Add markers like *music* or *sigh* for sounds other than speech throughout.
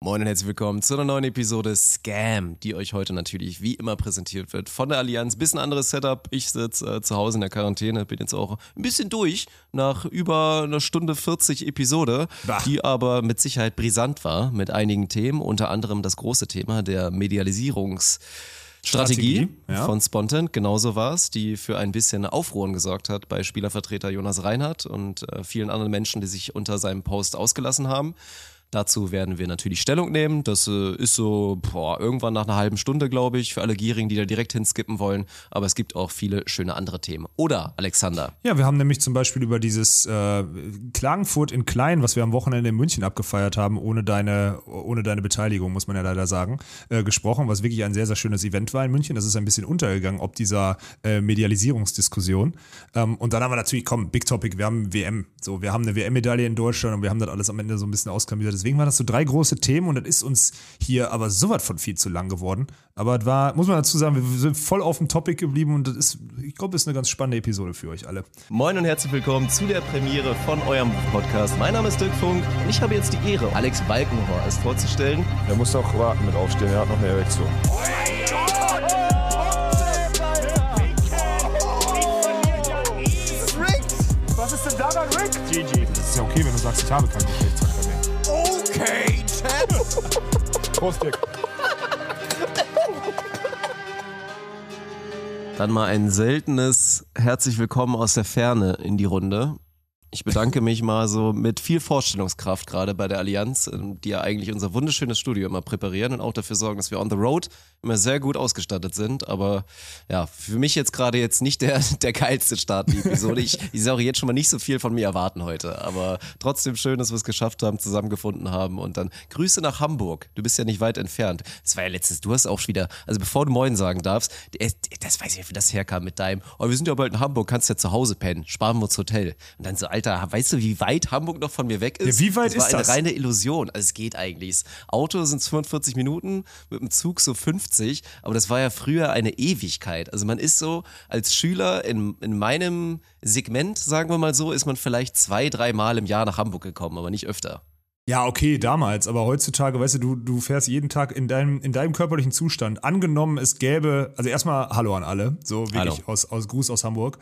Moin und herzlich willkommen zu einer neuen Episode Scam, die euch heute natürlich wie immer präsentiert wird von der Allianz. Bisschen anderes Setup. Ich sitze äh, zu Hause in der Quarantäne, bin jetzt auch ein bisschen durch nach über einer Stunde 40 Episode, Bah. die aber mit Sicherheit brisant war mit einigen Themen, unter anderem das große Thema der Medialisierungs- Strategie, Strategie, ja. von Spontan, genauso war es, die für ein bisschen Aufruhr gesorgt hat bei Spielervertreter Jonas Reinhardt und äh, vielen anderen Menschen, die sich unter seinem Post ausgelassen haben. Dazu werden wir natürlich Stellung nehmen. Das äh, ist so boah, irgendwann nach einer halben Stunde, glaube ich, für alle Gierigen, die da direkt hinskippen wollen. Aber es gibt auch viele schöne andere Themen. Oder, Alexander? Ja, wir haben nämlich zum Beispiel über dieses äh, Klagenfurt in Klein, was wir am Wochenende in München abgefeiert haben, ohne deine, ohne deine Beteiligung, muss man ja leider sagen, äh, gesprochen, was wirklich ein sehr, sehr schönes Event war in München. Das ist ein bisschen untergegangen, ob dieser äh, Medialisierungsdiskussion. Ähm, und dann haben wir natürlich, komm, Big Topic, wir haben WM. So, wir haben eine WM-Medaille in Deutschland und wir haben das alles am Ende so ein bisschen ausklammert. Deswegen waren das so drei große Themen und das ist uns hier aber sowas von viel zu lang geworden. Aber es war, muss man dazu sagen, wir sind voll auf dem Topic geblieben und das ist, ich glaube, das ist eine ganz spannende Episode für euch alle. Moin und herzlich willkommen zu der Premiere von eurem Podcast. Mein Name ist Dirk Funk und ich habe jetzt die Ehre, Alex Balkenhorst vorzustellen. Er muss auch warten mit aufstehen, er hat noch eine Erektion. Was ist denn daran, Rick? GG. Das ist ja okay, wenn du sagst, ich habe keinen Geschlechtsverkehr mehr. Okay, Champ. Prost, Dick. Dann mal ein seltenes Herzlich Willkommen aus der Ferne in die Runde. Ich bedanke mich mal so mit viel Vorstellungskraft gerade bei der Allianz, ähm, die ja eigentlich unser wunderschönes Studio immer präparieren und auch dafür sorgen, dass wir on the road immer sehr gut ausgestattet sind. Aber ja, für mich jetzt gerade jetzt nicht der, *laughs* der geilste Start die Episode. Ich, ich auch jetzt schon mal nicht so viel von mir erwarten heute. Aber trotzdem schön, dass wir es geschafft haben, zusammengefunden haben. Und dann Grüße nach Hamburg. Du bist ja nicht weit entfernt. Das war ja letztes, du hast auch schon wieder, also bevor du Moin sagen darfst, das weiß ich wie das herkam mit deinem, oh, wir sind ja bald in Hamburg, kannst ja zu Hause pennen, sparen wir uns Hotel. Und dann so, Alter, weißt du, wie weit Hamburg noch von mir weg ist? Ja, wie weit das war ist eine das? reine Illusion. Also es geht eigentlich. Das Auto sind 45 Minuten, mit dem Zug so 50, aber das war ja früher eine Ewigkeit. Also man ist so als Schüler in, in meinem Segment, sagen wir mal so, ist man vielleicht zwei, drei Mal im Jahr nach Hamburg gekommen, aber nicht öfter. Ja, okay, damals, aber heutzutage, weißt du, du, du fährst jeden Tag in deinem, in deinem körperlichen Zustand. Angenommen, es gäbe, also erstmal Hallo an alle, so wirklich Hallo. aus, aus Gruß aus Hamburg.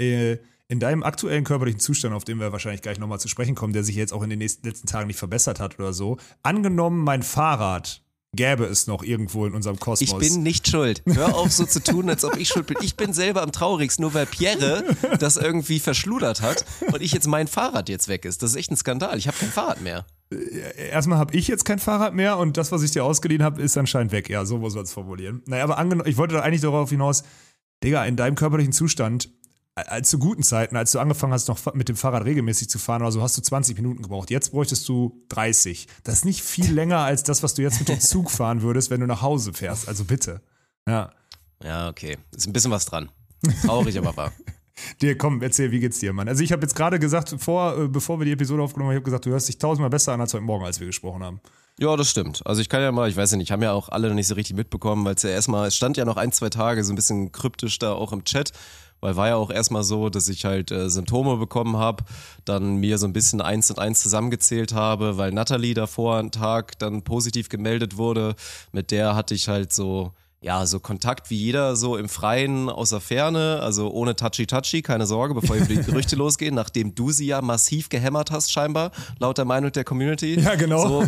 Äh, in deinem aktuellen körperlichen Zustand, auf den wir wahrscheinlich gleich nochmal zu sprechen kommen, der sich jetzt auch in den nächsten, letzten Tagen nicht verbessert hat oder so. Angenommen, mein Fahrrad gäbe es noch irgendwo in unserem Kosmos. Ich bin nicht schuld. Hör auf so zu tun, als ob ich schuld bin. Ich bin selber am traurigsten, nur weil Pierre das irgendwie verschludert hat und ich jetzt mein Fahrrad jetzt weg ist. Das ist echt ein Skandal. Ich habe kein Fahrrad mehr. erstmal habe ich jetzt kein Fahrrad mehr und das, was ich dir ausgeliehen habe, ist anscheinend weg. Ja, so muss man es formulieren. Naja, aber angenommen, ich wollte da eigentlich darauf hinaus, Digga, in deinem körperlichen Zustand, als zu guten Zeiten, als du angefangen hast, noch mit dem Fahrrad regelmäßig zu fahren oder so, hast du 20 Minuten gebraucht. Jetzt bräuchtest du 30. Das ist nicht viel *laughs* länger als das, was du jetzt mit dem Zug fahren würdest, wenn du nach Hause fährst. Also bitte. Ja. Ja, okay. Ist ein bisschen was dran. Traurig, aber wahr. *laughs* Dir, komm, erzähl, wie geht's dir, Mann? Also ich habe jetzt gerade gesagt, vor, äh, bevor wir die Episode aufgenommen haben, ich habe gesagt, du hörst dich tausendmal besser an als heute Morgen, als wir gesprochen haben. Ja, das stimmt. Also ich kann ja mal, ich weiß ja nicht, haben ja auch alle noch nicht so richtig mitbekommen, weil es ja erstmal, es stand ja noch ein, zwei Tage so ein bisschen kryptisch da auch im Chat, weil war ja auch erstmal so, dass ich halt äh, Symptome bekommen habe, dann mir so ein bisschen eins und eins zusammengezählt habe, weil Natalie davor einen Tag dann positiv gemeldet wurde, mit der hatte ich halt so ja, so Kontakt wie jeder so im Freien aus der Ferne, also ohne Touchy-Touchy, keine Sorge, bevor hier die *laughs* Gerüchte losgehen, nachdem du sie ja massiv gehämmert hast, scheinbar, laut der Meinung der Community. Ja, genau. So,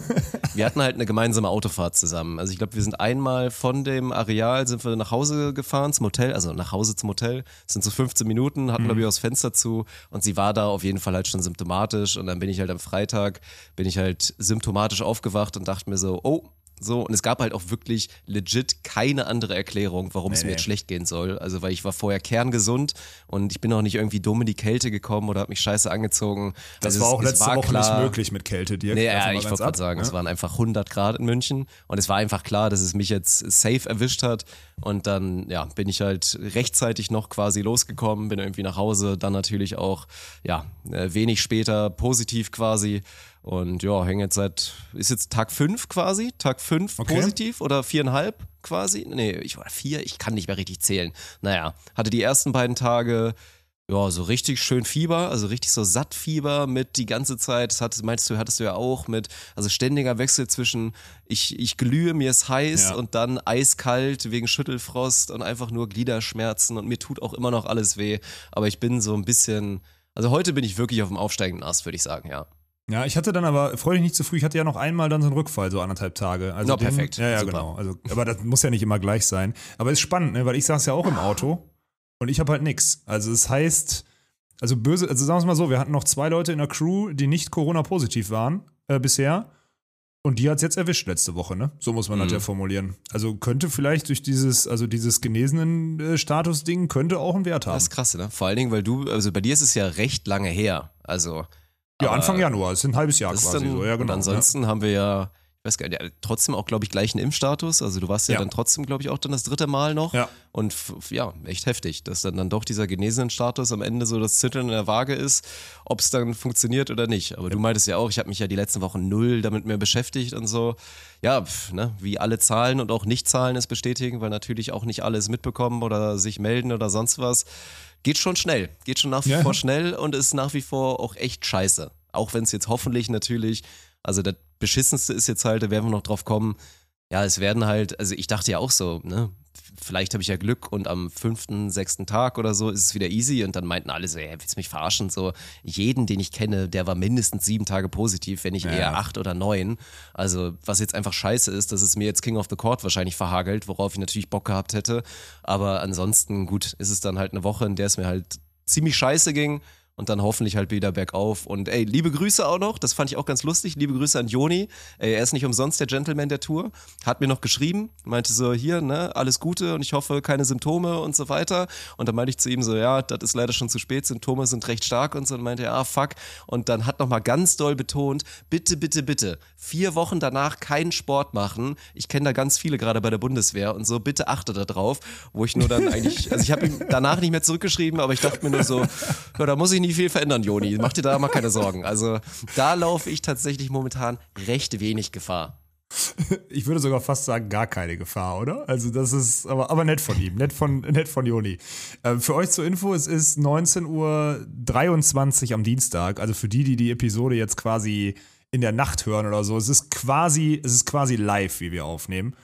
wir hatten halt eine gemeinsame Autofahrt zusammen. Also ich glaube, wir sind einmal von dem Areal, sind wir nach Hause gefahren zum Hotel, also nach Hause zum Hotel. Das sind so 15 Minuten, hatten, glaube ich, auch das Fenster zu und sie war da auf jeden Fall halt schon symptomatisch und dann bin ich halt am Freitag, bin ich halt symptomatisch aufgewacht und dachte mir so, oh, so, und es gab halt auch wirklich legit keine andere Erklärung, warum es mir nee. jetzt schlecht gehen soll. Also, weil ich war vorher kerngesund und ich bin auch nicht irgendwie dumm in die Kälte gekommen oder habe mich scheiße angezogen. Das also war auch es letzte war Woche klar, nicht möglich mit Kälte, Dirk. Nee, Davon ja, ich wollte gerade sagen, ne? es waren einfach 100 Grad in München und es war einfach klar, dass es mich jetzt safe erwischt hat und dann, ja, bin ich halt rechtzeitig noch quasi losgekommen, bin irgendwie nach Hause, dann natürlich auch, ja, äh, wenig später positiv quasi und ja, hänge jetzt seit, ist jetzt Tag 5 quasi, Tag 5 Okay. positiv oder viereinhalb quasi? Nee, ich war vier, ich kann nicht mehr richtig zählen. Naja, hatte die ersten beiden Tage Ja, so richtig schön Fieber, also richtig so Sattfieber mit die ganze Zeit, das hattest, meinst du, hattest du ja auch mit, also ständiger Wechsel zwischen ich, ich glühe, mir ist heiß Ja. und dann eiskalt wegen Schüttelfrost und einfach nur Gliederschmerzen und mir tut auch immer noch alles weh, aber ich bin so ein bisschen, also heute bin ich wirklich auf dem aufsteigenden Ast, würde ich sagen, ja. Ja, ich hatte dann aber, freu dich nicht zu früh, ich hatte ja noch einmal dann so einen Rückfall, so anderthalb Tage. Also Na, den- perfekt. Ja, ja, Super. genau. Also, aber das muss ja nicht immer gleich sein. Aber ist spannend, ne? weil ich saß ja auch im Auto und ich habe halt nix. Also es heißt, also böse, also sagen wir es mal so, wir hatten noch zwei Leute in der Crew, die nicht Corona-positiv waren äh, bisher. Und die hat es jetzt erwischt letzte Woche, ne? So muss man das Mhm. ja formulieren. Also könnte vielleicht durch dieses, also dieses genesenen äh, Status-Ding könnte auch einen Wert haben. Das ist krass, ne? Vor allen Dingen, weil du, also bei dir ist es ja recht lange her, also. Ja, aber- Anfang Januar, es ist ein halbes Jahr quasi dann, so. Ja, genau. Und ansonsten haben wir ja, ich weiß gar nicht, ja, trotzdem auch, glaube ich, gleichen Impfstatus. Also du warst ja, Ja. dann trotzdem, glaube ich, auch dann das dritte Mal noch. Ja. Und ja, echt heftig, dass dann, dann doch dieser genesenen Status am Ende so das Zittern in der Waage ist, ob es dann funktioniert oder nicht. Aber du meintest ja auch, ich habe mich ja die letzten Wochen null damit mehr beschäftigt und so. Ja, pf, ne, wie alle Zahlen und auch Nicht-Zahlen es bestätigen, weil natürlich auch nicht alles mitbekommen oder sich melden oder sonst was. Geht schon schnell, geht schon nach wie Ja. vor schnell und ist nach wie vor auch echt scheiße. Auch wenn es jetzt hoffentlich natürlich, also das Beschissenste ist jetzt halt, da werden wir noch drauf kommen, ja, es werden halt, also ich dachte ja auch so, ne, vielleicht habe ich ja Glück und am fünften, sechsten Tag oder so ist es wieder easy und dann meinten alle so, ey, willst du mich verarschen? So, jeden, den ich kenne, der war mindestens sieben Tage positiv, wenn nicht Ja. eher acht oder neun. Also, was jetzt einfach scheiße ist, dass es mir jetzt King of the Court wahrscheinlich verhagelt, worauf ich natürlich Bock gehabt hätte. Aber ansonsten, gut, ist es dann halt eine Woche, in der es mir halt ziemlich scheiße ging und dann hoffentlich halt wieder bergauf. Und ey, liebe Grüße auch noch, das fand ich auch ganz lustig. Liebe Grüße an Joni. Ey, er ist nicht umsonst der Gentleman der Tour. Hat mir noch geschrieben, meinte so, hier, ne, alles Gute und ich hoffe, keine Symptome und so weiter. Und dann meinte ich zu ihm so, ja, das ist leider schon zu spät, Symptome sind recht stark und so. Und meinte er, ah, fuck. Und dann hat nochmal ganz doll betont, bitte, bitte, bitte, vier Wochen danach keinen Sport machen. Ich kenne da ganz viele gerade bei der Bundeswehr und so, bitte achte da drauf. Wo ich nur dann eigentlich, also ich habe ihm danach nicht mehr zurückgeschrieben, aber ich dachte mir nur so, *laughs* ja, da muss ich nicht viel verändern, Joni. Mach dir da mal keine Sorgen. Also da laufe ich tatsächlich momentan recht wenig Gefahr. Ich würde sogar fast sagen, gar keine Gefahr, oder? Also das ist aber, aber nett von ihm, nett von, nett von Joni. Ähm, für euch zur Info, es ist 19.23 Uhr am Dienstag, also für die, die die Episode jetzt quasi in der Nacht hören oder so. Es ist quasi, es ist quasi live, wie wir aufnehmen.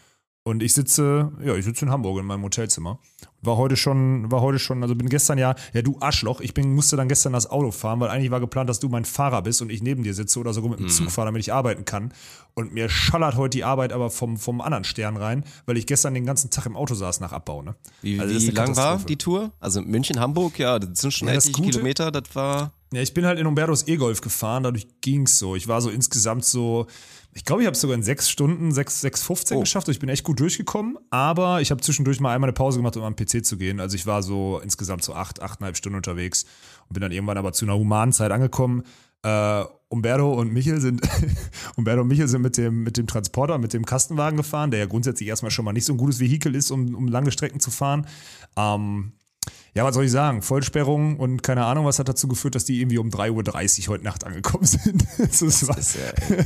Und ich sitze, ja, ich sitze in Hamburg in meinem Hotelzimmer. War heute schon, war heute schon, also bin gestern ja, ja du Arschloch, ich bin, musste dann gestern das Auto fahren, weil eigentlich war geplant, dass du mein Fahrer bist und ich neben dir sitze oder sogar mit dem Zug fahre, damit ich arbeiten kann. Und mir schallert heute die Arbeit aber vom, vom anderen Stern rein, weil ich gestern den ganzen Tag im Auto saß nach Abbau. Ne? Wie, Also wie lang war die Tour? Also München, Hamburg, ja, das sind schon Ja, etliche Gute- Kilometer, das war. Ja, ich bin halt in Umbertos E-Golf gefahren, dadurch ging's so. Ich war so insgesamt so, ich glaube, ich habe es sogar in sechs Stunden, sechs, sechs 15 Oh. geschafft. Ich bin echt gut durchgekommen, aber ich habe zwischendurch mal einmal eine Pause gemacht, um am PC zu gehen. Also ich war so insgesamt so acht, achteinhalb Stunden unterwegs und bin dann irgendwann aber zu einer humanen Zeit angekommen. Äh, Umberto und Michel sind, *laughs* Umberto und Michel sind mit dem, mit dem Transporter, mit dem Kastenwagen gefahren, der ja grundsätzlich erstmal schon mal nicht so ein gutes Vehikel ist, um, um lange Strecken zu fahren. Ähm, ja, was soll ich sagen? Vollsperrung und keine Ahnung, was hat dazu geführt, dass die irgendwie um 3.30 Uhr heute Nacht angekommen sind. *laughs* das ist was. Ja.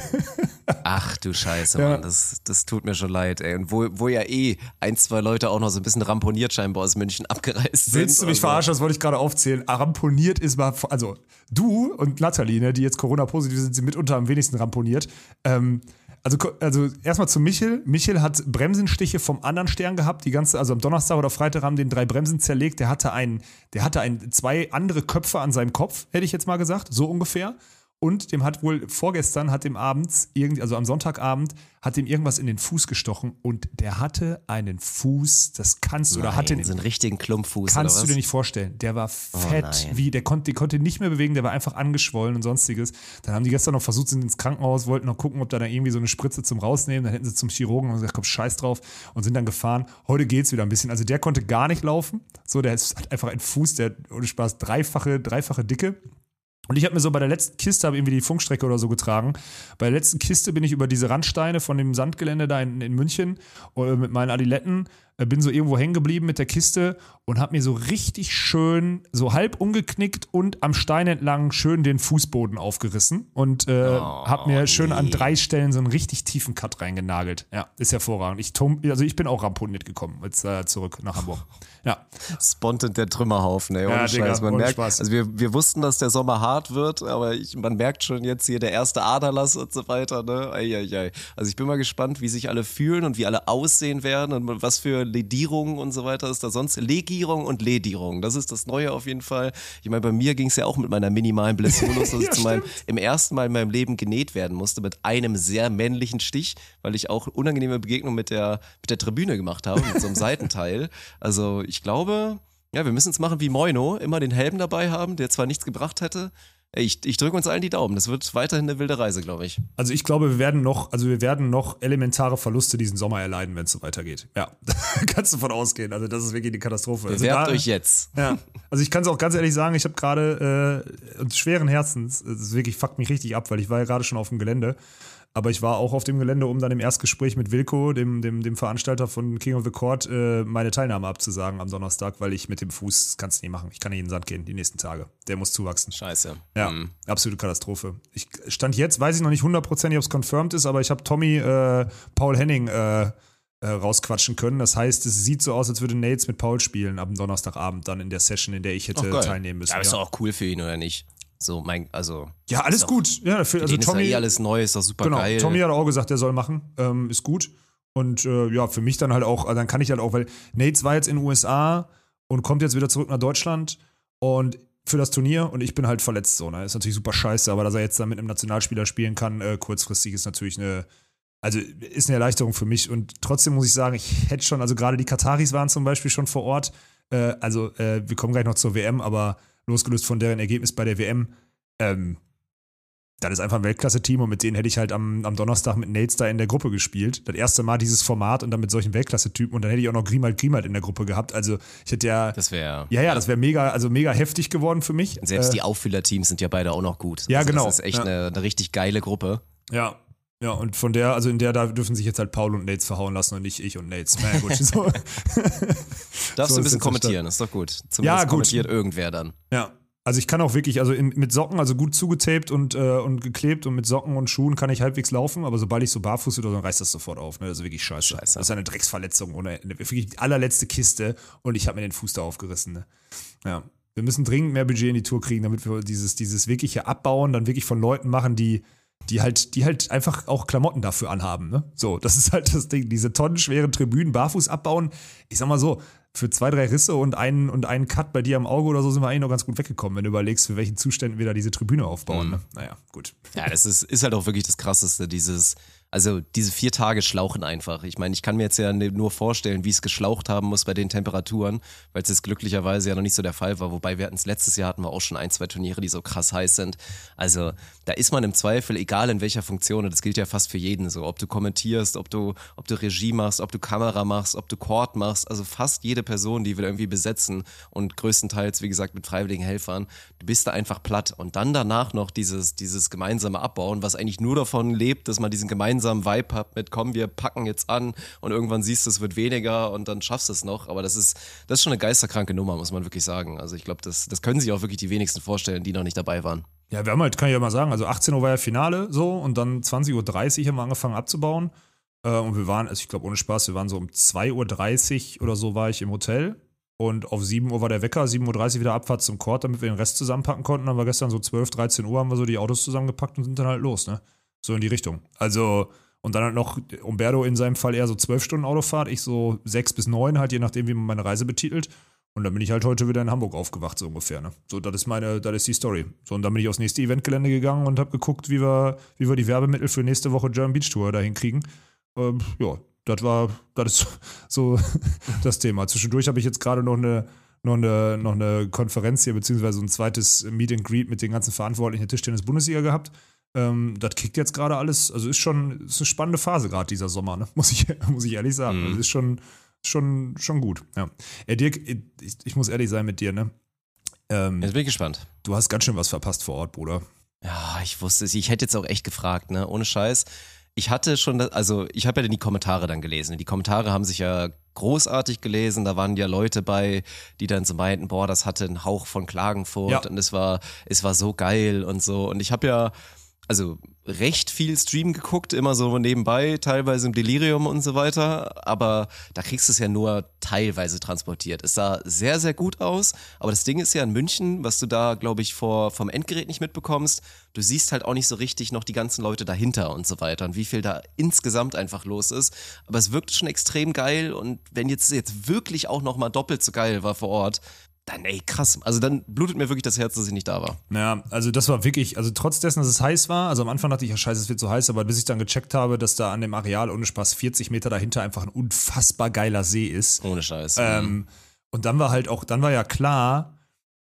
Ach du Scheiße, Ja. Mann, das, das tut mir schon leid, ey. Und wo, wo ja eh ein, zwei Leute auch noch so ein bisschen ramponiert scheinbar aus München abgereist sind. Willst du mich verarschen? Das wollte ich gerade aufzählen. Ramponiert ist mal, also du und Nathalie, ne, die jetzt Corona-positiv sind, sind mitunter am wenigsten ramponiert. Ähm, also, also erstmal zu Michel. Michel hat Bremsenstiche vom anderen Stern gehabt. Die ganze, also am Donnerstag oder Freitag haben den drei Bremsen zerlegt. Der hatte ein, der hatte ein, zwei andere Köpfe an seinem Kopf, hätte ich jetzt mal gesagt, so ungefähr. Und dem hat wohl vorgestern, hat dem abends, irgendwie, also am Sonntagabend, hat dem irgendwas in den Fuß gestochen und der hatte einen Fuß, das kannst du, oder hat nein, den so einen richtigen Klumpfuß Kannst du dir nicht vorstellen. Der war fett nein. wie, der konnte, der konnte nicht mehr bewegen, der war einfach angeschwollen und sonstiges. Dann haben die gestern noch versucht, sind ins Krankenhaus, wollten noch gucken, ob da dann irgendwie so eine Spritze zum Rausnehmen. Dann hätten sie zum Chirurgen und gesagt, komm, scheiß drauf und sind dann gefahren. Heute geht's wieder ein bisschen. Also der konnte gar nicht laufen. So, der hat einfach einen Fuß, der ohne Spaß dreifache, dreifache Dicke. Und ich habe mir so bei der letzten Kiste, habe irgendwie die Funkstrecke oder so getragen. Bei der letzten Kiste bin ich über diese Randsteine von dem Sandgelände da in, in München äh, mit meinen Adiletten äh, bin so irgendwo hängen geblieben mit der Kiste und habe mir so richtig schön, so halb umgeknickt und am Stein entlang schön den Fußboden aufgerissen und äh, Oh, habe mir schön an drei Stellen so einen richtig tiefen Cut reingenagelt. Ja, ist hervorragend. Ich also ich bin auch ramponiert gekommen, jetzt äh, zurück nach Hamburg. *laughs* Ja, Spontan der Trümmerhaufen, ey, ohne Ja, Scheiß. Man merkt, Spaß. also wir, wir wussten, dass der Sommer hart wird, aber ich, man merkt schon jetzt hier der erste Aderlass und so weiter, ne? Eieiei. Also ich bin mal gespannt, wie sich alle fühlen und wie alle aussehen werden und was für Ledierungen und so weiter ist da sonst. Legierung und Ledierung, das ist das Neue auf jeden Fall. Ich meine, bei mir ging es ja auch mit meiner minimalen Blessur los, dass *laughs* ich zu meinem, im ersten Mal in meinem Leben genäht werden musste mit einem sehr männlichen Stich, weil ich auch unangenehme Begegnungen mit der, mit der Tribüne gemacht habe, mit so einem Seitenteil. Also ich glaube, ja, wir müssen es machen wie Moino, immer den Helm dabei haben, der zwar nichts gebracht hätte. Ich, ich drücke uns allen die Daumen. Das wird weiterhin eine wilde Reise, glaube ich. Also ich glaube, wir werden noch, also wir werden noch elementare Verluste diesen Sommer erleiden, wenn es so weitergeht. Ja, *laughs* kannst du von ausgehen. Also das ist wirklich eine Katastrophe. Also Bewerbt da- euch jetzt. Ja, also ich kann es auch ganz ehrlich sagen, ich habe gerade äh, schweren Herzens, es ist wirklich fuckt mich richtig ab, weil ich war ja gerade schon auf dem Gelände, aber ich war auch auf dem Gelände, um dann im Erstgespräch mit Wilko, dem, dem, dem Veranstalter von King of the Court, äh, meine Teilnahme abzusagen am Donnerstag, weil ich mit dem Fuß das kannst du nicht machen. Ich kann nicht in den Sand gehen die nächsten Tage. Der muss zuwachsen. Scheiße. Ja, Mhm. absolute Katastrophe. Ich stand jetzt, weiß ich noch nicht hundertprozentig, ob es confirmed ist, aber ich habe Tommy äh, Paul Henning äh, äh, rausquatschen können. Das heißt, es sieht so aus, als würde Nates mit Paul spielen am Donnerstagabend dann in der Session, in der ich hätte Ach, teilnehmen müssen. Ja, aber ist ja. doch auch cool für ihn, oder nicht? So, mein, also. ja, alles doch- gut. Ja, für, Für also Tommy, ist ja eh alles neu, ist doch super genau, geil. Tommy hat auch gesagt, er soll machen. Ähm, ist gut. Und äh, ja, für mich dann halt auch, also dann kann ich halt auch, weil Nates war jetzt in den USA und kommt jetzt wieder zurück nach Deutschland und für das Turnier und ich bin halt verletzt so, ne? Ist natürlich super scheiße, aber dass er jetzt dann mit einem Nationalspieler spielen kann, äh, kurzfristig ist natürlich eine, also ist eine Erleichterung für mich und trotzdem muss ich sagen, ich hätte schon, also gerade die Kataris waren zum Beispiel schon vor Ort, äh, also äh, wir kommen gleich noch zur WM, aber losgelöst von deren Ergebnis bei der WM, ähm, das ist einfach ein Weltklasse-Team und mit denen hätte ich halt am, am Donnerstag mit Nates da in der Gruppe gespielt. Das erste Mal dieses Format und dann mit solchen Weltklasse-Typen und dann hätte ich auch noch Grimald Grimald in der Gruppe gehabt. Also ich hätte ja, Das wäre. ja, ja, das wäre mega, also mega heftig geworden für mich. Selbst äh, die Auffühlerteams sind ja beide auch noch gut. Ja, also genau. Das ist echt Ja. eine, eine richtig geile Gruppe. Ja. Ja, und von der, also in der, da dürfen sich jetzt halt Paul und Nates verhauen lassen und nicht ich und Nates. Na ja, gut. *laughs* So. Darfst So du ein bisschen kommentieren, ist doch gut. Zumindest Ja, gut. kommentiert irgendwer dann. Ja. Also ich kann auch wirklich, also in, mit Socken, also gut zugetaped und, äh, und geklebt und mit Socken und Schuhen kann ich halbwegs laufen, aber sobald ich so barfuß oder so, dann reißt das sofort auf. Ne? Das ist wirklich scheiße. Scheiße. Das ist eine Drecksverletzung ohne. Wirklich die allerletzte Kiste und ich habe mir den Fuß da aufgerissen. Ne? Ja. Wir müssen dringend mehr Budget in die Tour kriegen, damit wir dieses, dieses wirkliche Abbauen dann wirklich von Leuten machen, die, die halt, die halt einfach auch Klamotten dafür anhaben. Ne? So, das ist halt das Ding. Diese tonnenschweren Tribünen barfuß abbauen. Ich sag mal so, für zwei, drei Risse und einen, und einen Cut bei dir am Auge oder so sind wir eigentlich noch ganz gut weggekommen, wenn du überlegst, für welchen Zuständen wir da diese Tribüne aufbauen. Ne? Naja, gut. Ja, das ist, ist halt auch wirklich das Krasseste, dieses, also diese vier Tage schlauchen einfach. Ich meine, ich kann mir jetzt ja ne- nur vorstellen, wie es geschlaucht haben muss bei den Temperaturen, weil es jetzt glücklicherweise ja noch nicht so der Fall war. Wobei wir hatten es letztes Jahr hatten wir auch schon ein, zwei Turniere, die so krass heiß sind. Also da ist man im Zweifel, egal in welcher Funktion, und das gilt ja fast für jeden so, ob du kommentierst, ob du, ob du Regie machst, ob du Kamera machst, ob du Court machst, also fast jede Person, die wir irgendwie besetzen und größtenteils, wie gesagt, mit freiwilligen Helfern, du bist da einfach platt. Und dann danach noch dieses, dieses gemeinsame Abbauen, was eigentlich nur davon lebt, dass man diesen gemeinsamen Vibe hat mit, komm, wir packen jetzt an und irgendwann siehst du, es wird weniger und dann schaffst du es noch. Aber das ist, das ist schon eine geisterkranke Nummer, muss man wirklich sagen. Also ich glaube, das, das können sich auch wirklich die wenigsten vorstellen, die noch nicht dabei waren. Ja, wir haben halt, kann ich ja mal sagen, also 18 Uhr war ja Finale so und dann 20.30 Uhr haben wir angefangen abzubauen. Äh, und wir waren, also ich glaube ohne Spaß, wir waren so um 2.30 Uhr oder so war ich im Hotel. Und auf 7 Uhr war der Wecker, 7.30 Uhr wieder Abfahrt zum Court, damit wir den Rest zusammenpacken konnten. Dann war gestern so 12, 13 Uhr, haben wir so die Autos zusammengepackt und sind dann halt los, ne? So in die Richtung. Also, und dann halt noch Umberto in seinem Fall eher so 12 Stunden Autofahrt, ich so 6 bis 9, halt je nachdem, wie man meine Reise betitelt. Und dann bin ich halt heute wieder in Hamburg aufgewacht, so ungefähr. Ne? So, das ist meine, das ist die Story. So, und dann bin ich aufs nächste Eventgelände gegangen und habe geguckt, wie wir, wie wir die Werbemittel für nächste Woche German Beach Tour dahin kriegen. Ähm, ja, das war, das ist *laughs* so *laughs* das Thema. Zwischendurch habe ich jetzt gerade noch eine, noch eine, noch eine Konferenz hier, beziehungsweise ein zweites Meet and Greet mit den ganzen Verantwortlichen der Tischtennis-Bundesliga gehabt. Ähm, das kickt jetzt gerade alles. Also ist schon ist eine spannende Phase gerade dieser Sommer, ne? *laughs* muss, ich, muss ich ehrlich sagen. Mhm. Also ist schon, schon, schon gut. Ja. Ey, Dirk, ich, ich muss ehrlich sein mit dir, ne? Ähm, Jetzt bin ich gespannt. du hast ganz schön was verpasst vor Ort, Bruder. Ja, ich wusste es. Ich hätte jetzt auch echt gefragt, ne? Ohne Scheiß. Ich hatte schon, also ich habe ja die Kommentare dann gelesen. Die Kommentare haben sich ja großartig gelesen. Da waren ja Leute bei, die dann so meinten, boah, das hatte einen Hauch von Klagenfurt Ja. und es war, es war so geil und so. Und ich habe ja, also recht viel Stream geguckt, immer so nebenbei, teilweise im Delirium und so weiter, aber da kriegst du es ja nur teilweise transportiert. Es sah sehr, sehr gut aus, aber das Ding ist ja in München, was du da, glaube ich, vor, vom Endgerät nicht mitbekommst, du siehst halt auch nicht so richtig noch die ganzen Leute dahinter und so weiter und wie viel da insgesamt einfach los ist. Aber es wirkt schon extrem geil und wenn jetzt, jetzt wirklich auch nochmal doppelt so geil war vor Ort, dann ey, krass. Also dann blutet mir wirklich das Herz, dass ich nicht da war. Ja, also das war wirklich, also trotz dessen, dass es heiß war, also am Anfang dachte ich, ja scheiße, es wird so heiß, aber bis ich dann gecheckt habe, dass da an dem Areal ohne Spaß 40 Meter dahinter einfach ein unfassbar geiler See ist. Ohne Scheiß. Ähm, und dann war halt auch, dann war ja klar,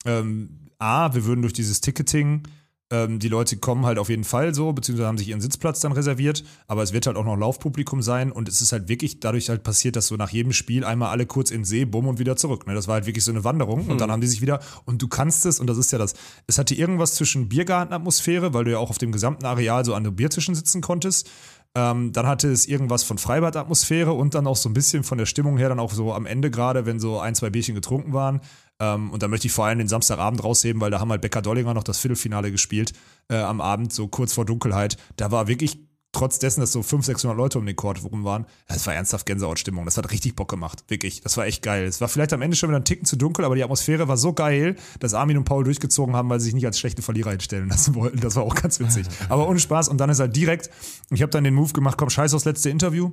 ähm, A, wir würden durch dieses Ticketing, ähm, die Leute kommen halt auf jeden Fall so, beziehungsweise haben sich ihren Sitzplatz dann reserviert, aber es wird halt auch noch Laufpublikum sein und es ist halt wirklich dadurch halt passiert, dass so nach jedem Spiel einmal alle kurz in den See, bumm und wieder zurück. Ne? Das war halt wirklich so eine Wanderung und dann haben die sich wieder, und du kannst es, und das ist ja das, es hatte irgendwas zwischen Biergartenatmosphäre, weil du ja auch auf dem gesamten Areal so an den Biertischen sitzen konntest. Ähm, dann hatte es irgendwas von Freibad-Atmosphäre und dann auch so ein bisschen von der Stimmung her, dann auch so am Ende gerade, wenn so ein, zwei Bierchen getrunken waren. Ähm, und da möchte ich vor allem den Samstagabend rausheben, weil da haben halt Becker Dollinger noch das Viertelfinale gespielt äh, am Abend, so kurz vor Dunkelheit. Da war wirklich, trotz dessen, dass so 500, 600 Leute um den Court rum waren, das war ernsthaft Gänsehautstimmung. Das hat richtig Bock gemacht, wirklich. Das war echt geil. Es war vielleicht am Ende schon wieder ein Ticken zu dunkel, aber die Atmosphäre war so geil, dass Armin und Paul durchgezogen haben, weil sie sich nicht als schlechte Verlierer hinstellen lassen wollten. Das war auch ganz witzig. *laughs* Aber ohne Spaß. Und dann ist halt direkt, ich habe dann den Move gemacht, komm, scheiß aufs letzte Interview.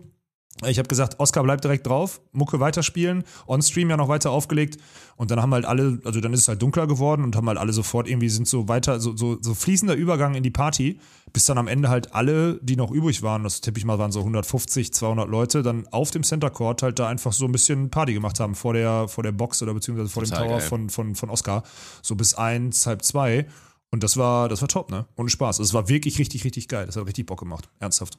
Ich habe gesagt, Oscar bleibt direkt drauf, Mucke weiterspielen, on-stream ja noch weiter aufgelegt und dann haben halt alle, also dann ist es halt dunkler geworden und haben halt alle sofort irgendwie sind so weiter, so, so, so fließender Übergang in die Party, bis dann am Ende halt alle, die noch übrig waren, das tippe ich mal waren so 150, 200 Leute, dann auf dem Center Court halt da einfach so ein bisschen Party gemacht haben vor der, vor der Box oder beziehungsweise vor Total dem Tower geil. von, von, von Oscar, so bis eins, halb zwei und das war, das war top, ne? Ohne Spaß. Also es war wirklich richtig, richtig geil. Das hat richtig Bock gemacht. Ernsthaft.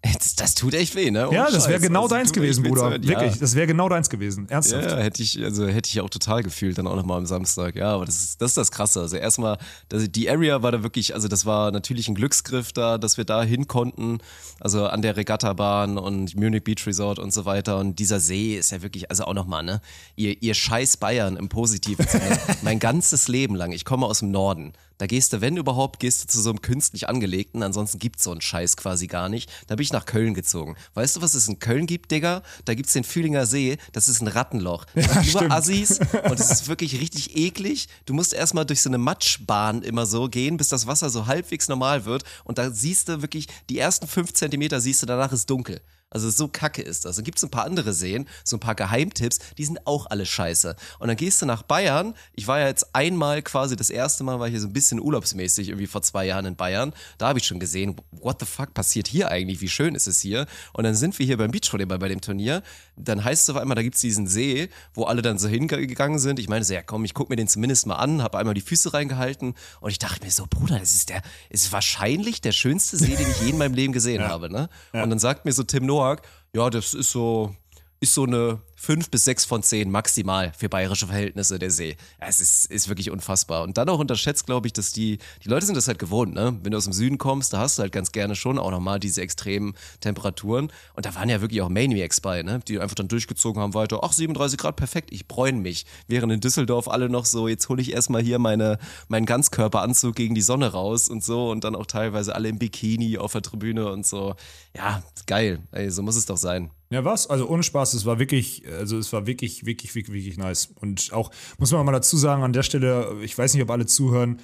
Das, das tut echt weh, ne? Ohne Ja, das wäre genau Also, deins gewesen, Bruder. hören. Wirklich, Ja. das wäre genau deins gewesen. Ernsthaft. Ja, hätte ich, also hätte ich auch total gefühlt, dann auch nochmal am Samstag. Ja, aber das ist, das ist das Krasse. Also erstmal, die Area war da wirklich, also das war natürlich ein Glücksgriff da, dass wir da hin konnten. Also an der Regattabahn und Munich Beach Resort und so weiter. Und dieser See ist ja wirklich, also auch nochmal, ne? Ihr, ihr scheiß Bayern im positiven Sinne. *laughs* mein ganzes Leben lang, ich komme aus dem Norden. Da gehst du, wenn überhaupt, gehst du zu so einem künstlich angelegten, ansonsten gibt's so einen Scheiß quasi gar nicht. Da bin ich nach Köln gezogen. Weißt du, was es in Köln gibt, Digga? Da gibt's den Fühlinger See, das ist ein Rattenloch. Da sind nur. Assis *laughs* und es ist wirklich richtig eklig. Du musst erstmal durch so eine Matschbahn immer so gehen, bis das Wasser so halbwegs normal wird und da siehst du wirklich, die ersten fünf Zentimeter siehst du, danach ist dunkel. Also so kacke ist das. Dann gibt's ein paar andere Seen, so ein paar Geheimtipps, die sind auch alle scheiße. Und dann gehst du nach Bayern. Ich war ja jetzt einmal quasi, das erste Mal war ich hier so ein bisschen urlaubsmäßig, irgendwie vor zwei Jahren in Bayern. Da habe ich schon gesehen, what the fuck passiert hier eigentlich? Wie schön ist es hier? Und dann sind wir hier beim Beachvolleyball bei dem Turnier. Dann heißt es auf einmal, da gibt's diesen See, wo alle dann so hingegangen sind. Ich meine so, ja komm, ich guck mir den zumindest mal an, habe einmal die Füße reingehalten und ich dachte mir so, Bruder, das ist der, ist wahrscheinlich der schönste See, den ich je in meinem Leben gesehen habe. Ne? Und dann sagt mir so Tim Noack, ja, das ist so, ist so eine 5 bis 6 von 10 maximal für bayerische Verhältnisse der See. Es ist, ist wirklich unfassbar. Und dann auch unterschätzt, glaube ich, dass die, die Leute sind das halt gewohnt, ne? Wenn du aus dem Süden kommst, da hast du halt ganz gerne schon auch nochmal diese extremen Temperaturen. Und da waren ja wirklich auch Maniacs bei, ne? Die einfach dann durchgezogen haben weiter. Ach, 37 Grad, perfekt, ich bräune mich. Während in Düsseldorf alle noch so, jetzt hole ich erstmal hier meine, meinen Ganzkörperanzug gegen die Sonne raus und so. Und dann auch teilweise alle im Bikini auf der Tribüne und so. Ja, geil. Ey, so muss es doch sein. Ja, was? Also ohne Spaß, es war wirklich, also es war wirklich, wirklich, wirklich, wirklich nice. Und auch, muss man mal dazu sagen, an der Stelle, ich weiß nicht, ob alle zuhören,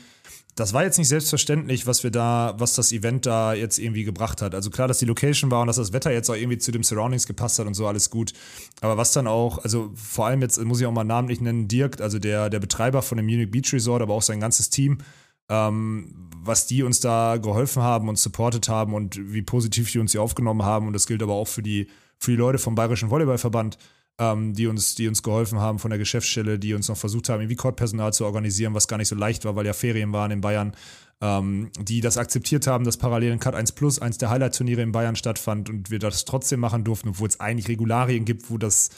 das war jetzt nicht selbstverständlich, was wir da, was das Event da jetzt irgendwie gebracht hat. Also klar, dass die Location war und dass das Wetter jetzt auch irgendwie zu dem Surroundings gepasst hat und so, alles gut. Aber was dann auch, also vor allem jetzt muss ich auch mal namentlich nennen, Dirk, also der, der Betreiber von dem Munich Beach Resort, aber auch sein ganzes Team, ähm, was die uns da geholfen haben und supportet haben und wie positiv die uns hier aufgenommen haben. Und das gilt aber auch für die, für die Leute vom Bayerischen Volleyballverband, ähm, die, uns, die uns geholfen haben von der Geschäftsstelle, die uns noch versucht haben, irgendwie Courtpersonal zu organisieren, was gar nicht so leicht war, weil ja Ferien waren in Bayern, ähm, die das akzeptiert haben, dass parallel in Cut 1 Plus eins der Highlight-Turniere in Bayern stattfand und wir das trotzdem machen durften, obwohl es eigentlich Regularien gibt, wo das,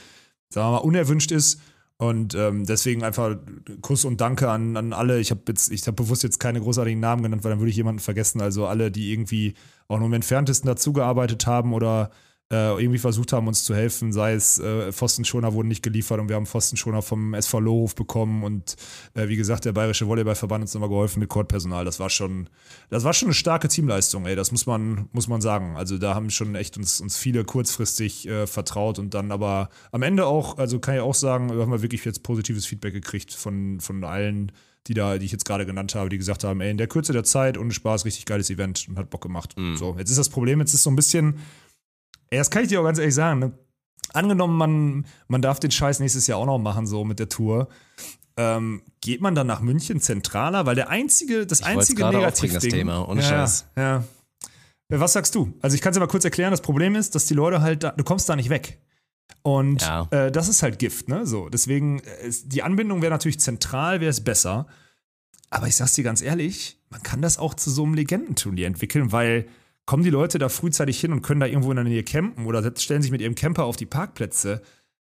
sagen wir mal, unerwünscht ist. Und ähm, deswegen einfach Kuss und Danke an, an alle. Ich habe jetzt, ich habe bewusst jetzt keine großartigen Namen genannt, weil dann würde ich jemanden vergessen. Also alle, die irgendwie auch nur im entferntesten dazugearbeitet haben oder äh, irgendwie versucht haben, uns zu helfen, sei es äh, Pfostenschoner wurden nicht geliefert und wir haben Pfostenschoner vom SV Lohhof bekommen und äh, wie gesagt, der Bayerische Volleyballverband uns nochmal geholfen mit Kordpersonal. Das war schon, das war schon eine starke Teamleistung, ey, das muss man, muss man sagen. Also da haben schon echt uns, uns viele kurzfristig äh, vertraut und dann aber am Ende auch, also kann ich auch sagen, haben wir wirklich jetzt positives Feedback gekriegt von, von allen, die da, die ich jetzt gerade genannt habe, die gesagt haben, ey, in der Kürze der Zeit, ohne Spaß, richtig geiles Event und hat Bock gemacht. Mhm. So, jetzt ist das Problem, jetzt ist so ein bisschen, ey, das kann ich dir auch ganz ehrlich sagen, ne? Angenommen, man, man darf den Scheiß nächstes Jahr auch noch machen, so mit der Tour. Ähm, geht man dann nach München zentraler? Weil der einzige, das Ich einzige aufbringen, das Thema, ohne ja, Scheiß. Ja. Äh, Was sagst du? Also ich kann es dir mal kurz erklären. Das Problem ist, dass die Leute halt, da, du kommst da nicht weg. Und Ja. äh, das ist halt Gift, ne? So, deswegen, äh, ist- die Anbindung wäre natürlich zentral, wäre es besser. Aber ich sag's dir ganz ehrlich, man kann das auch zu so einem Legendenturnier entwickeln, weil kommen die Leute da frühzeitig hin und können da irgendwo in der Nähe campen oder stellen sich mit ihrem Camper auf die Parkplätze,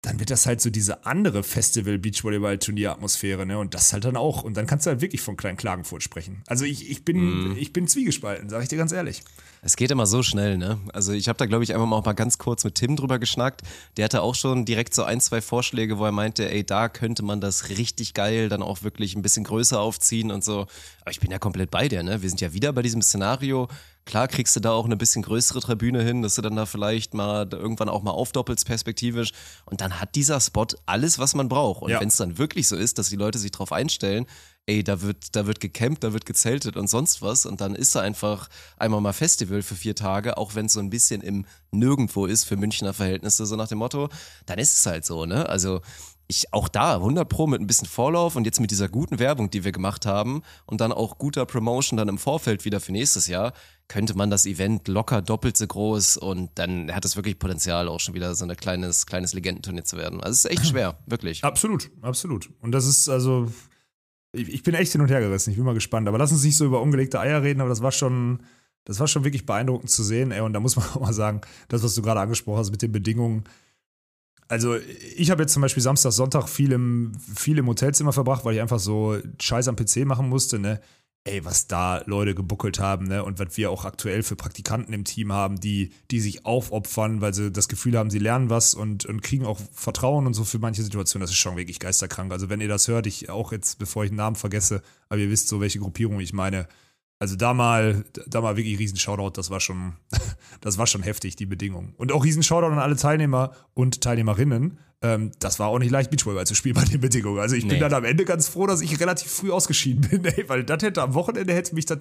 dann wird das halt so diese andere Festival Beachvolleyball Turnier Atmosphäre, ne? Und das halt dann auch und dann kannst du halt wirklich von Klein Klagenfurt sprechen. Also ich, ich bin ich bin zwiegespalten, sage ich dir ganz ehrlich. Es geht immer so schnell, ne? Also ich habe da, glaube ich, einfach mal auch mal ganz kurz mit Tim drüber geschnackt. Der hatte auch schon direkt so ein, zwei Vorschläge, wo er meinte, ey, da könnte man das richtig geil dann auch wirklich ein bisschen größer aufziehen und so. Aber ich bin ja komplett bei dir, ne? Wir sind ja wieder bei diesem Szenario. Klar kriegst du da auch eine bisschen größere Tribüne hin, dass du dann da vielleicht mal da irgendwann auch mal aufdoppelst perspektivisch. Und dann hat dieser Spot alles, was man braucht. Und Ja. wenn es dann wirklich so ist, dass die Leute sich drauf einstellen, ey, da wird, da wird gecampt, da wird gezeltet und sonst was. Und dann ist da einfach einmal mal Festival für vier Tage, auch wenn es so ein bisschen im Nirgendwo ist für Münchner Verhältnisse, so nach dem Motto, dann ist es halt so, ne? Also ich auch da 100 Pro mit ein bisschen Vorlauf und jetzt mit dieser guten Werbung, die wir gemacht haben und dann auch guter Promotion dann im Vorfeld wieder für nächstes Jahr, könnte man das Event locker doppelt so groß und dann hat es wirklich Potenzial auch schon wieder so ein kleines kleines Legendenturnier zu werden. Also es ist echt *laughs* schwer, wirklich. Absolut, absolut. Und das ist also, ich, ich bin echt hin und her gerissen. Ich bin mal gespannt. Aber lass uns nicht so über ungelegte Eier reden, aber das war schon, das war schon wirklich beeindruckend zu sehen. Ey, und da muss man *laughs* auch mal sagen, das, was du gerade angesprochen hast mit den Bedingungen. Also, ich habe jetzt zum Beispiel Samstag, Sonntag viel im, viel im Hotelzimmer verbracht, weil ich einfach so Scheiß am PC machen musste, ne? Ey, was da Leute gebuckelt haben, ne? Und was wir auch aktuell für Praktikanten im Team haben, die, die sich aufopfern, weil sie das Gefühl haben, sie lernen was und, und kriegen auch Vertrauen und so für manche Situationen. Das ist schon wirklich geisterkrank. Also, wenn ihr das hört, ich auch jetzt, bevor ich den Namen vergesse, aber ihr wisst so, welche Gruppierung ich meine. Also da mal, da mal wirklich riesen Shoutout, das war schon, *laughs* das war schon heftig, die Bedingungen. Und auch riesen Shoutout an alle Teilnehmer und Teilnehmerinnen. Ähm, das war auch nicht leicht, Beachvolleyball zu spielen bei den Bedingungen. Also ich bin Nee. dann am Ende ganz froh, dass ich relativ früh ausgeschieden bin, *laughs* ey, weil das hätte am Wochenende hätte mich das,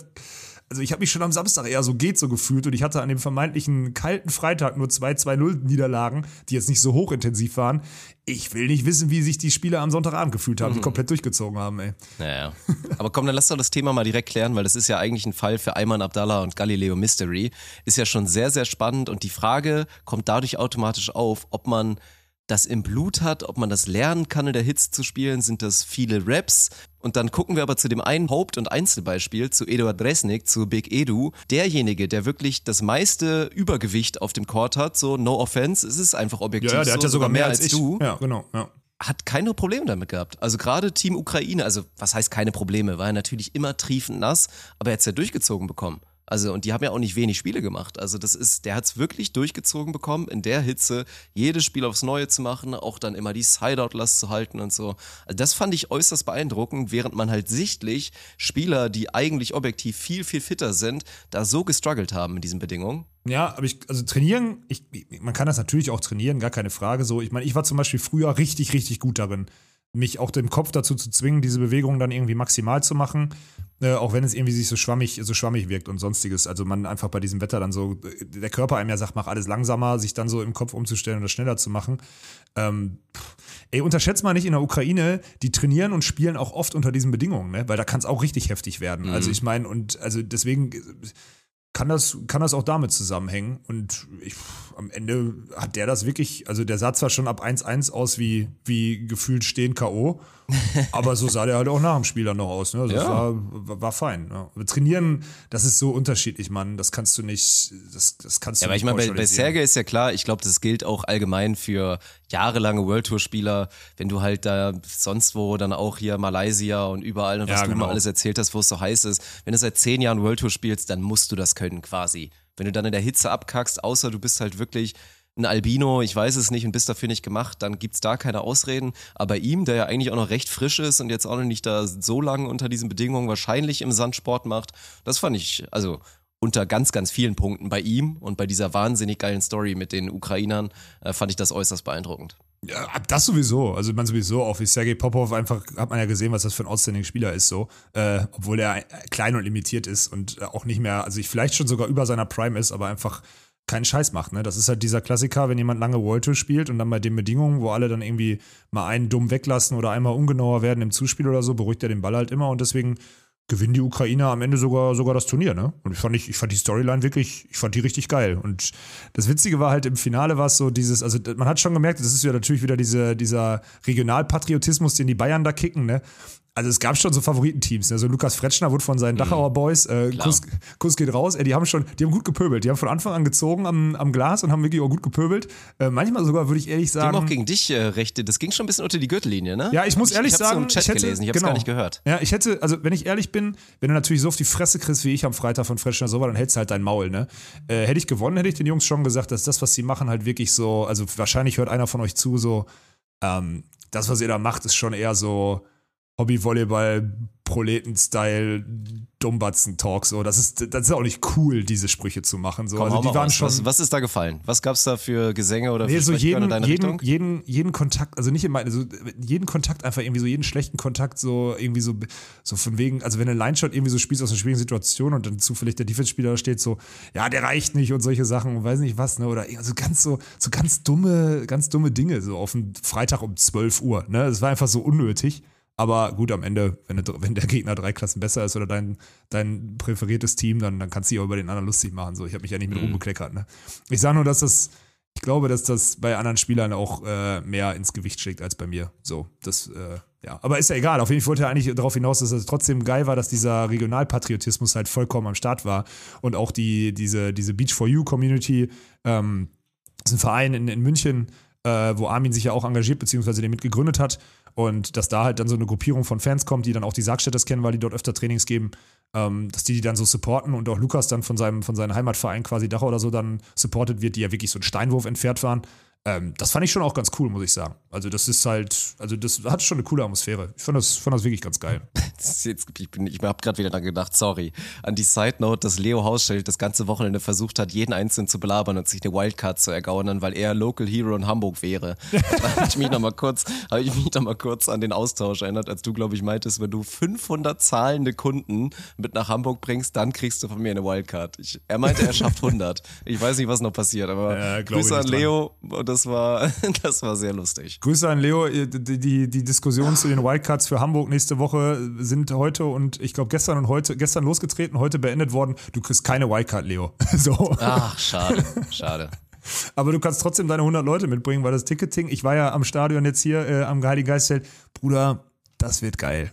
also ich habe mich schon am Samstag eher so geht so gefühlt und ich hatte an dem vermeintlichen kalten Freitag nur zwei 2-0 Niederlagen, die jetzt nicht so hochintensiv waren. Ich will nicht wissen, wie sich die Spieler am Sonntagabend gefühlt haben, die komplett durchgezogen haben, ey. Naja. Aber komm, dann lass doch das Thema mal direkt klären, weil das ist ja eigentlich ein Fall für Ayman Abdallah und Galileo Mystery. Ist ja schon sehr, sehr spannend und die Frage kommt dadurch automatisch auf, ob man das im Blut hat, ob man das lernen kann, in der Hitze zu spielen, sind das viele Raps. Und dann gucken wir aber zu dem einen Haupt- und Einzelbeispiel, zu Eduard Resnick, zu Big Edu. Derjenige, der wirklich das meiste Übergewicht auf dem Court hat, so no offense, es ist einfach objektiv Ja, ja, der so, hat ja sogar mehr als, ich. du Ja, genau, ja. hat keine Probleme damit gehabt. Also gerade Team Ukraine, also was heißt keine Probleme, war er natürlich immer triefend nass, aber er hat es ja durchgezogen bekommen. Also und die haben ja auch nicht wenig Spiele gemacht. Also das ist, der hat es wirklich durchgezogen bekommen, in der Hitze jedes Spiel aufs Neue zu machen, auch dann immer die Sideout-Last zu halten und so. Also das fand ich äußerst beeindruckend, während man halt sichtlich Spieler, die eigentlich objektiv viel, viel fitter sind, da so gestruggelt haben in diesen Bedingungen. Ja, aber ich, also trainieren, ich, man kann das natürlich auch trainieren, gar keine Frage. So, ich meine, ich war zum Beispiel früher richtig, richtig gut darin, mich auch den Kopf dazu zu zwingen, diese Bewegung dann irgendwie maximal zu machen, äh, auch wenn es irgendwie sich so schwammig, so schwammig wirkt und sonstiges. Also man einfach bei diesem Wetter dann so, äh, der Körper einem ja sagt, mach alles langsamer, sich dann so im Kopf umzustellen und das schneller zu machen. Ähm, ey, unterschätzt mal nicht in der Ukraine, die trainieren und spielen auch oft unter diesen Bedingungen, ne? Weil da kann es auch richtig heftig werden. Also ich meine, und also deswegen äh, kann das, kann das auch damit zusammenhängen. Und ich, am Ende hat der das wirklich, also der sah zwar schon ab 1-1 aus wie, wie gefühlt stehen K.O., *laughs* aber so sah der halt auch nach dem Spiel dann noch aus. Ne? Also das Ja. war, war, war fein. Ja. Aber trainieren, das ist so unterschiedlich, Mann. Das kannst du nicht, das, das kannst du Ja, aber nicht ich meine, bei, bei. Sergei ist ja klar, ich glaube, das gilt auch allgemein für jahrelange World Tour Spieler, wenn du halt da sonst wo dann auch hier Malaysia und überall und was Ja, du genau. mal alles erzählt hast, wo es so heiß ist, wenn du seit zehn Jahren World Tour spielst, dann musst du das können quasi. Wenn du dann in der Hitze abkackst, außer du bist halt wirklich ein Albino, ich weiß es nicht und bist dafür nicht gemacht, dann gibt's da keine Ausreden. Aber ihm, der ja eigentlich auch noch recht frisch ist und jetzt auch noch nicht da so lange unter diesen Bedingungen wahrscheinlich im Sandsport macht, das fand ich, also unter ganz, ganz vielen Punkten bei ihm und bei dieser wahnsinnig geilen Story mit den Ukrainern äh, fand ich das äußerst beeindruckend. Ja, das sowieso. Also man sowieso auch wie Sergei Popov einfach hat man ja gesehen, was das für ein outstanding Spieler ist so, äh, obwohl er klein und limitiert ist und auch nicht mehr, also ich vielleicht schon sogar über seiner Prime ist, aber einfach keinen Scheiß macht. Ne? Das ist halt dieser Klassiker, wenn jemand lange World Tour spielt und dann bei den Bedingungen, wo alle dann irgendwie mal einen dumm weglassen oder einmal ungenauer werden im Zuspiel oder so, beruhigt er den Ball halt immer und deswegen gewinnen die Ukrainer am Ende sogar, sogar das Turnier, ne? Und ich fand, ich, ich fand die Storyline wirklich, ich fand die richtig geil. Und das Witzige war halt im Finale war es so dieses, also man hat schon gemerkt, das ist ja natürlich wieder diese, dieser Regionalpatriotismus, den die Bayern da kicken, ne? Also es gab schon so Favoritenteams. Also Lukas Fretschner wurde von seinen mhm. Dachauer Boys, äh, Kuss, Kuss, geht raus, äh, die haben schon, die haben gut gepöbelt. Die haben von Anfang an gezogen am, am Glas und haben wirklich auch gut gepöbelt. Äh, manchmal sogar, würde ich ehrlich sagen. Die haben auch gegen dich äh, rechte, das ging schon ein bisschen unter die Gürtellinie, ne? Ja, ich muss ich, ehrlich ich sagen. So ich hätte, gelesen, ich hab's genau. gar nicht gehört. Ja, ich hätte, also wenn ich ehrlich bin, wenn du natürlich so auf die Fresse kriegst wie ich am Freitag von Fretschner so war, dann hältst du halt dein Maul, ne? Äh, hätte ich gewonnen, hätte ich den Jungs schon gesagt, dass das, was sie machen, halt wirklich so, also wahrscheinlich hört einer von euch zu, so, ähm, das, was ihr da macht, ist schon eher so Hobby-Volleyball, Proleten-Style, Dummbatzen-Talk. So, das ist, das ist auch nicht cool, diese Sprüche zu machen. So, Komm, also die waren raus. schon. Was, was, ist da gefallen? Was gab's da für Gesänge oder nee, für so jeden, in deine jeden, Richtung? jeden, jeden Kontakt, also nicht immer, also jeden Kontakt einfach irgendwie so, jeden schlechten Kontakt so irgendwie so, so von wegen, also wenn du Line-Shot irgendwie so spielst aus einer schwierigen Situation und dann zufällig der Defense-Spieler da steht so, ja, der reicht nicht und solche Sachen, weiß nicht was, ne, oder also ganz so, so ganz dumme, ganz dumme Dinge, so auf dem Freitag um 12 Uhr, ne, das war einfach so unnötig. Aber gut, am Ende, wenn, wenn, der Gegner drei Klassen besser ist oder dein, dein präferiertes Team, dann, dann kannst du dich auch über den anderen lustig machen. So, ich habe mich ja nicht mit mhm. rumbekleckert. Ne? Ich sage nur, dass das, ich glaube, dass das bei anderen Spielern auch äh, mehr ins Gewicht schlägt als bei mir. So, das, äh, ja. Aber ist ja egal. Auf jeden Fall wollte er eigentlich darauf hinaus, dass es trotzdem geil war, dass dieser Regionalpatriotismus halt vollkommen am Start war und auch die, diese, diese Beach for You Community, ähm, das ist ein Verein in, in München, äh, wo Armin sich ja auch engagiert, beziehungsweise den mitgegründet hat. Und dass da halt dann so eine Gruppierung von Fans kommt, die dann auch die Sargstädters kennen, weil die dort öfter Trainings geben, ähm, dass die die dann so supporten und auch Lukas dann von seinem, von seinem Heimatverein quasi Dachau oder so dann supportet wird, die ja wirklich so einen Steinwurf entfernt waren. Ähm, das fand ich schon auch ganz cool, muss ich sagen. Also, das ist halt, also das hat schon eine coole Atmosphäre. Ich fand das, fand das wirklich ganz geil. *laughs* Jetzt, ich bin, ich habe gerade wieder daran gedacht, sorry, an die Side Note, dass Leo Hausschild das ganze Wochenende versucht hat, jeden Einzelnen zu belabern und sich eine Wildcard zu ergaunern, weil er Local Hero in Hamburg wäre. *laughs* da habe ich mich nochmal kurz, habe ich mich noch mal kurz an den Austausch erinnert, als du, glaube ich, meintest, wenn du 500 zahlende Kunden mit nach Hamburg bringst, dann kriegst du von mir eine Wildcard. Ich, er meinte, er schafft 100. Ich weiß nicht, was noch passiert, aber ja, Grüße an Leo und das war, *laughs* das war sehr lustig. Grüße an Leo. Die, die, die Diskussion zu den Wildcards für Hamburg nächste Woche sind heute und ich glaube gestern und heute, gestern losgetreten, heute beendet worden. Du kriegst keine Wildcard, Leo. *laughs* so. Ach, schade, schade. Aber du kannst trotzdem deine 100 Leute mitbringen, weil das Ticketing, ich war ja am Stadion jetzt hier äh, am Heiligen Geistzelt. Bruder, das wird geil.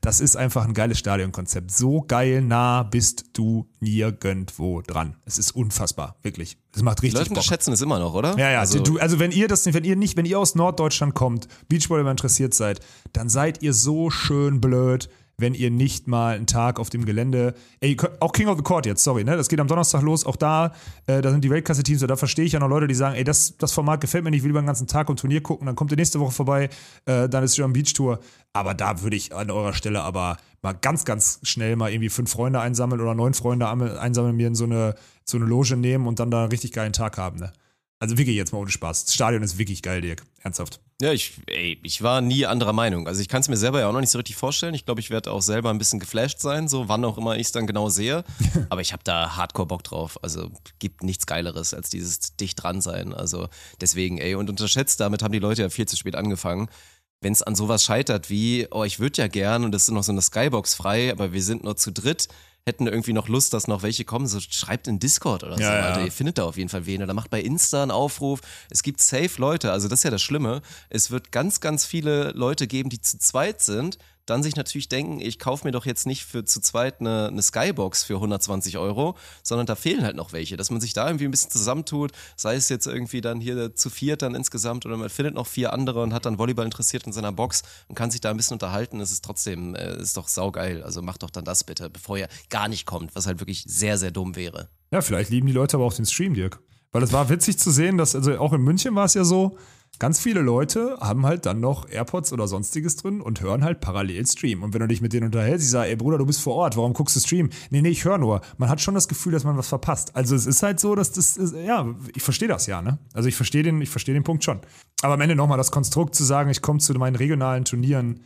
Das ist einfach ein geiles Stadionkonzept. So geil nah bist du nirgendwo dran. Es ist unfassbar, wirklich. Es macht richtig Die Leute Bock. schätzen es immer noch, oder? Ja, ja. Also, du, also wenn ihr das, wenn ihr nicht, wenn ihr aus Norddeutschland kommt, Beachvolleyball interessiert seid, dann seid ihr so schön blöd, wenn ihr nicht mal einen Tag auf dem Gelände, ey, auch King of the Court jetzt, sorry, ne, das geht am Donnerstag los, auch da, äh, da sind die Weltklasse-Teams, da verstehe ich ja noch Leute, die sagen, ey, das, das Format gefällt mir nicht, ich will über den ganzen Tag und Turnier gucken, dann kommt ihr nächste Woche vorbei, äh, dann ist schon Beach Tour, aber da würde ich an eurer Stelle aber mal ganz, ganz schnell mal irgendwie fünf Freunde einsammeln oder neun Freunde einsammeln, mir in so eine, so eine Loge nehmen und dann da einen richtig geilen Tag haben, ne. Also wirklich jetzt mal ohne Spaß. Das Stadion ist wirklich geil, Dirk. Ernsthaft. Ja, ich, ey, ich war nie anderer Meinung. Also ich kann es mir selber ja auch noch nicht so richtig vorstellen. Ich glaube, ich werde auch selber ein bisschen geflasht sein, so wann auch immer ich es dann genau sehe. *laughs* Aber ich habe da Hardcore Bock drauf. Also gibt nichts Geileres als dieses dicht dran sein. Also deswegen, ey, und unterschätzt, damit haben die Leute ja viel zu spät angefangen. Wenn es an sowas scheitert wie, oh, ich würde ja gern und es ist noch so eine Skybox frei, aber wir sind nur zu dritt hätten irgendwie noch Lust, dass noch welche kommen, so schreibt in Discord oder so, Ja, ja. Alter. Ihr findet da auf jeden Fall wen. Oder macht bei Insta einen Aufruf. Es gibt safe Leute, also das ist ja das Schlimme. Es wird ganz, ganz viele Leute geben, die zu zweit sind, dann sich natürlich denken, ich kaufe mir doch jetzt nicht für zu zweit eine, eine Skybox für 120 Euro, sondern da fehlen halt noch welche, dass man sich da irgendwie ein bisschen zusammentut, sei es jetzt irgendwie dann hier zu viert dann insgesamt oder man findet noch vier andere und hat dann Volleyball interessiert in seiner Box und kann sich da ein bisschen unterhalten, es ist trotzdem, äh, ist doch saugeil, also macht doch dann das bitte, bevor ihr gar nicht kommt, was halt wirklich sehr, sehr dumm wäre. Ja, vielleicht lieben die Leute aber auch den Stream, Dirk. Weil es war witzig zu sehen, dass, also auch in München war es ja so, ganz viele Leute haben halt dann noch AirPods oder sonstiges drin und hören halt parallel Stream. Und wenn du dich mit denen unterhältst, sie sagen, ey Bruder, du bist vor Ort, warum guckst du Stream? Nee, nee, ich höre nur. Man hat schon das Gefühl, dass man was verpasst. Also es ist halt so, dass das, ist, ja, ich verstehe das ja, ne? Also ich verstehe den, ich den Punkt schon. Aber am Ende nochmal das Konstrukt zu sagen, ich komme zu meinen regionalen Turnieren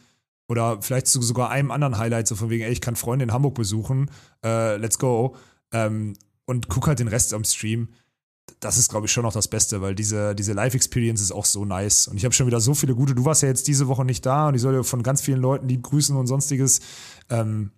oder vielleicht zu sogar einem anderen Highlight, so von wegen, ey, ich kann Freunde in Hamburg besuchen, äh, let's go. Ähm, und guck halt den Rest am Stream das ist, glaube ich, schon noch das Beste, weil diese, diese Live-Experience ist auch so nice. Und ich habe schon wieder so viele gute. Du warst ja jetzt diese Woche nicht da und ich soll ja von ganz vielen Leuten lieb grüßen und sonstiges. Ähm,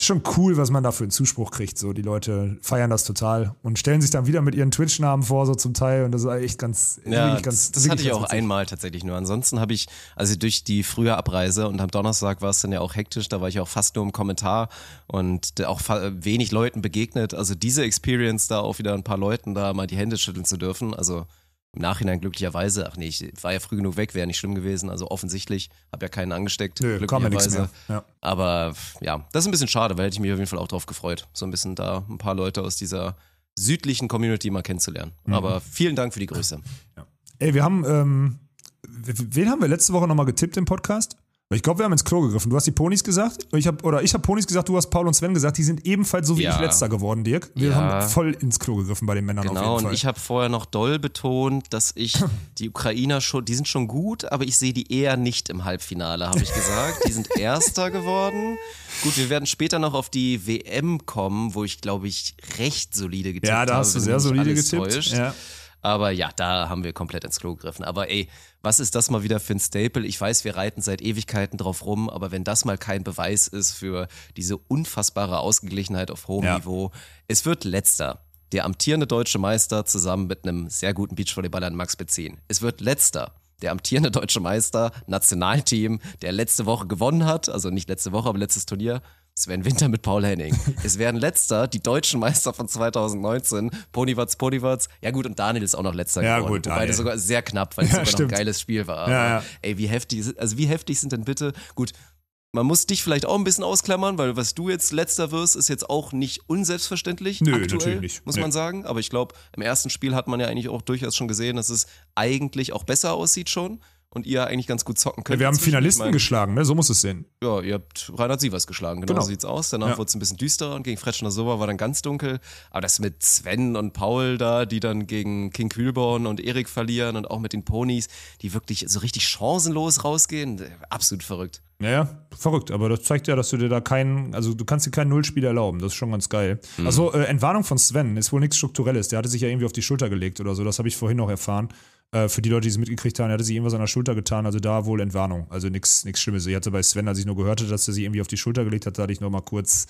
schon cool, was man da für einen Zuspruch kriegt. So, die Leute feiern das total und stellen sich dann wieder mit ihren Twitch-Namen vor, so zum Teil. Und das ist echt ganz, ja, ganz. Das, das hatte ich auch witzig. einmal tatsächlich nur. Ansonsten habe ich, also durch die frühe Abreise und am Donnerstag war es dann ja auch hektisch, da war ich auch fast nur im Kommentar und auch wenig Leuten begegnet. Also diese Experience, da auch wieder ein paar Leuten da mal die Hände schütteln zu dürfen, also im Nachhinein glücklicherweise, ach nee, ich war ja früh genug weg, wäre nicht schlimm gewesen. Also offensichtlich, habe ja keinen angesteckt. Nö, glücklicherweise. Ja. Aber ja, das ist ein bisschen schade, weil hätte ich mich auf jeden Fall auch drauf gefreut, so ein bisschen da ein paar Leute aus dieser südlichen Community mal kennenzulernen. Mhm. Aber vielen Dank für die Grüße. Ja. Ey, wir haben, ähm, wen haben wir letzte Woche nochmal getippt im Podcast? Ich glaube, wir haben ins Klo gegriffen. Du hast die Ponys gesagt, ich hab, oder ich habe Ponys gesagt, du hast Paul und Sven gesagt, die sind ebenfalls so wie ja. ich letzter geworden, Dirk. Wir ja. haben voll ins Klo gegriffen bei den Männern genau, auf jeden Fall. Genau, und ich habe vorher noch doll betont, dass ich *laughs* die Ukrainer schon, die sind schon gut, aber ich sehe die eher nicht im Halbfinale, habe ich gesagt. Die sind Erster geworden. Gut, wir werden später noch auf die WM kommen, wo ich, glaube ich, recht solide getippt habe. Ja, da hast du sehr solide getippt. Ja. Aber ja, da haben wir komplett ins Klo gegriffen. Aber ey, was ist das mal wieder für ein Staple? Ich weiß, wir reiten seit Ewigkeiten drauf rum, aber wenn das mal kein Beweis ist für diese unfassbare Ausgeglichenheit auf hohem ja. Niveau, es wird letzter. Der amtierende deutsche Meister zusammen mit einem sehr guten Beachvolleyballer Max Bezin. Es wird letzter der amtierende *laughs* deutsche Meister, Nationalteam, der letzte Woche gewonnen hat, also nicht letzte Woche, aber letztes Turnier, Sven Winter mit Paul Henning. es werden letzter, die deutschen Meister von 2019, Ponywatz, Ponywatz. Ja gut, und Daniel ist auch noch letzter ja, geworden. Gut, wobei das sogar sehr knapp, weil es ja, sogar stimmt. noch ein geiles Spiel war. Ja, ja. Ey, wie heftig, also wie heftig sind denn bitte, gut, man muss dich vielleicht auch ein bisschen ausklammern, weil was du jetzt letzter wirst, ist jetzt auch nicht unselbstverständlich. Nö, aktuell, natürlich nicht. Muss nee. man sagen. Aber ich glaube, im ersten Spiel hat man ja eigentlich auch durchaus schon gesehen, dass es eigentlich auch besser aussieht schon und ihr eigentlich ganz gut zocken könnt. Ja, wir haben Finalisten meine, geschlagen, ne? so muss es sehen. Ja, ihr habt Reinhard Sievers geschlagen, genau, genau. so sieht's aus. Danach ja. wurde es ein bisschen düsterer und gegen Fretschner Sova war dann ganz dunkel. Aber das mit Sven und Paul da, die dann gegen King Kühlborn und Erik verlieren und auch mit den Ponys, die wirklich so richtig chancenlos rausgehen, absolut verrückt. Ja, ja, verrückt, aber das zeigt ja, dass du dir da keinen, also du kannst dir kein Nullspiel erlauben, das ist schon ganz geil. Mhm. Also äh, Entwarnung von Sven ist wohl nichts Strukturelles, der hatte sich ja irgendwie auf die Schulter gelegt oder so, das habe ich vorhin noch erfahren. Äh, für die Leute, die es mitgekriegt haben, er hatte sich irgendwas an der Schulter getan, also da wohl Entwarnung. Also nichts Schlimmes. Ich hatte bei Sven, als ich nur gehört hatte, dass er sich irgendwie auf die Schulter gelegt hat, da hatte ich noch mal kurz,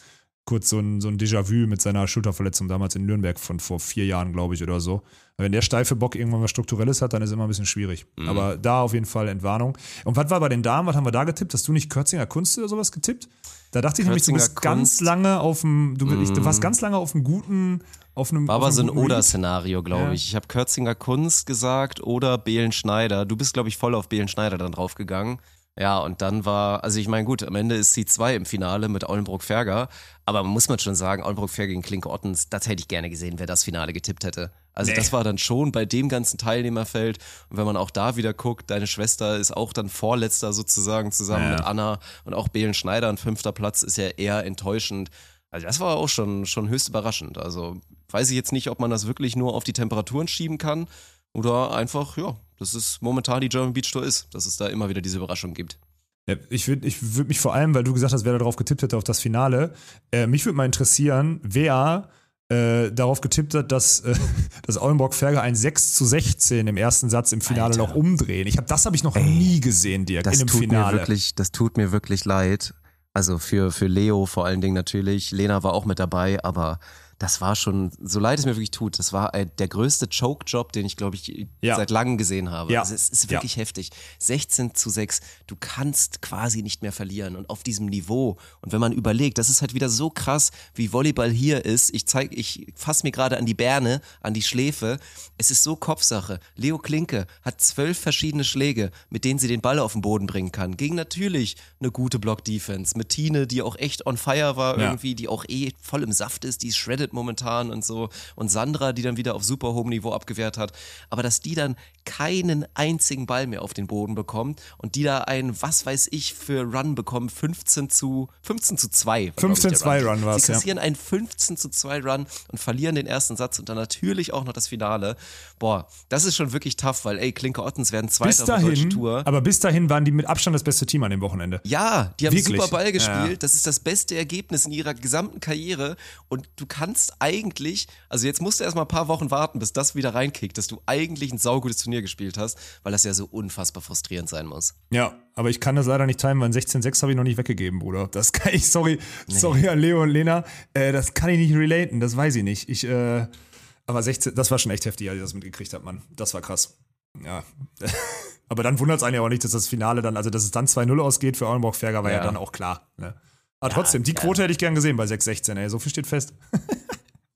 kurz so ein, so ein Déjà-vu mit seiner Schulterverletzung damals in Nürnberg von vor vier Jahren, glaube ich, oder so. Wenn der steife Bock irgendwann was Strukturelles hat, dann ist es immer ein bisschen schwierig. Mhm. Aber da auf jeden Fall Entwarnung. Und was war bei den Damen? Was haben wir da getippt? Hast du nicht Kürzinger Kunst oder sowas getippt? Da dachte ich nämlich, du bist Kunst. ganz lange auf dem, du, mm. du warst ganz lange auf einem guten, auf einem. War aber so ein Oder-Szenario, glaube ja. ich. Ich habe Kürzinger Kunst gesagt oder Behlen Schneider. Du bist, glaube ich, voll auf Behlen Schneider dann draufgegangen. Ja, und dann war, also ich meine, gut, am Ende ist C2 im Finale mit Aulenbrock-Ferger, aber muss man schon sagen, Aulenbrock-Ferger gegen Klinke Ottens, das hätte ich gerne gesehen, wer das Finale getippt hätte. Also nee. das war dann schon bei dem ganzen Teilnehmerfeld und wenn man auch da wieder guckt, deine Schwester ist auch dann Vorletzter sozusagen zusammen ja. mit Anna und auch Belen Schneider, ein fünfter Platz ist ja eher enttäuschend. Also das war auch schon, schon höchst überraschend. Also weiß ich jetzt nicht, ob man das wirklich nur auf die Temperaturen schieben kann oder einfach, ja, das ist momentan die German Beach Tour ist, dass es da immer wieder diese Überraschung gibt. Ja, ich würde ich würd mich vor allem, weil du gesagt hast, wer darauf getippt hätte, auf das Finale, äh, mich würde mal interessieren, wer äh, darauf getippt hat, dass, äh, *laughs* dass Aulenbrock-Ferger ein 6 zu 16 im ersten Satz im Finale Alter. noch umdrehen. Ich hab, das habe ich noch Ey, nie gesehen, Dirk, das in einem tut Finale. Mir wirklich, das tut mir wirklich leid. Also für, für Leo vor allen Dingen natürlich. Lena war auch mit dabei, aber das war schon, so leid es mir wirklich tut, das war der größte Choke-Job, den ich, glaube ich, ja. seit langem gesehen habe. Ja. Also es ist wirklich ja. heftig. 16 zu 6, du kannst quasi nicht mehr verlieren und auf diesem Niveau. Und wenn man überlegt, das ist halt wieder so krass, wie Volleyball hier ist. Ich zeig, ich fasse mir gerade an die Bärne, an die Schläfe. Es ist so Kopfsache. Leo Klinke hat zwölf verschiedene Schläge, mit denen sie den Ball auf den Boden bringen kann. Gegen natürlich eine gute Block-Defense. Mit Tine, die auch echt on fire war irgendwie, die auch eh voll im Saft ist, die ist shredded momentan und so. Und Sandra, die dann wieder auf super hohem Niveau abgewehrt hat, aber dass die dann keinen einzigen Ball mehr auf den Boden bekommt und die da einen, was weiß ich, für Run bekommen, 15 zu, 15 zu 2. 15 zu 2 Run war's, Sie ja. kassieren einen 15 zu 2 Run und verlieren den ersten Satz und dann natürlich auch noch das Finale. Boah, das ist schon wirklich tough, weil ey, Klinke Ottens werden Zweiter Bis auf der deutschen dahin, Tour. aber bis dahin waren die mit Abstand das beste Team an dem Wochenende. Ja, die haben Wirklich? super Ball gespielt. Ja. Das ist das beste Ergebnis in ihrer gesamten Karriere. Und du kannst eigentlich, also jetzt musst du erstmal ein paar Wochen warten, bis das wieder reinkickt, dass du eigentlich ein saugutes Turnier gespielt hast, weil das ja so unfassbar frustrierend sein muss. Ja, aber ich kann das leider nicht teilen, weil ein 16-6 habe ich noch nicht weggegeben, Bruder. Das kann ich, sorry, sorry an Leo und Lena, äh, das kann ich nicht relaten, das weiß ich nicht. Ich, äh, aber 16, das war schon echt heftig, als ich das mitgekriegt habe, Mann. Das war krass. Ja. *laughs* aber dann wundert es einen ja auch nicht, dass das Finale dann, also dass es dann 2-0 ausgeht für Auenbrock-Ferger, war ja. Ja. dann auch klar. Ne? Aber trotzdem, die Quote hätte ich gern gesehen bei 6-16, ey. So viel steht fest. *laughs*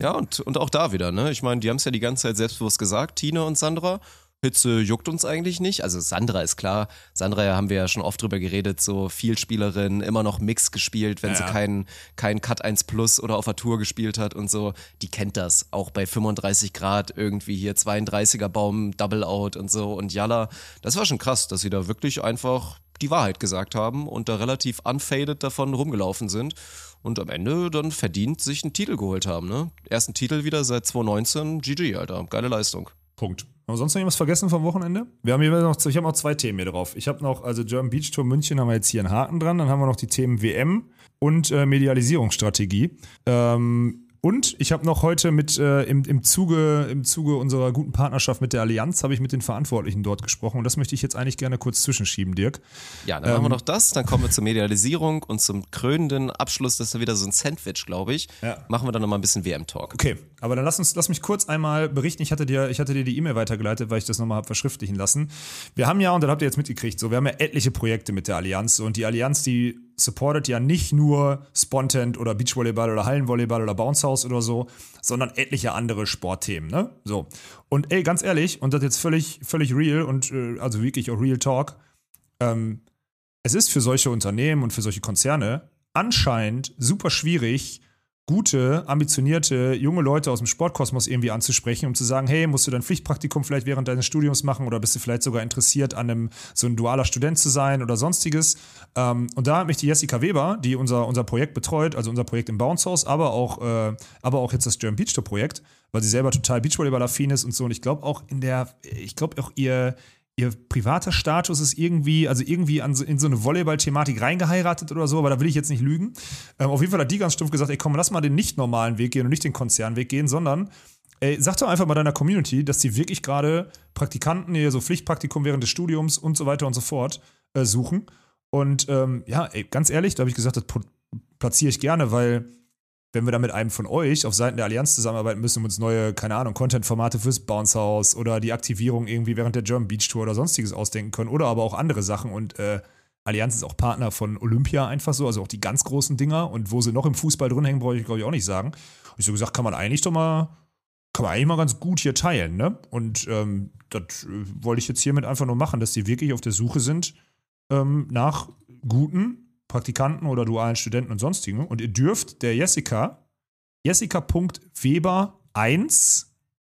Ja, und, und auch da wieder, ne? Ich meine, die haben es ja die ganze Zeit selbstbewusst gesagt, Tine und Sandra. Hitze juckt uns eigentlich nicht. Also Sandra ist klar. Sandra haben wir ja schon oft drüber geredet, so Vielspielerin, immer noch Mix gespielt, wenn Ja. sie keinen kein Cut 1 Plus oder auf der Tour gespielt hat und so. Die kennt das. Auch bei 35 Grad irgendwie hier 32er Baum, Double Out und so und Jalla. Das war schon krass, dass sie da wirklich einfach die Wahrheit gesagt haben und da relativ unfaded davon rumgelaufen sind und am Ende dann verdient sich einen Titel geholt haben. Ne? Ersten Titel wieder seit 2019, GG, Alter. Geile Leistung. Punkt. Haben wir sonst noch irgendwas vergessen vom Wochenende? Wir haben hier noch, ich habe noch zwei Themen hier drauf. Ich habe noch, also German Beach Tour München haben wir jetzt hier einen Haken dran. Dann haben wir noch die Themen WM und äh, Medialisierungsstrategie. Ähm, und ich habe noch heute mit äh, im, im, Zuge, im Zuge unserer guten Partnerschaft mit der Allianz habe ich mit den Verantwortlichen dort gesprochen und das möchte ich jetzt eigentlich gerne kurz zwischenschieben, Dirk. Ja, dann machen wir noch das, dann kommen wir zur Medialisierung und zum krönenden Abschluss, das ist dann wieder so ein Sandwich, glaube ich. Ja. Machen wir dann nochmal ein bisschen WM-Talk. Okay, aber dann lass uns, lass mich kurz einmal berichten. Ich hatte dir, ich hatte dir die E-Mail weitergeleitet, weil ich das nochmal habe verschriftlichen lassen. Wir haben ja, und das habt ihr jetzt mitgekriegt, so, wir haben ja etliche Projekte mit der Allianz und die Allianz, die supportet ja nicht nur Spontent oder Beachvolleyball oder Hallenvolleyball oder Bounce House oder so, sondern etliche andere Sportthemen, ne? So. Und ey, ganz ehrlich, und das jetzt völlig, völlig real und äh, also wirklich auch Real Talk, ähm, es ist für solche Unternehmen und für solche Konzerne anscheinend super schwierig, gute, ambitionierte, junge Leute aus dem Sportkosmos irgendwie anzusprechen, um zu sagen, hey, musst du dein Pflichtpraktikum vielleicht während deines Studiums machen oder bist du vielleicht sogar interessiert an einem, so ein dualer Student zu sein oder sonstiges. Ähm, und da hat mich die Jessica Weber, die unser, unser Projekt betreut, also unser Projekt im Bounce House, aber auch, äh, aber auch jetzt das German Beach Tour Projekt, weil sie selber total Beachvolleyball-affin ist und so. Und ich glaube auch in der, ich glaube auch ihr, ihr privater Status ist irgendwie, also irgendwie an in so eine Volleyball-Thematik reingeheiratet oder so, aber da will ich jetzt nicht lügen. Ähm, auf jeden Fall hat die ganz stumpf gesagt, ey komm, lass mal den nicht normalen Weg gehen und nicht den Konzernweg gehen, sondern ey, sag doch einfach mal deiner Community, dass die wirklich gerade Praktikanten, hier so Pflichtpraktikum während des Studiums und so weiter und so fort äh, suchen. Und ähm, ja, ey, ganz ehrlich, da habe ich gesagt, das platziere ich gerne, weil wenn wir da mit einem von euch auf Seiten der Allianz zusammenarbeiten müssen, um uns neue, keine Ahnung, Content-Formate fürs Bounce House oder die Aktivierung irgendwie während der German Beach Tour oder sonstiges ausdenken können oder aber auch andere Sachen und äh, Allianz ist auch Partner von Olympia einfach so, also auch die ganz großen Dinger und wo sie noch im Fußball drin hängen, brauche ich glaube ich auch nicht sagen. Und ich so gesagt, kann man eigentlich doch mal, kann man eigentlich mal ganz gut hier teilen, ne? Und ähm, das äh, wollte ich jetzt hiermit einfach nur machen, dass die wirklich auf der Suche sind ähm, nach guten Praktikanten oder dualen Studenten und sonstigen. Und ihr dürft der Jessica, jessica.weber1,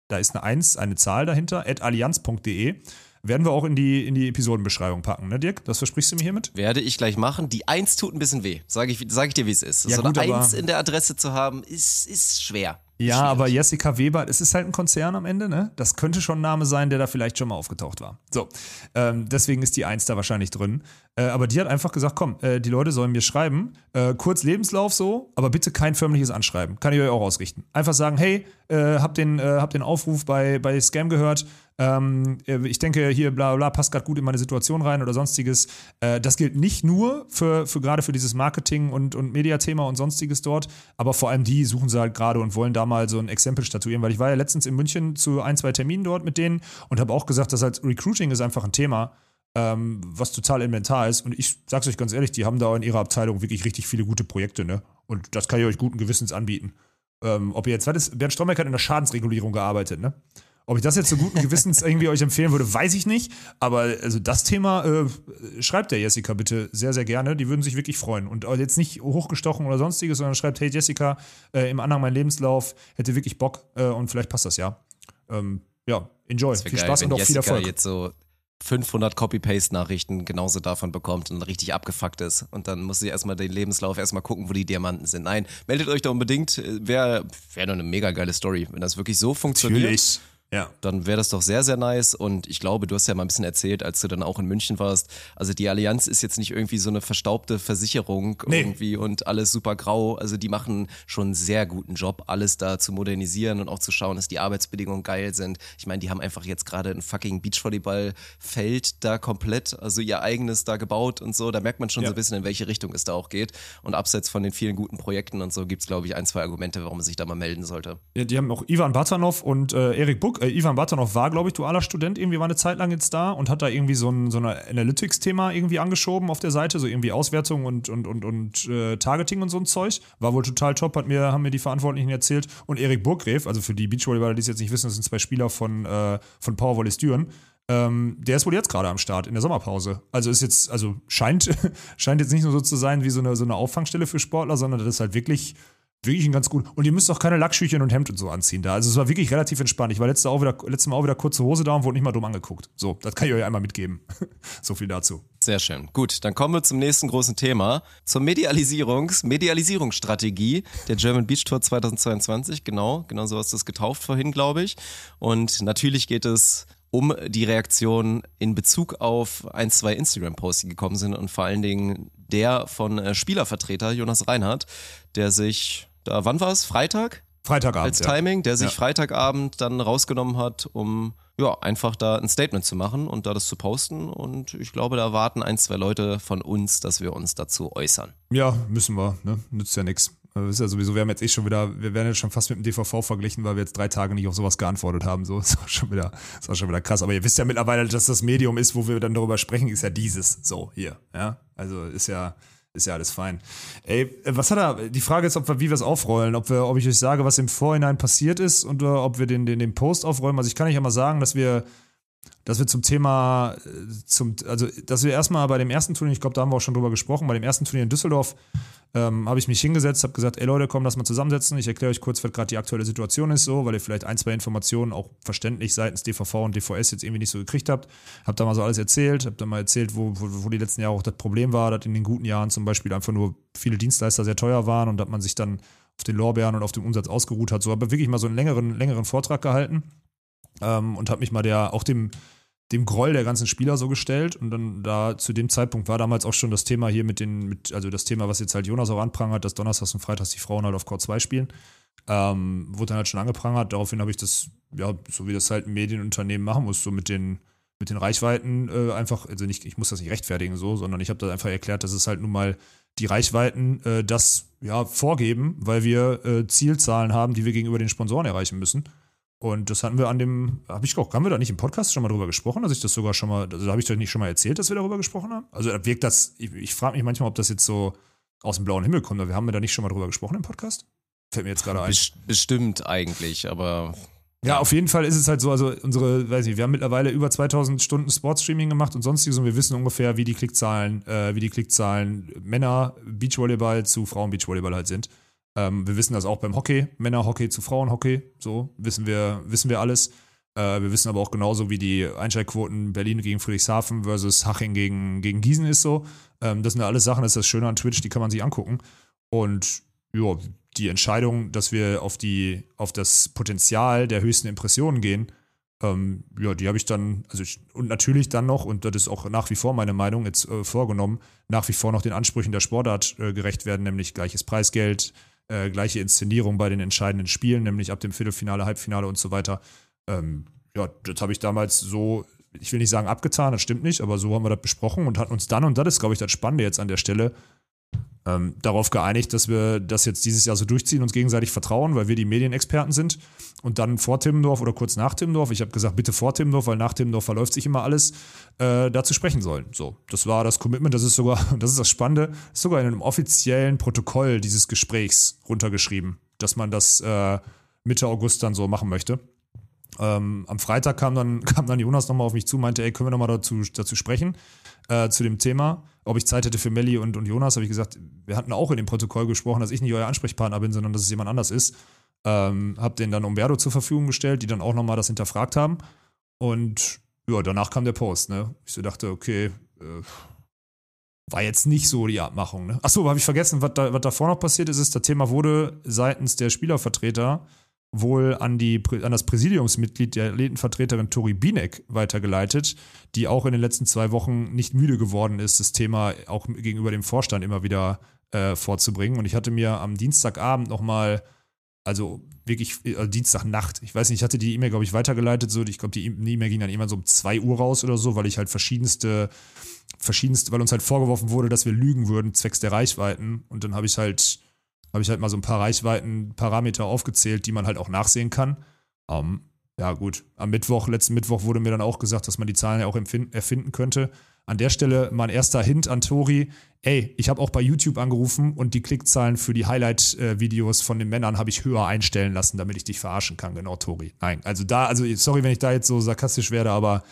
da ist eine 1, eine Zahl dahinter, at allianz.de, werden wir auch in die, in die Episodenbeschreibung packen, ne, Dirk? Das versprichst du mir hiermit? Werde ich gleich machen. Die Eins tut ein bisschen weh. Sage ich, sag ich dir, wie es ist. Ja, so gut, eine aber- Eins in der Adresse zu haben, ist, ist schwer. Ja, Schwierig. aber Jessica Weber, es ist halt ein Konzern am Ende, ne? Das könnte schon ein Name sein, der da vielleicht schon mal aufgetaucht war. So, ähm, deswegen ist die Eins da wahrscheinlich drin. Äh, aber die hat einfach gesagt, komm, äh, die Leute sollen mir schreiben, äh, kurz Lebenslauf so, aber bitte kein förmliches Anschreiben. Kann ich euch auch ausrichten. Einfach sagen, hey, äh, hab, den, äh, hab den Aufruf bei, bei Scam gehört, ähm, äh, ich denke, hier bla bla passt gerade gut in meine Situation rein oder sonstiges. Äh, das gilt nicht nur für, für gerade für dieses Marketing und, und Mediathema und sonstiges dort, aber vor allem die suchen sie halt gerade und wollen da mal so ein Exempel statuieren, weil ich war ja letztens in München zu ein, zwei Terminen dort mit denen und habe auch gesagt, dass halt Recruiting ist einfach ein Thema, ähm, was total inventar ist. Und ich sag's euch ganz ehrlich, die haben da in ihrer Abteilung wirklich richtig viele gute Projekte, ne? Und das kann ich euch guten Gewissens anbieten. Ähm, ob ihr jetzt, was ist, Bernd Strombeck hat in der Schadensregulierung gearbeitet, ne? Ob ich das jetzt so guten Gewissens irgendwie euch empfehlen würde, weiß ich nicht. Aber also das Thema äh, schreibt der Jessica bitte sehr, sehr gerne. Die würden sich wirklich freuen. Und jetzt nicht hochgestochen oder sonstiges, sondern schreibt, hey Jessica, äh, im Anhang mein Lebenslauf, hätte wirklich Bock äh, und vielleicht passt das ja. Ähm, ja, enjoy. Viel geil, Spaß und auch Jessica viel Erfolg. jetzt so 500 Copy-Paste-Nachrichten genauso davon bekommt und richtig abgefuckt ist. Und dann muss sie erstmal den Lebenslauf erstmal gucken, wo die Diamanten sind. Nein, meldet euch doch unbedingt. Wäre wär doch eine mega geile Story. Wenn das wirklich so funktioniert. Natürlich. Ja. dann wäre das doch sehr, sehr nice. Und ich glaube, du hast ja mal ein bisschen erzählt, als du dann auch in München warst. Also die Allianz ist jetzt nicht irgendwie so eine verstaubte Versicherung Nee. irgendwie und alles super grau. Also die machen schon einen sehr guten Job, alles da zu modernisieren und auch zu schauen, dass die Arbeitsbedingungen geil sind. Ich meine, die haben einfach jetzt gerade ein fucking Beachvolleyballfeld da komplett, also ihr eigenes da gebaut und so. Da merkt man schon Ja. so ein bisschen, in welche Richtung es da auch geht. Und abseits von den vielen guten Projekten und so gibt's glaube ich, ein, zwei Argumente, warum man sich da mal melden sollte. Ja, die haben auch Ivan Batanov und äh, Erik Buck. Äh, Ivan Batanov war, glaube ich, dualer Student, irgendwie war eine Zeit lang jetzt da und hat da irgendwie so ein, so ein Analytics-Thema irgendwie angeschoben auf der Seite, so irgendwie Auswertung und, und, und, und äh, Targeting und so ein Zeug. War wohl total top, hat mir, haben mir die Verantwortlichen erzählt. Und Erik Burgreff, also für die Beachvolleyballer, die es jetzt nicht wissen, das sind zwei Spieler von, äh, von Powervolley Düren. Ähm, der ist wohl jetzt gerade am Start in der Sommerpause. Also ist jetzt, also scheint, *laughs* scheint jetzt nicht nur so zu sein wie so eine, so eine Auffangstelle für Sportler, sondern das ist halt wirklich, wirklich ein ganz gut. Und ihr müsst auch keine Lackschüchen und Hemd und so anziehen da. Also es war wirklich relativ entspannt. Ich war letztes, auch wieder, letztes Mal auch wieder kurze Hose da und wurde nicht mal dumm angeguckt. So, das kann ich euch einmal mitgeben. *laughs* so viel dazu. Sehr schön. Gut, dann kommen wir zum nächsten großen Thema, zur Medialisierungs Medialisierungsstrategie der German Beach Tour 2022. Genau, genau so hast du es getauft vorhin, glaube ich. Und natürlich geht es um die Reaktion in Bezug auf ein, zwei Instagram-Posts, die gekommen sind und vor allen Dingen der von äh, Spielervertreter Jonas Reinhardt, der sich da, wann war es? Freitag? Freitagabend. als. Timing, der sich Ja. Freitagabend dann rausgenommen hat, um ja einfach da ein Statement zu machen und da das zu posten. Und ich glaube, da warten ein, zwei Leute von uns, dass wir uns dazu äußern. Ja, müssen wir, ne? Nützt ja nichts. Ist ja sowieso, wir haben jetzt eh schon wieder, wir werden jetzt schon fast mit dem DVV verglichen, weil wir jetzt drei Tage nicht auf sowas geantwortet haben. So, *laughs* ist auch schon wieder, ist auch schon wieder krass. Aber ihr wisst ja mittlerweile, dass das Medium ist, wo wir dann darüber sprechen, ist ja dieses. So, hier. Ja. Also ist ja, ist ja alles fein. Ey, was hat er? Die Frage ist, ob wir, wie wir es aufrollen, ob wir, ob ich euch sage, was im Vorhinein passiert ist und oder ob wir den, den, den Post aufräumen. Also ich kann euch ja mal sagen, dass wir dass wir zum Thema, äh, zum, also dass wir erstmal bei dem ersten Turnier, ich glaube, da haben wir auch schon drüber gesprochen, bei dem ersten Turnier in Düsseldorf ähm, habe ich mich hingesetzt, habe gesagt, ey Leute, komm, lass mal zusammensetzen. Ich erkläre euch kurz, was gerade die aktuelle Situation ist, so, weil ihr vielleicht ein, zwei Informationen auch verständlich seitens DVV und DVS jetzt irgendwie nicht so gekriegt habt. Hab da mal so alles erzählt, hab da mal erzählt, wo, wo, wo die letzten Jahre auch das Problem war, dass in den guten Jahren zum Beispiel einfach nur viele Dienstleister sehr teuer waren und dass man sich dann auf den Lorbeeren und auf dem Umsatz ausgeruht hat. So habe wirklich mal so einen längeren, längeren Vortrag gehalten ähm, und habe mich mal der auch dem dem Groll der ganzen Spieler so gestellt und dann da zu dem Zeitpunkt war damals auch schon das Thema hier mit den, mit, also das Thema, was jetzt halt Jonas auch anprangert, dass Donnerstags und Freitags die Frauen halt auf Court 2 spielen, ähm, wurde dann halt schon angeprangert. Daraufhin habe ich das, ja, so wie das halt ein Medienunternehmen machen muss, so mit den, mit den Reichweiten äh, einfach, also nicht, ich muss das nicht rechtfertigen so, sondern ich habe da einfach erklärt, dass es halt nun mal die Reichweiten äh, das ja vorgeben, weil wir äh, Zielzahlen haben, die wir gegenüber den Sponsoren erreichen müssen. Und das hatten wir an dem, habe ich auch, haben wir da nicht im Podcast schon mal drüber gesprochen, dass ich das sogar schon mal, also habe ich doch nicht schon mal erzählt, dass wir darüber gesprochen haben? Also da wirkt das, ich, ich frage mich manchmal, ob das jetzt so aus dem blauen Himmel kommt, aber wir haben da nicht schon mal drüber gesprochen im Podcast? Fällt mir jetzt gerade ein. Best- Bestimmt eigentlich, aber Ja, auf jeden Fall ist es halt so, also unsere, weiß nicht, wir haben mittlerweile über 2000 Stunden Sportstreaming gemacht und sonstiges und wir wissen ungefähr, wie die Klickzahlen, äh, wie die Klickzahlen Männer Beachvolleyball zu Frauen Beachvolleyball halt sind. Ähm, wir wissen das auch beim Hockey, Männerhockey zu Frauenhockey, so wissen wir, wissen wir alles. Äh, wir wissen aber auch genauso, wie die Einschaltquoten Berlin gegen Friedrichshafen versus Haching gegen, gegen Gießen ist so. Ähm, das sind ja alles Sachen, das ist das Schöne an Twitch, die kann man sich angucken. Und ja, die Entscheidung, dass wir auf die, auf das Potenzial der höchsten Impressionen gehen, ähm, ja, die habe ich dann, also ich, und natürlich dann noch, und das ist auch nach wie vor meine Meinung, jetzt äh, vorgenommen, nach wie vor noch den Ansprüchen der Sportart äh, gerecht werden, nämlich gleiches Preisgeld, äh, gleiche Inszenierung bei den entscheidenden Spielen, nämlich ab dem Viertelfinale, Halbfinale und so weiter. Ähm, ja, das habe ich damals so, ich will nicht sagen abgetan, das stimmt nicht, aber so haben wir das besprochen und hatten uns dann, und das ist, glaube ich, das Spannende jetzt an der Stelle, ähm, darauf geeinigt, dass wir das jetzt dieses Jahr so durchziehen, uns gegenseitig vertrauen, weil wir die Medienexperten sind. Und dann vor Timmendorf oder kurz nach Timmendorf, ich habe gesagt, bitte vor Timmendorf, weil nach Timmendorf verläuft sich immer alles, äh, dazu sprechen sollen. So, das war das Commitment, das ist sogar, *laughs* das ist das Spannende, ist sogar in einem offiziellen Protokoll dieses Gesprächs runtergeschrieben, dass man das äh, Mitte August dann so machen möchte. Ähm, am Freitag kam dann, *laughs* kam dann Jonas nochmal auf mich zu, meinte, ey, können wir nochmal dazu, dazu sprechen, äh, zu dem Thema, ob ich Zeit hätte für Melli und, und Jonas. Habe ich gesagt, wir hatten auch in dem Protokoll gesprochen, dass ich nicht euer Ansprechpartner bin, sondern dass es jemand anders ist. Ähm, hab den dann Umberto zur Verfügung gestellt, die dann auch nochmal das hinterfragt haben. Und ja, danach kam der Post, ne? Ich so dachte, okay, äh, war jetzt nicht so die Abmachung, ne? Achso, habe ich vergessen, was, da, davor noch passiert ist, ist, das Thema wurde seitens der Spielervertreter wohl an, die, an das Präsidiumsmitglied der Athletenvertreterin Tori Binek weitergeleitet, die auch in den letzten zwei Wochen nicht müde geworden ist, das Thema auch gegenüber dem Vorstand immer wieder äh, vorzubringen. Und ich hatte mir am Dienstagabend nochmal also wirklich also Dienstagnacht. Ich weiß nicht, ich hatte die E-Mail, glaube ich, weitergeleitet. So, ich glaube, die E-Mail ging dann immer so um 2 Uhr raus oder so, weil ich halt verschiedenste, verschiedenste, weil uns halt vorgeworfen wurde, dass wir lügen würden, zwecks der Reichweiten. Und dann habe ich halt, habe ich halt mal so ein paar Reichweitenparameter aufgezählt, die man halt auch nachsehen kann. Ähm, ja, gut. Am Mittwoch, letzten Mittwoch wurde mir dann auch gesagt, dass man die Zahlen ja auch erfinden könnte. An der Stelle mein erster Hint an Tori. Ey, ich habe auch bei YouTube angerufen und die Klickzahlen für die Highlight-Videos von den Männern habe ich höher einstellen lassen, damit ich dich verarschen kann. Genau, Tori. Nein, also da, also sorry, wenn ich da jetzt so sarkastisch werde, aber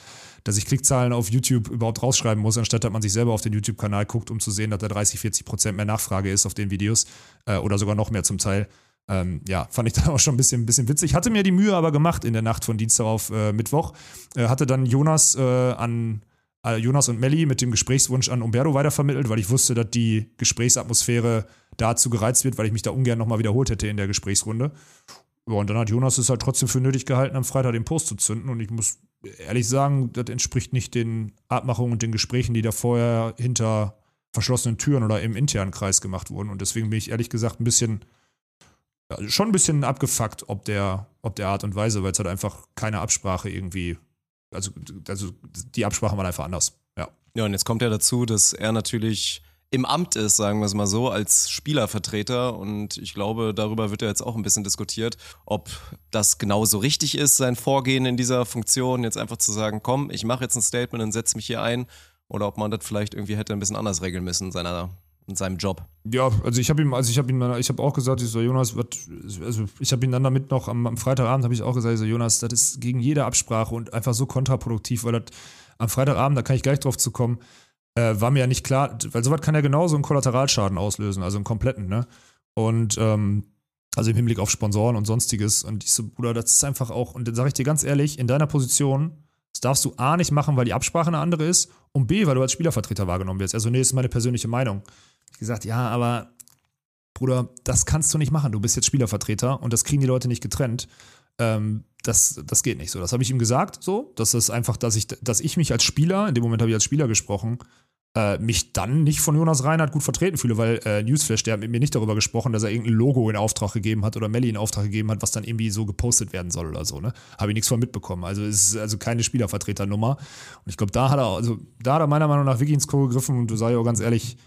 dass ich Klickzahlen auf YouTube überhaupt rausschreiben muss, anstatt dass man sich selber auf den YouTube-Kanal guckt, um zu sehen, dass da 30, 40 Prozent mehr Nachfrage ist auf den Videos äh, oder sogar noch mehr zum Teil. Ähm, ja, *laughs* fand ich dann auch schon ein bisschen, ein bisschen witzig. Hatte mir die Mühe aber gemacht in der Nacht von Dienstag auf äh, Mittwoch. Äh, hatte dann Jonas äh, an äh, Jonas und Melli mit dem Gesprächswunsch an Umberto weitervermittelt, weil ich wusste, dass die Gesprächsatmosphäre dazu gereizt wird, weil ich mich da ungern nochmal wiederholt hätte in der Gesprächsrunde. Ja, und dann hat Jonas es halt trotzdem für nötig gehalten, am Freitag den Post zu zünden. Und ich muss ehrlich sagen, das entspricht nicht den Abmachungen und den Gesprächen, die da vorher hinter verschlossenen Türen oder im internen Kreis gemacht wurden. Und deswegen bin ich ehrlich gesagt ein bisschen, ja, schon ein bisschen abgefuckt, ob der, ob der Art und Weise, weil es halt einfach keine Absprache irgendwie also, also die Absprache war einfach anders. Ja. Ja, und jetzt kommt ja dazu, dass er natürlich im Amt ist, sagen wir es mal so, als Spielervertreter. Und ich glaube, darüber wird ja jetzt auch ein bisschen diskutiert, ob das genauso richtig ist, sein Vorgehen in dieser Funktion, jetzt einfach zu sagen, komm, ich mache jetzt ein Statement und setze mich hier ein. Oder ob man das vielleicht irgendwie hätte ein bisschen anders regeln müssen in seiner in seinem Job. Ja, also ich habe ihm, also ich habe ihm, ich habe auch gesagt, ich so Jonas, wat, also ich habe ihn dann damit noch am, am Freitagabend habe ich auch gesagt, ich so Jonas, das ist gegen jede Absprache und einfach so kontraproduktiv, weil das am Freitagabend, da kann ich gleich drauf zu kommen, äh, war mir ja nicht klar, weil sowas kann ja genauso einen Kollateralschaden auslösen, also einen kompletten, ne? Und ähm, also im Hinblick auf Sponsoren und sonstiges. Und ich so, Bruder, das ist einfach auch, und dann sage ich dir ganz ehrlich, in deiner Position, das darfst du A nicht machen, weil die Absprache eine andere ist, und B, weil du als Spielervertreter wahrgenommen wirst. Also, nee, das ist meine persönliche Meinung gesagt, ja, aber Bruder, das kannst du nicht machen. Du bist jetzt Spielervertreter und das kriegen die Leute nicht getrennt. Ähm, das, das geht nicht so. Das habe ich ihm gesagt, so. Das einfach, dass ich, dass ich mich als Spieler, in dem Moment habe ich als Spieler gesprochen, äh, mich dann nicht von Jonas Reinhardt gut vertreten fühle, weil äh, Newsflash, der hat mit mir nicht darüber gesprochen, dass er irgendein Logo in Auftrag gegeben hat oder Melly in Auftrag gegeben hat, was dann irgendwie so gepostet werden soll oder so, ne? Habe ich nichts von mitbekommen. Also es ist also keine Spielervertreternummer. Und ich glaube, da hat er, also da hat er meiner Meinung nach wirklich ins Klo gegriffen und du sei ja auch ganz ehrlich,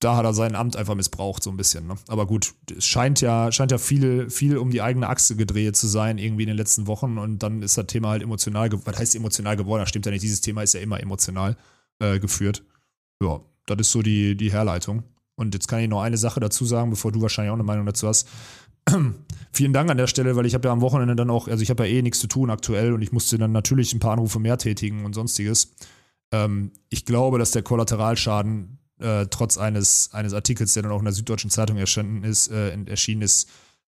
da hat er sein Amt einfach missbraucht, so ein bisschen. Ne? Aber gut, es scheint ja, scheint ja viel, viel um die eigene Achse gedreht zu sein, irgendwie in den letzten Wochen. Und dann ist das Thema halt emotional, was heißt emotional geworden? Das stimmt ja nicht. Dieses Thema ist ja immer emotional äh, geführt. Ja, das ist so die, die Herleitung. Und jetzt kann ich noch eine Sache dazu sagen, bevor du wahrscheinlich auch eine Meinung dazu hast. *clears throat* Vielen Dank an der Stelle, weil ich habe ja am Wochenende dann auch, also ich habe ja eh nichts zu tun aktuell und ich musste dann natürlich ein paar Anrufe mehr tätigen und sonstiges. Ähm, ich glaube, dass der Kollateralschaden äh, trotz eines, eines Artikels, der dann auch in der Süddeutschen Zeitung erschienen ist, äh, erschienen ist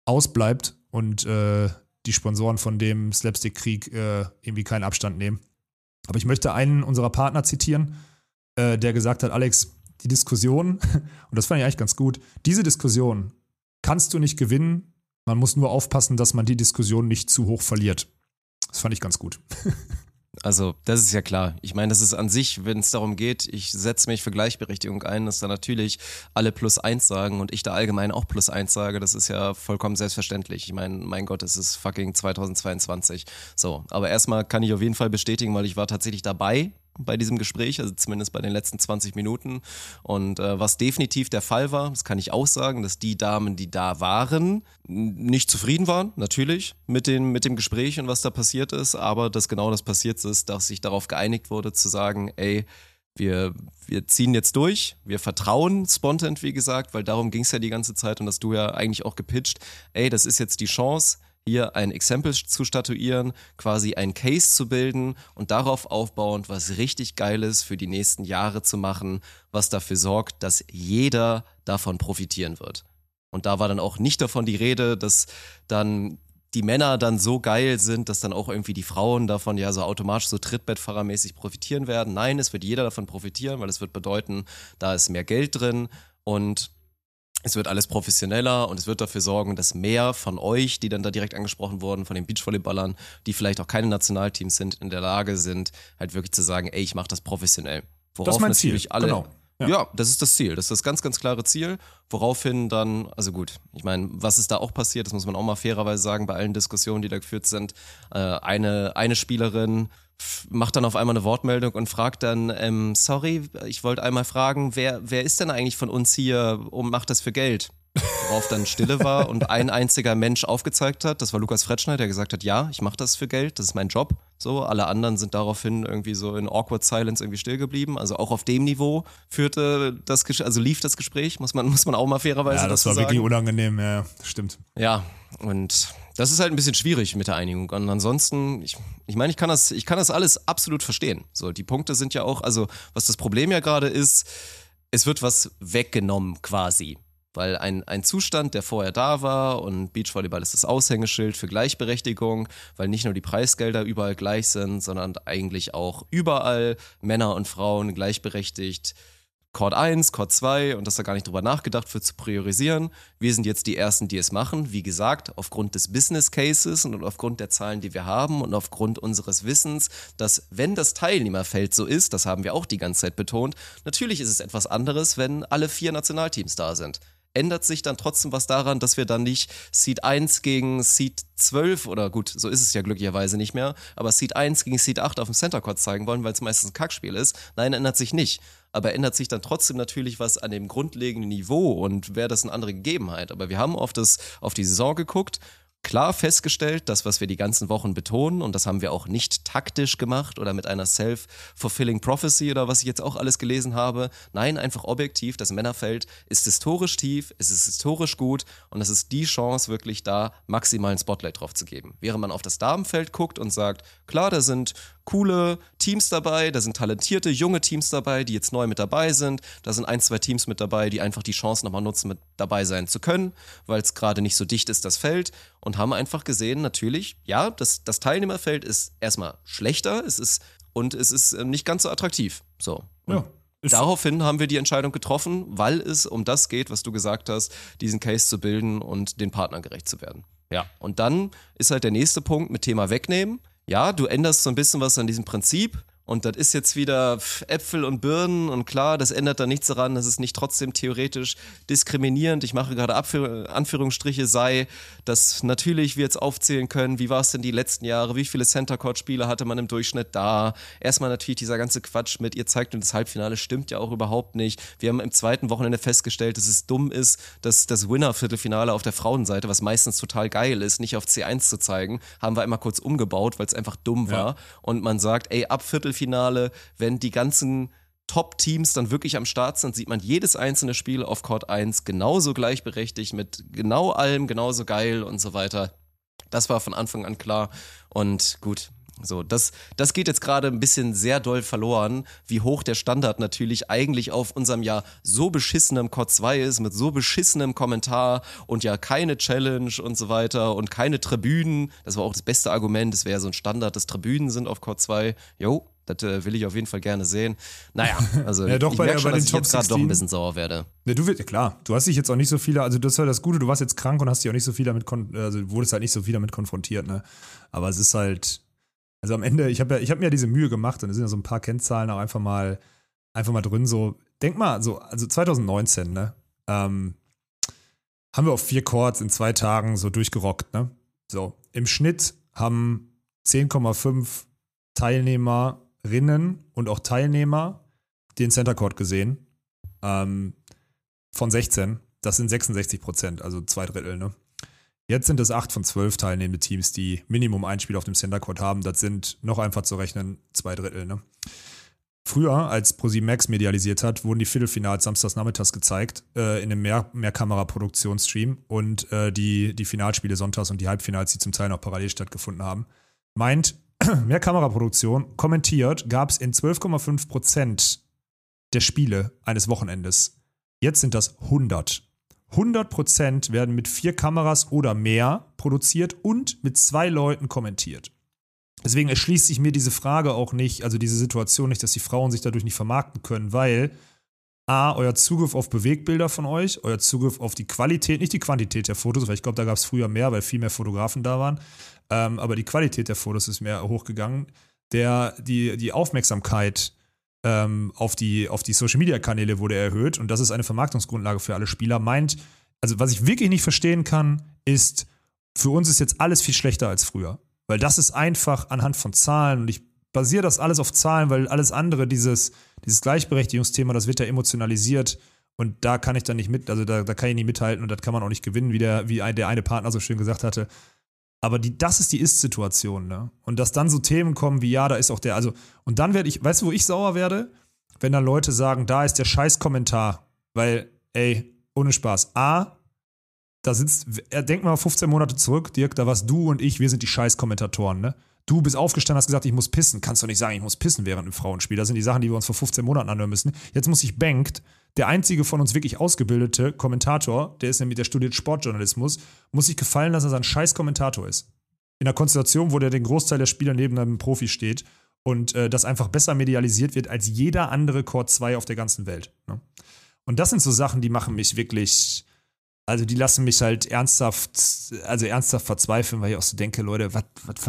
ausbleibt und äh, die Sponsoren von dem Slapstick-Krieg äh, irgendwie keinen Abstand nehmen. Aber ich möchte einen unserer Partner zitieren, äh, der gesagt hat, Alex, die Diskussion, *laughs* und das fand ich eigentlich ganz gut, diese Diskussion kannst du nicht gewinnen, man muss nur aufpassen, dass man die Diskussion nicht zu hoch verliert. Das fand ich ganz gut. *laughs* Also, das ist ja klar. Ich meine, das ist an sich, wenn es darum geht, ich setze mich für Gleichberechtigung ein, dass da natürlich alle plus eins sagen und ich da allgemein auch plus eins sage, das ist ja vollkommen selbstverständlich. Ich meine, mein Gott, es ist fucking 2022. So, aber erstmal kann ich auf jeden Fall bestätigen, weil ich war tatsächlich dabei bei diesem Gespräch, also zumindest bei den letzten 20 Minuten. Und äh, was definitiv der Fall war, das kann ich auch sagen, dass die Damen, die da waren, nicht zufrieden waren, natürlich, mit, den, mit dem Gespräch und was da passiert ist, aber dass genau das passiert ist, dass sich darauf geeinigt wurde, zu sagen, ey, wir, wir ziehen jetzt durch, wir vertrauen Spontent, wie gesagt, weil darum ging es ja die ganze Zeit und dass du ja eigentlich auch gepitcht, ey, das ist jetzt die Chance, hier ein Exempel zu statuieren, quasi ein Case zu bilden und darauf aufbauend was richtig Geiles für die nächsten Jahre zu machen, was dafür sorgt, dass jeder davon profitieren wird. Und da war dann auch nicht davon die Rede, dass dann die Männer dann so geil sind, dass dann auch irgendwie die Frauen davon ja so automatisch so Trittbettfahrermäßig profitieren werden. Nein, es wird jeder davon profitieren, weil es wird bedeuten, da ist mehr Geld drin und es wird alles professioneller und es wird dafür sorgen, dass mehr von euch, die dann da direkt angesprochen wurden, von den Beachvolleyballern, die vielleicht auch keine Nationalteams sind, in der Lage sind, halt wirklich zu sagen, ey, ich mache das professionell. Worauf das ist mein Ziel. alle, genau. Ja. ja. das ist das Ziel. Das ist das ganz, ganz klare Ziel. Woraufhin dann, also gut, ich meine, was ist da auch passiert, das muss man auch mal fairerweise sagen, bei allen Diskussionen, die da geführt sind. Äh, eine, eine Spielerin macht dann auf einmal eine Wortmeldung und fragt dann, ähm, sorry, ich wollte einmal fragen, wer, wer ist denn eigentlich von uns hier und macht das für Geld? Worauf dann Stille war und ein einziger Mensch aufgezeigt hat, das war Lukas Fretschner, der gesagt hat, ja, ich mache das für Geld, das ist mein Job. So, alle anderen sind daraufhin irgendwie so in awkward silence irgendwie still geblieben. Also auch auf dem Niveau führte das, also lief das Gespräch, muss man, *laughs* muss man auch mal fairerweise Ja, das war sagen. wirklich unangenehm, ja, stimmt. Ja, und das ist halt ein bisschen schwierig mit der Einigung. Und ansonsten, ich, ich meine, ich kann das, ich kann das alles absolut verstehen. So, die Punkte sind ja auch, also was das Problem ja gerade ist, es wird was weggenommen quasi. Weil ein, ein Zustand, der vorher da war und Beachvolleyball ist das Aushängeschild für Gleichberechtigung, weil nicht nur die Preisgelder überall gleich sind, sondern eigentlich auch überall Männer und Frauen gleichberechtigt Chord 1, Chord 2 und dass da gar nicht drüber nachgedacht wird zu priorisieren. Wir sind jetzt die Ersten, die es machen. Wie gesagt, aufgrund des Business Cases und aufgrund der Zahlen, die wir haben und aufgrund unseres Wissens, dass wenn das Teilnehmerfeld so ist, das haben wir auch die ganze Zeit betont, natürlich ist es etwas anderes, wenn alle vier Nationalteams da sind ändert sich dann trotzdem was daran, dass wir dann nicht Seed 1 gegen Seed 12 oder gut, so ist es ja glücklicherweise nicht mehr, aber Seed 1 gegen Seed 8 auf dem Center Court zeigen wollen, weil es meistens ein Kackspiel ist. Nein, ändert sich nicht aber ändert sich dann trotzdem natürlich was an dem grundlegenden Niveau und wäre das eine andere Gegebenheit. Aber wir haben auf, das, auf die Saison geguckt klar festgestellt, das, was wir die ganzen Wochen betonen, und das haben wir auch nicht taktisch gemacht oder mit einer self-fulfilling prophecy oder was ich jetzt auch alles gelesen habe. Nein, einfach objektiv, das Männerfeld ist historisch tief, es ist historisch gut und es ist die Chance, wirklich da maximalen Spotlight drauf zu geben. Während man auf das Damenfeld guckt und sagt, klar, da sind coole Teams dabei, da sind talentierte junge Teams dabei, die jetzt neu mit dabei sind, da sind ein, zwei Teams mit dabei, die einfach die Chance nochmal nutzen, mit dabei sein zu können, weil es gerade nicht so dicht ist, das Feld und haben einfach gesehen, natürlich, ja, das, das Teilnehmerfeld ist erstmal schlechter, es ist und es ist äh, nicht ganz so attraktiv. So. ja. Daraufhin haben wir die Entscheidung getroffen, weil es um das geht, was du gesagt hast, diesen Case zu bilden und den Partnern gerecht zu werden. Ja, und dann ist halt der nächste Punkt mit Thema wegnehmen. Ja, du änderst so ein bisschen was an diesem Prinzip, und das ist jetzt wieder Äpfel und Birnen und klar, das ändert da nichts daran, dass es nicht trotzdem theoretisch diskriminierend, ich mache gerade Abführ Anführungsstriche, sei, dass natürlich wir jetzt aufzählen können, wie war es denn die letzten Jahre, wie viele Center Court Spiele hatte man im Durchschnitt da. Erstmal natürlich dieser ganze Quatsch mit, ihr zeigt uns das Halbfinale, stimmt ja auch überhaupt nicht. Wir haben im zweiten Wochenende festgestellt, dass es dumm ist, dass das Winner-Viertelfinale auf der Frauenseite, was meistens total geil ist, nicht auf C1 zu zeigen, haben wir einmal kurz umgebaut, weil es einfach dumm war. Ja. Und man sagt, ey, ab Viertel Viertelfinale, wenn die ganzen Top-Teams dann wirklich am Start sind, sieht man jedes einzelne Spiel auf Court 1 genauso gleichberechtigt, mit genau allem, genauso geil und so weiter. Das war von Anfang an klar. Und gut, so, das, das geht jetzt gerade ein bisschen sehr doll verloren, wie hoch der Standard natürlich eigentlich auf unserem ja so beschissenem Core 2 ist, mit so beschissenem Kommentar und ja keine Challenge und so weiter und keine Tribünen. Das war auch das beste Argument, es wäre so ein Standard, dass Tribünen sind auf Core 2. Jo, das äh, will ich auf jeden Fall gerne sehen. Naja, *laughs* also ja, doch, ich bei, merke schon, bei dass ich jetzt gerade doch ein bisschen sauer werde. Ja, du ja, klar, du hast dich jetzt auch nicht so viele, also das war das Gute, du warst jetzt krank und hast dich auch nicht so viel damit, also wurdest halt nicht so viel damit konfrontiert, ne? Aber es ist halt, also am Ende, ich habe ja, ich habe mir ja diese Mühe gemacht und da sind ja so ein paar Kennzahlen auch einfach mal, einfach mal drin. So, denk mal, so, also 2019, ne? Ähm, haben wir auf vier Chords in zwei Tagen so durchgerockt, ne? So, im Schnitt haben 10,5 Teilnehmer Teilnehmerinnen und auch Teilnehmer den Center Court gesehen. Ähm, von 16. Das sind 66 Prozent, also zwei Drittel. Ne? Jetzt sind es acht von zwölf teilnehmende Teams, die Minimum ein Spiel auf dem Center Court haben. Das sind noch einfach zu rechnen zwei Drittel. Ne? Früher, als ProSieben Max medialisiert hat, wurden die Viertelfinals samstags nachmittags gezeigt äh, in einem Mehr Mehrkamera-Produktionsstream und äh, die, die Finalspiele sonntags und die Halbfinals, die zum Teil noch parallel stattgefunden haben. Meint, *clears throat* Mehrkameraproduktion kommentiert gab es in 12,5 Prozent der Spiele eines Wochenendes. Jetzt sind das 100. 100 Prozent werden mit vier Kameras oder mehr produziert und mit zwei Leuten kommentiert. Deswegen erschließt sich mir diese Frage auch nicht, also diese Situation nicht, dass die Frauen sich dadurch nicht vermarkten können, weil A, euer Zugriff auf Bewegbilder von euch, euer Zugriff auf die Qualität, nicht die Quantität der Fotos, weil ich glaube, da gab es früher mehr, weil viel mehr Fotografen da waren, ähm, aber die Qualität der Fotos ist mehr hochgegangen. Der, die, die Aufmerksamkeit ähm, auf die, auf die Social Media Kanäle wurde erhöht und das ist eine Vermarktungsgrundlage für alle Spieler. Meint, also was ich wirklich nicht verstehen kann, ist, für uns ist jetzt alles viel schlechter als früher. Weil das ist einfach anhand von Zahlen und ich basiere das alles auf Zahlen, weil alles andere, dieses, dieses Gleichberechtigungsthema, das wird ja emotionalisiert und da kann ich dann nicht mit, also da, da kann ich nicht mithalten und das kann man auch nicht gewinnen, wie der, wie der eine Partner so schön gesagt hatte. Aber die, das ist die Ist-Situation, ne? Und dass dann so Themen kommen wie, ja, da ist auch der, also, und dann werde ich, weißt du, wo ich sauer werde? Wenn dann Leute sagen, da ist der Scheiß-Kommentar. Weil, ey, ohne Spaß. A, da sitzt, er denkt mal 15 Monate zurück, Dirk, da warst du und ich, wir sind die Scheiß-Kommentatoren, ne? Du bist aufgestanden, hast gesagt, ich muss pissen. Kannst du nicht sagen, ich muss pissen während einem Frauenspiel. Das sind die Sachen, die wir uns vor 15 Monaten anhören müssen. Jetzt muss ich Bengt, der einzige von uns wirklich ausgebildete Kommentator, der ist nämlich, der studiert Sportjournalismus, muss sich gefallen lassen, dass er ein scheiß Kommentator ist. In einer Konstellation, wo der den Großteil der Spieler neben einem Profi steht und äh, das einfach besser medialisiert wird als jeder andere Core 2 auf der ganzen Welt. Ne? Und das sind so Sachen, die machen mich wirklich, also die lassen mich halt ernsthaft, also ernsthaft verzweifeln, weil ich auch so denke, Leute, was,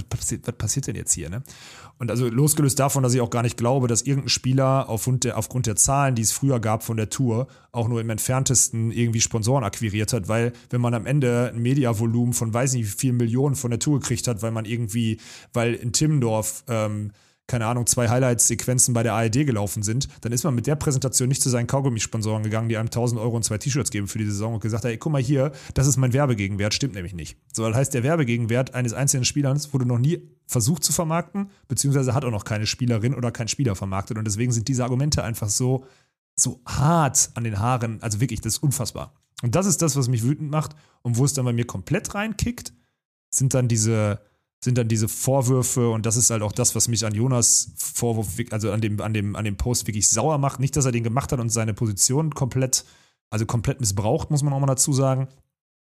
passiert, was passiert denn jetzt hier, ne? Und also losgelöst davon, dass ich auch gar nicht glaube, dass irgendein Spieler aufgrund der, aufgrund der Zahlen, die es früher gab von der Tour, auch nur im entferntesten irgendwie Sponsoren akquiriert hat, weil wenn man am Ende ein Mediavolumen von weiß nicht wie vielen Millionen von der Tour gekriegt hat, weil man irgendwie, weil in Timmendorf ähm, keine Ahnung, zwei Highlights-Sequenzen bei der ARD gelaufen sind, dann ist man mit der Präsentation nicht zu seinen Kaugummisponsoren gegangen, die einem 1000 Euro und zwei T-Shirts geben für die Saison und gesagt, ey, guck mal hier, das ist mein Werbegegenwert, stimmt nämlich nicht. So, das heißt, der Werbegegenwert eines einzelnen Spielers wurde noch nie versucht zu vermarkten, beziehungsweise hat auch noch keine Spielerin oder kein Spieler vermarktet und deswegen sind diese Argumente einfach so, so hart an den Haaren, also wirklich, das ist unfassbar. Und das ist das, was mich wütend macht und wo es dann bei mir komplett reinkickt, sind dann diese, sind dann diese Vorwürfe und das ist halt auch das, was mich an Jonas Vorwurf, also an dem, an dem, an dem Post wirklich sauer macht. Nicht, dass er den gemacht hat und seine Position komplett, also komplett missbraucht, muss man auch mal dazu sagen.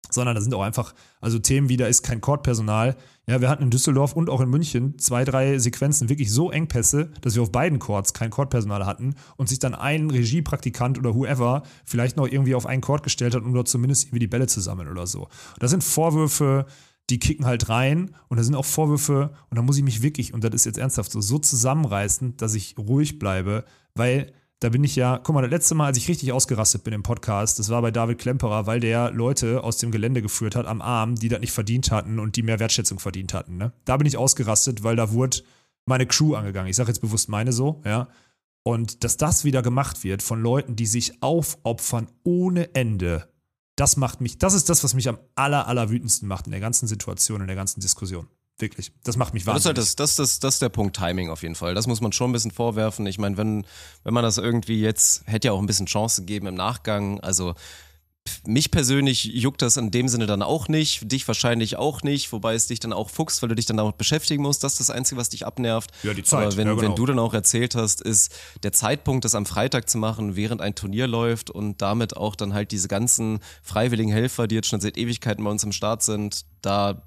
Sondern da sind auch einfach, also Themen wie, da ist kein Courtpersonal. Ja, wir hatten in Düsseldorf und auch in München zwei, drei Sequenzen wirklich so Engpässe, dass wir auf beiden Courts kein Courtpersonal hatten und sich dann ein Regiepraktikant oder whoever vielleicht noch irgendwie auf einen Court gestellt hat, um dort zumindest irgendwie die Bälle zu sammeln oder so. Das sind Vorwürfe, die kicken halt rein und da sind auch Vorwürfe und da muss ich mich wirklich, und das ist jetzt ernsthaft so, so zusammenreißen, dass ich ruhig bleibe, weil da bin ich ja, guck mal, das letzte Mal, als ich richtig ausgerastet bin im Podcast, das war bei David Klemperer, weil der Leute aus dem Gelände geführt hat am Arm, die das nicht verdient hatten und die mehr Wertschätzung verdient hatten. Ne? Da bin ich ausgerastet, weil da wurde meine Crew angegangen. Ich sage jetzt bewusst meine so, ja. Und dass das wieder gemacht wird von Leuten, die sich aufopfern ohne Ende, das macht mich, das ist das, was mich am aller, aller wütendsten macht in der ganzen Situation, in der ganzen Diskussion. Wirklich. Das macht mich wahnsinnig. Das ist, halt das, das, das, das der Punkt Timing auf jeden Fall. Das muss man schon ein bisschen vorwerfen. Ich meine, wenn, wenn man das irgendwie jetzt, hätte ja auch ein bisschen Chance gegeben im Nachgang. Also mich persönlich juckt das in dem Sinne dann auch nicht, dich wahrscheinlich auch nicht, wobei es dich dann auch fuchst, weil du dich dann damit beschäftigen musst. Das ist das Einzige, was dich abnervt. Ja, die Zeit. Aber wenn, ja, genau. wenn du dann auch erzählt hast, ist der Zeitpunkt, das am Freitag zu machen, während ein Turnier läuft und damit auch dann halt diese ganzen freiwilligen Helfer, die jetzt schon seit Ewigkeiten bei uns im Start sind, da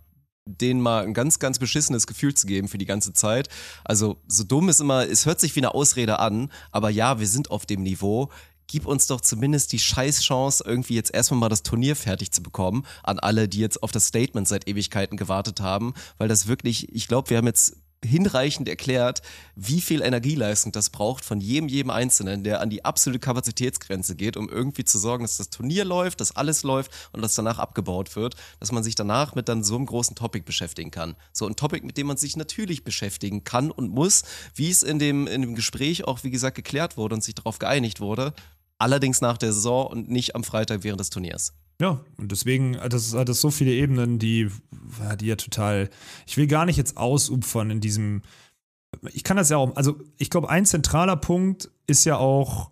denen mal ein ganz, ganz beschissenes Gefühl zu geben für die ganze Zeit. Also so dumm ist immer, es hört sich wie eine Ausrede an, aber ja, wir sind auf dem Niveau gib uns doch zumindest die Scheißchance, irgendwie jetzt erstmal mal das Turnier fertig zu bekommen, an alle, die jetzt auf das Statement seit Ewigkeiten gewartet haben, weil das wirklich, ich glaube, wir haben jetzt hinreichend erklärt, wie viel Energieleistung das braucht von jedem, jedem Einzelnen, der an die absolute Kapazitätsgrenze geht, um irgendwie zu sorgen, dass das Turnier läuft, dass alles läuft und dass danach abgebaut wird, dass man sich danach mit dann so einem großen Topic beschäftigen kann. So ein Topic, mit dem man sich natürlich beschäftigen kann und muss, wie es in dem, in dem Gespräch auch, wie gesagt, geklärt wurde und sich darauf geeinigt wurde. Allerdings nach der Saison und nicht am Freitag während des Turniers. Ja, und deswegen, das hat das so viele Ebenen, die, die ja total, ich will gar nicht jetzt ausupfern in diesem, ich kann das ja auch, also ich glaube, ein zentraler Punkt ist ja auch,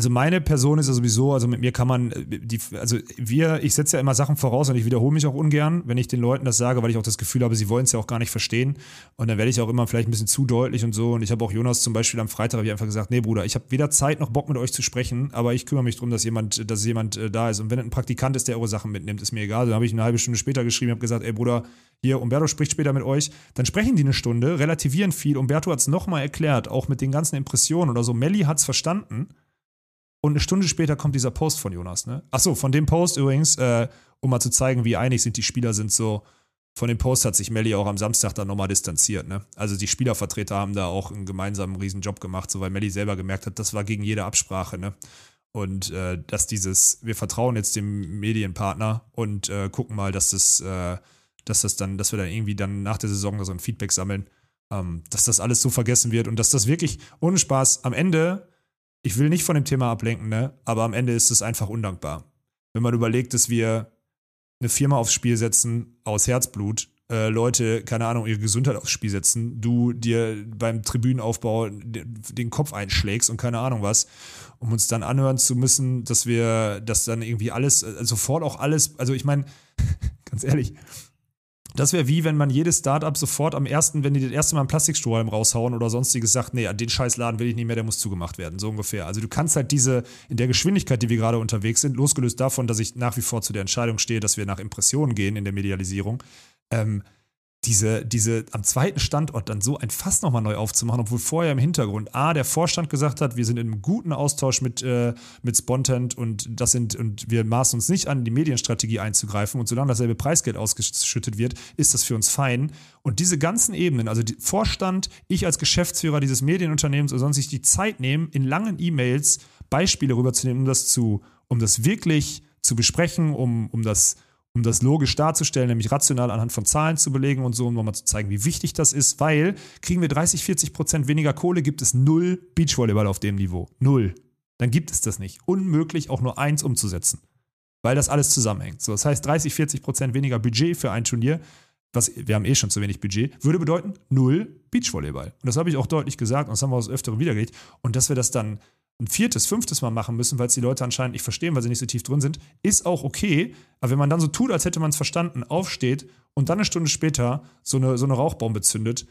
also meine Person ist ja sowieso, also mit mir kann man, äh, die, also wir, ich setze ja immer Sachen voraus und ich wiederhole mich auch ungern, wenn ich den Leuten das sage, weil ich auch das Gefühl habe, sie wollen es ja auch gar nicht verstehen. Und dann werde ich auch immer vielleicht ein bisschen zu deutlich und so. Und ich habe auch Jonas zum Beispiel am Freitag einfach gesagt, nee Bruder, ich habe weder Zeit noch Bock mit euch zu sprechen, aber ich kümmere mich darum, dass jemand, dass jemand äh, da ist. Und wenn ein Praktikant ist, der eure Sachen mitnimmt, ist mir egal. Dann habe ich eine halbe Stunde später geschrieben, habe gesagt, ey Bruder, hier, Umberto spricht später mit euch, dann sprechen die eine Stunde, relativieren viel. Umberto hat es nochmal erklärt, auch mit den ganzen Impressionen oder so. Melli hat es verstanden. Und eine Stunde später kommt dieser Post von Jonas, ne? Achso, von dem Post übrigens, äh, um mal zu zeigen, wie einig sind die Spieler, sind so, von dem Post hat sich Melli auch am Samstag dann nochmal distanziert, ne? Also die Spielervertreter haben da auch einen gemeinsamen Riesenjob gemacht, so weil Melli selber gemerkt hat, das war gegen jede Absprache, ne? Und äh, dass dieses, wir vertrauen jetzt dem Medienpartner und äh, gucken mal, dass das, äh, dass das dann, dass wir dann irgendwie dann nach der Saison so ein Feedback sammeln, ähm, dass das alles so vergessen wird und dass das wirklich ohne Spaß am Ende ich will nicht von dem Thema ablenken, ne? aber am Ende ist es einfach undankbar. Wenn man überlegt, dass wir eine Firma aufs Spiel setzen aus Herzblut, äh, Leute, keine Ahnung, ihre Gesundheit aufs Spiel setzen, du dir beim Tribünenaufbau den Kopf einschlägst und keine Ahnung was, um uns dann anhören zu müssen, dass wir das dann irgendwie alles, äh, sofort auch alles, also ich meine, *laughs* ganz ehrlich, das wäre wie, wenn man jedes Startup sofort am ersten, wenn die das erste Mal einen Plastikstrohhalm raushauen oder sonstiges sagt, nee, den Scheißladen will ich nicht mehr, der muss zugemacht werden, so ungefähr. Also du kannst halt diese, in der Geschwindigkeit, die wir gerade unterwegs sind, losgelöst davon, dass ich nach wie vor zu der Entscheidung stehe, dass wir nach Impressionen gehen in der Medialisierung, ähm, diese, diese am zweiten Standort dann so ein Fass nochmal neu aufzumachen, obwohl vorher im Hintergrund A, der Vorstand gesagt hat, wir sind in einem guten Austausch mit, äh, mit Spontent und das sind, und wir maßen uns nicht an, die Medienstrategie einzugreifen und solange dasselbe Preisgeld ausgeschüttet wird, ist das für uns fein. Und diese ganzen Ebenen, also Vorstand, ich als Geschäftsführer dieses Medienunternehmens oder sonst sich die Zeit nehmen, in langen E-Mails Beispiele rüberzunehmen, um das zu, um das wirklich zu besprechen, um, um das um das logisch darzustellen, nämlich rational anhand von Zahlen zu belegen und so, um nochmal zu zeigen, wie wichtig das ist, weil kriegen wir 30, 40 Prozent weniger Kohle, gibt es null Beachvolleyball auf dem Niveau. Null. Dann gibt es das nicht. Unmöglich, auch nur eins umzusetzen. Weil das alles zusammenhängt. So, das heißt, 30, 40 Prozent weniger Budget für ein Turnier, was, wir haben eh schon zu wenig Budget, würde bedeuten null Beachvolleyball. Und das habe ich auch deutlich gesagt und das haben wir aus Öfteren wiedergelegt. Und dass wir das dann ein viertes, fünftes Mal machen müssen, weil es die Leute anscheinend nicht verstehen, weil sie nicht so tief drin sind, ist auch okay. Aber wenn man dann so tut, als hätte man es verstanden, aufsteht und dann eine Stunde später so eine, so eine Rauchbombe zündet,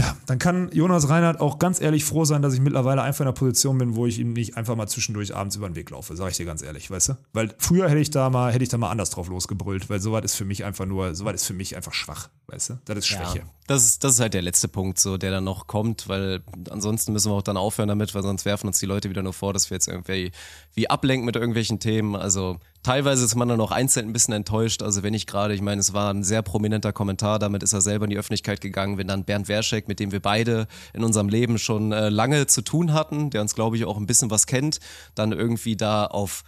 ja, dann kann Jonas Reinhardt auch ganz ehrlich froh sein, dass ich mittlerweile einfach in einer Position bin, wo ich ihm nicht einfach mal zwischendurch abends über den Weg laufe, sage ich dir ganz ehrlich, weißt du? Weil früher hätte ich da mal, hätte ich da mal anders drauf losgebrüllt, weil sowas ist für mich einfach nur, sowas ist für mich einfach schwach, weißt du? Das ist Schwäche. Ja, das ist, das ist halt der letzte Punkt, so, der dann noch kommt, weil ansonsten müssen wir auch dann aufhören damit, weil sonst werfen uns die Leute wieder nur vor, dass wir jetzt irgendwie wie ablenken mit irgendwelchen Themen. Also Teilweise ist man dann auch einzeln ein bisschen enttäuscht. Also wenn ich gerade, ich meine, es war ein sehr prominenter Kommentar, damit ist er selber in die Öffentlichkeit gegangen, wenn dann Bernd Werschek, mit dem wir beide in unserem Leben schon äh, lange zu tun hatten, der uns, glaube ich, auch ein bisschen was kennt, dann irgendwie da auf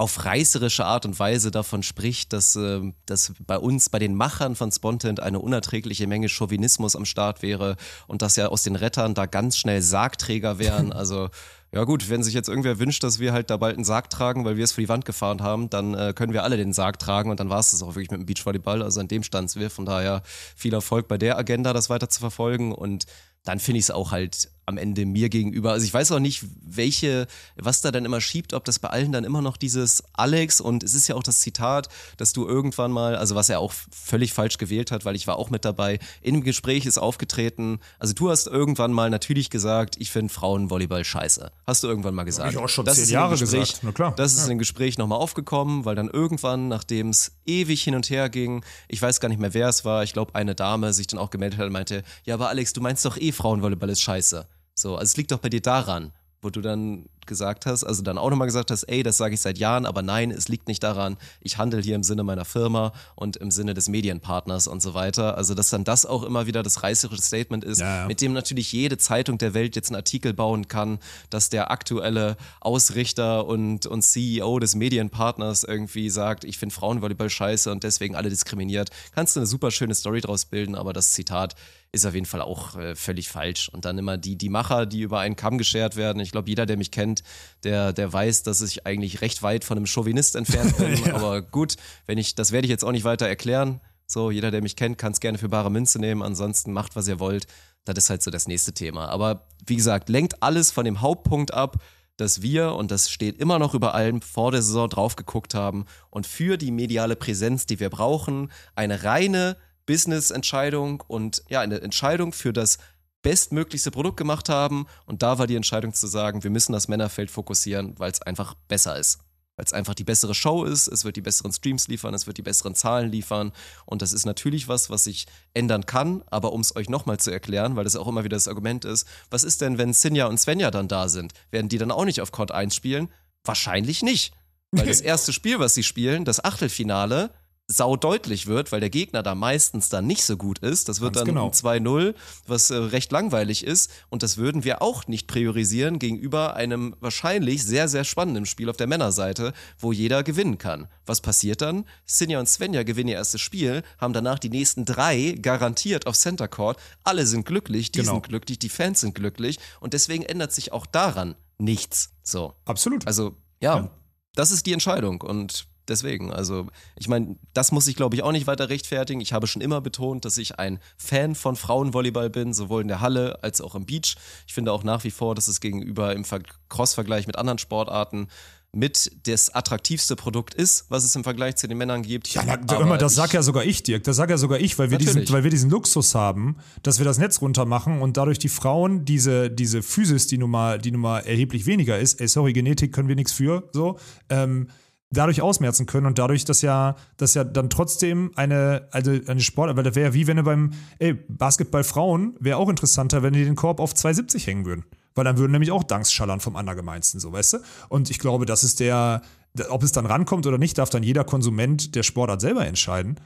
auf reißerische Art und Weise davon spricht, dass, äh, dass bei uns, bei den Machern von Spontent eine unerträgliche Menge Chauvinismus am Start wäre und dass ja aus den Rettern da ganz schnell Sargträger wären. *laughs* Also ja gut, wenn sich jetzt irgendwer wünscht, dass wir halt da bald einen Sarg tragen, weil wir es für die Wand gefahren haben, dann äh, können wir alle den Sarg tragen und dann war es das auch wirklich mit dem Beachvolleyball. Also an dem stand wir. Von daher viel Erfolg bei der Agenda, das weiter zu verfolgen und dann finde ich es auch halt am Ende mir gegenüber. Also ich weiß auch nicht, welche, was da dann immer schiebt, ob das bei allen dann immer noch dieses Alex und es ist ja auch das Zitat, dass du irgendwann mal, also was er auch völlig falsch gewählt hat, weil ich war auch mit dabei, in dem Gespräch ist aufgetreten, also du hast irgendwann mal natürlich gesagt, ich finde Frauenvolleyball scheiße. Hast du irgendwann mal gesagt. Hab ich auch schon das zehn Jahre Gespräch, gesagt. Na klar. Das ist ja. in dem Gespräch nochmal aufgekommen, weil dann irgendwann, nachdem es ewig hin und her ging, ich weiß gar nicht mehr, wer es war, ich glaube eine Dame sich dann auch gemeldet hat und meinte, ja, aber Alex, du meinst doch eh Frauenvolleyball ist scheiße. So, also es liegt doch bei dir daran, wo du dann gesagt hast, also dann auch nochmal gesagt hast, ey, das sage ich seit Jahren, aber nein, es liegt nicht daran, ich handle hier im Sinne meiner Firma und im Sinne des Medienpartners und so weiter. Also, dass dann das auch immer wieder das reißerische Statement ist, ja, ja. mit dem natürlich jede Zeitung der Welt jetzt einen Artikel bauen kann, dass der aktuelle Ausrichter und, und CEO des Medienpartners irgendwie sagt, ich finde Frauenvolleyball scheiße und deswegen alle diskriminiert. Kannst du eine super schöne Story draus bilden, aber das Zitat ist auf jeden Fall auch äh, völlig falsch. Und dann immer die, die Macher, die über einen Kamm geschert werden. Ich glaube, jeder, der mich kennt, der, der weiß, dass ich eigentlich recht weit von einem Chauvinist entfernt bin. *laughs* ja. Aber gut, wenn ich, das werde ich jetzt auch nicht weiter erklären. So, jeder, der mich kennt, kann es gerne für bare Münze nehmen. Ansonsten macht, was ihr wollt. das ist halt so das nächste Thema. Aber wie gesagt, lenkt alles von dem Hauptpunkt ab, dass wir, und das steht immer noch über allem, vor der Saison drauf geguckt haben und für die mediale Präsenz, die wir brauchen, eine reine Business-Entscheidung und ja, eine Entscheidung für das bestmöglichste Produkt gemacht haben. Und da war die Entscheidung zu sagen, wir müssen das Männerfeld fokussieren, weil es einfach besser ist weil es einfach die bessere Show ist, es wird die besseren Streams liefern, es wird die besseren Zahlen liefern und das ist natürlich was, was sich ändern kann, aber um es euch nochmal zu erklären, weil das auch immer wieder das Argument ist, was ist denn, wenn Sinja und Svenja dann da sind? Werden die dann auch nicht auf Court 1 spielen? Wahrscheinlich nicht. Weil das *laughs* erste Spiel, was sie spielen, das Achtelfinale, sau deutlich wird, weil der Gegner da meistens dann nicht so gut ist. Das wird Ganz dann genau. ein 2-0, was äh, recht langweilig ist. Und das würden wir auch nicht priorisieren gegenüber einem wahrscheinlich sehr, sehr spannenden Spiel auf der Männerseite, wo jeder gewinnen kann. Was passiert dann? Sinja und Svenja gewinnen ihr erstes Spiel, haben danach die nächsten drei garantiert auf Center Court. Alle sind glücklich, die Genau. sind glücklich, die Fans sind glücklich. Und deswegen ändert sich auch daran nichts. So. Absolut. Also, ja, Ja. das ist die Entscheidung und deswegen, also, ich meine, das muss ich glaube ich auch nicht weiter rechtfertigen. Ich habe schon immer betont, dass ich ein Fan von Frauenvolleyball bin, sowohl in der Halle als auch im Beach. Ich finde auch nach wie vor, dass es gegenüber im Ver- Cross-Vergleich mit anderen Sportarten mit das attraktivste Produkt ist, was es im Vergleich zu den Männern gibt. Ja, na, immer, das sag ja sogar ich, Dirk. Das sag ja sogar ich, weil wir, diesen, weil wir diesen Luxus haben, dass wir das Netz runter machen und dadurch die Frauen diese, diese Physis, die nun, mal, die nun mal erheblich weniger ist, ey, sorry, Genetik können wir nichts für, so, ähm, dadurch ausmerzen können und dadurch, dass ja, dass ja dann trotzdem eine, also eine Sport, weil das wäre ja wie wenn du beim, ey, Basketball Frauen wäre auch interessanter, wenn die den Korb auf 2,70 hängen würden. Weil dann würden nämlich auch Danks schallern vom Andergemeinsten, so, weißt du? Und ich glaube, das ist der, ob es dann rankommt oder nicht, darf dann jeder Konsument der Sportart selber entscheiden.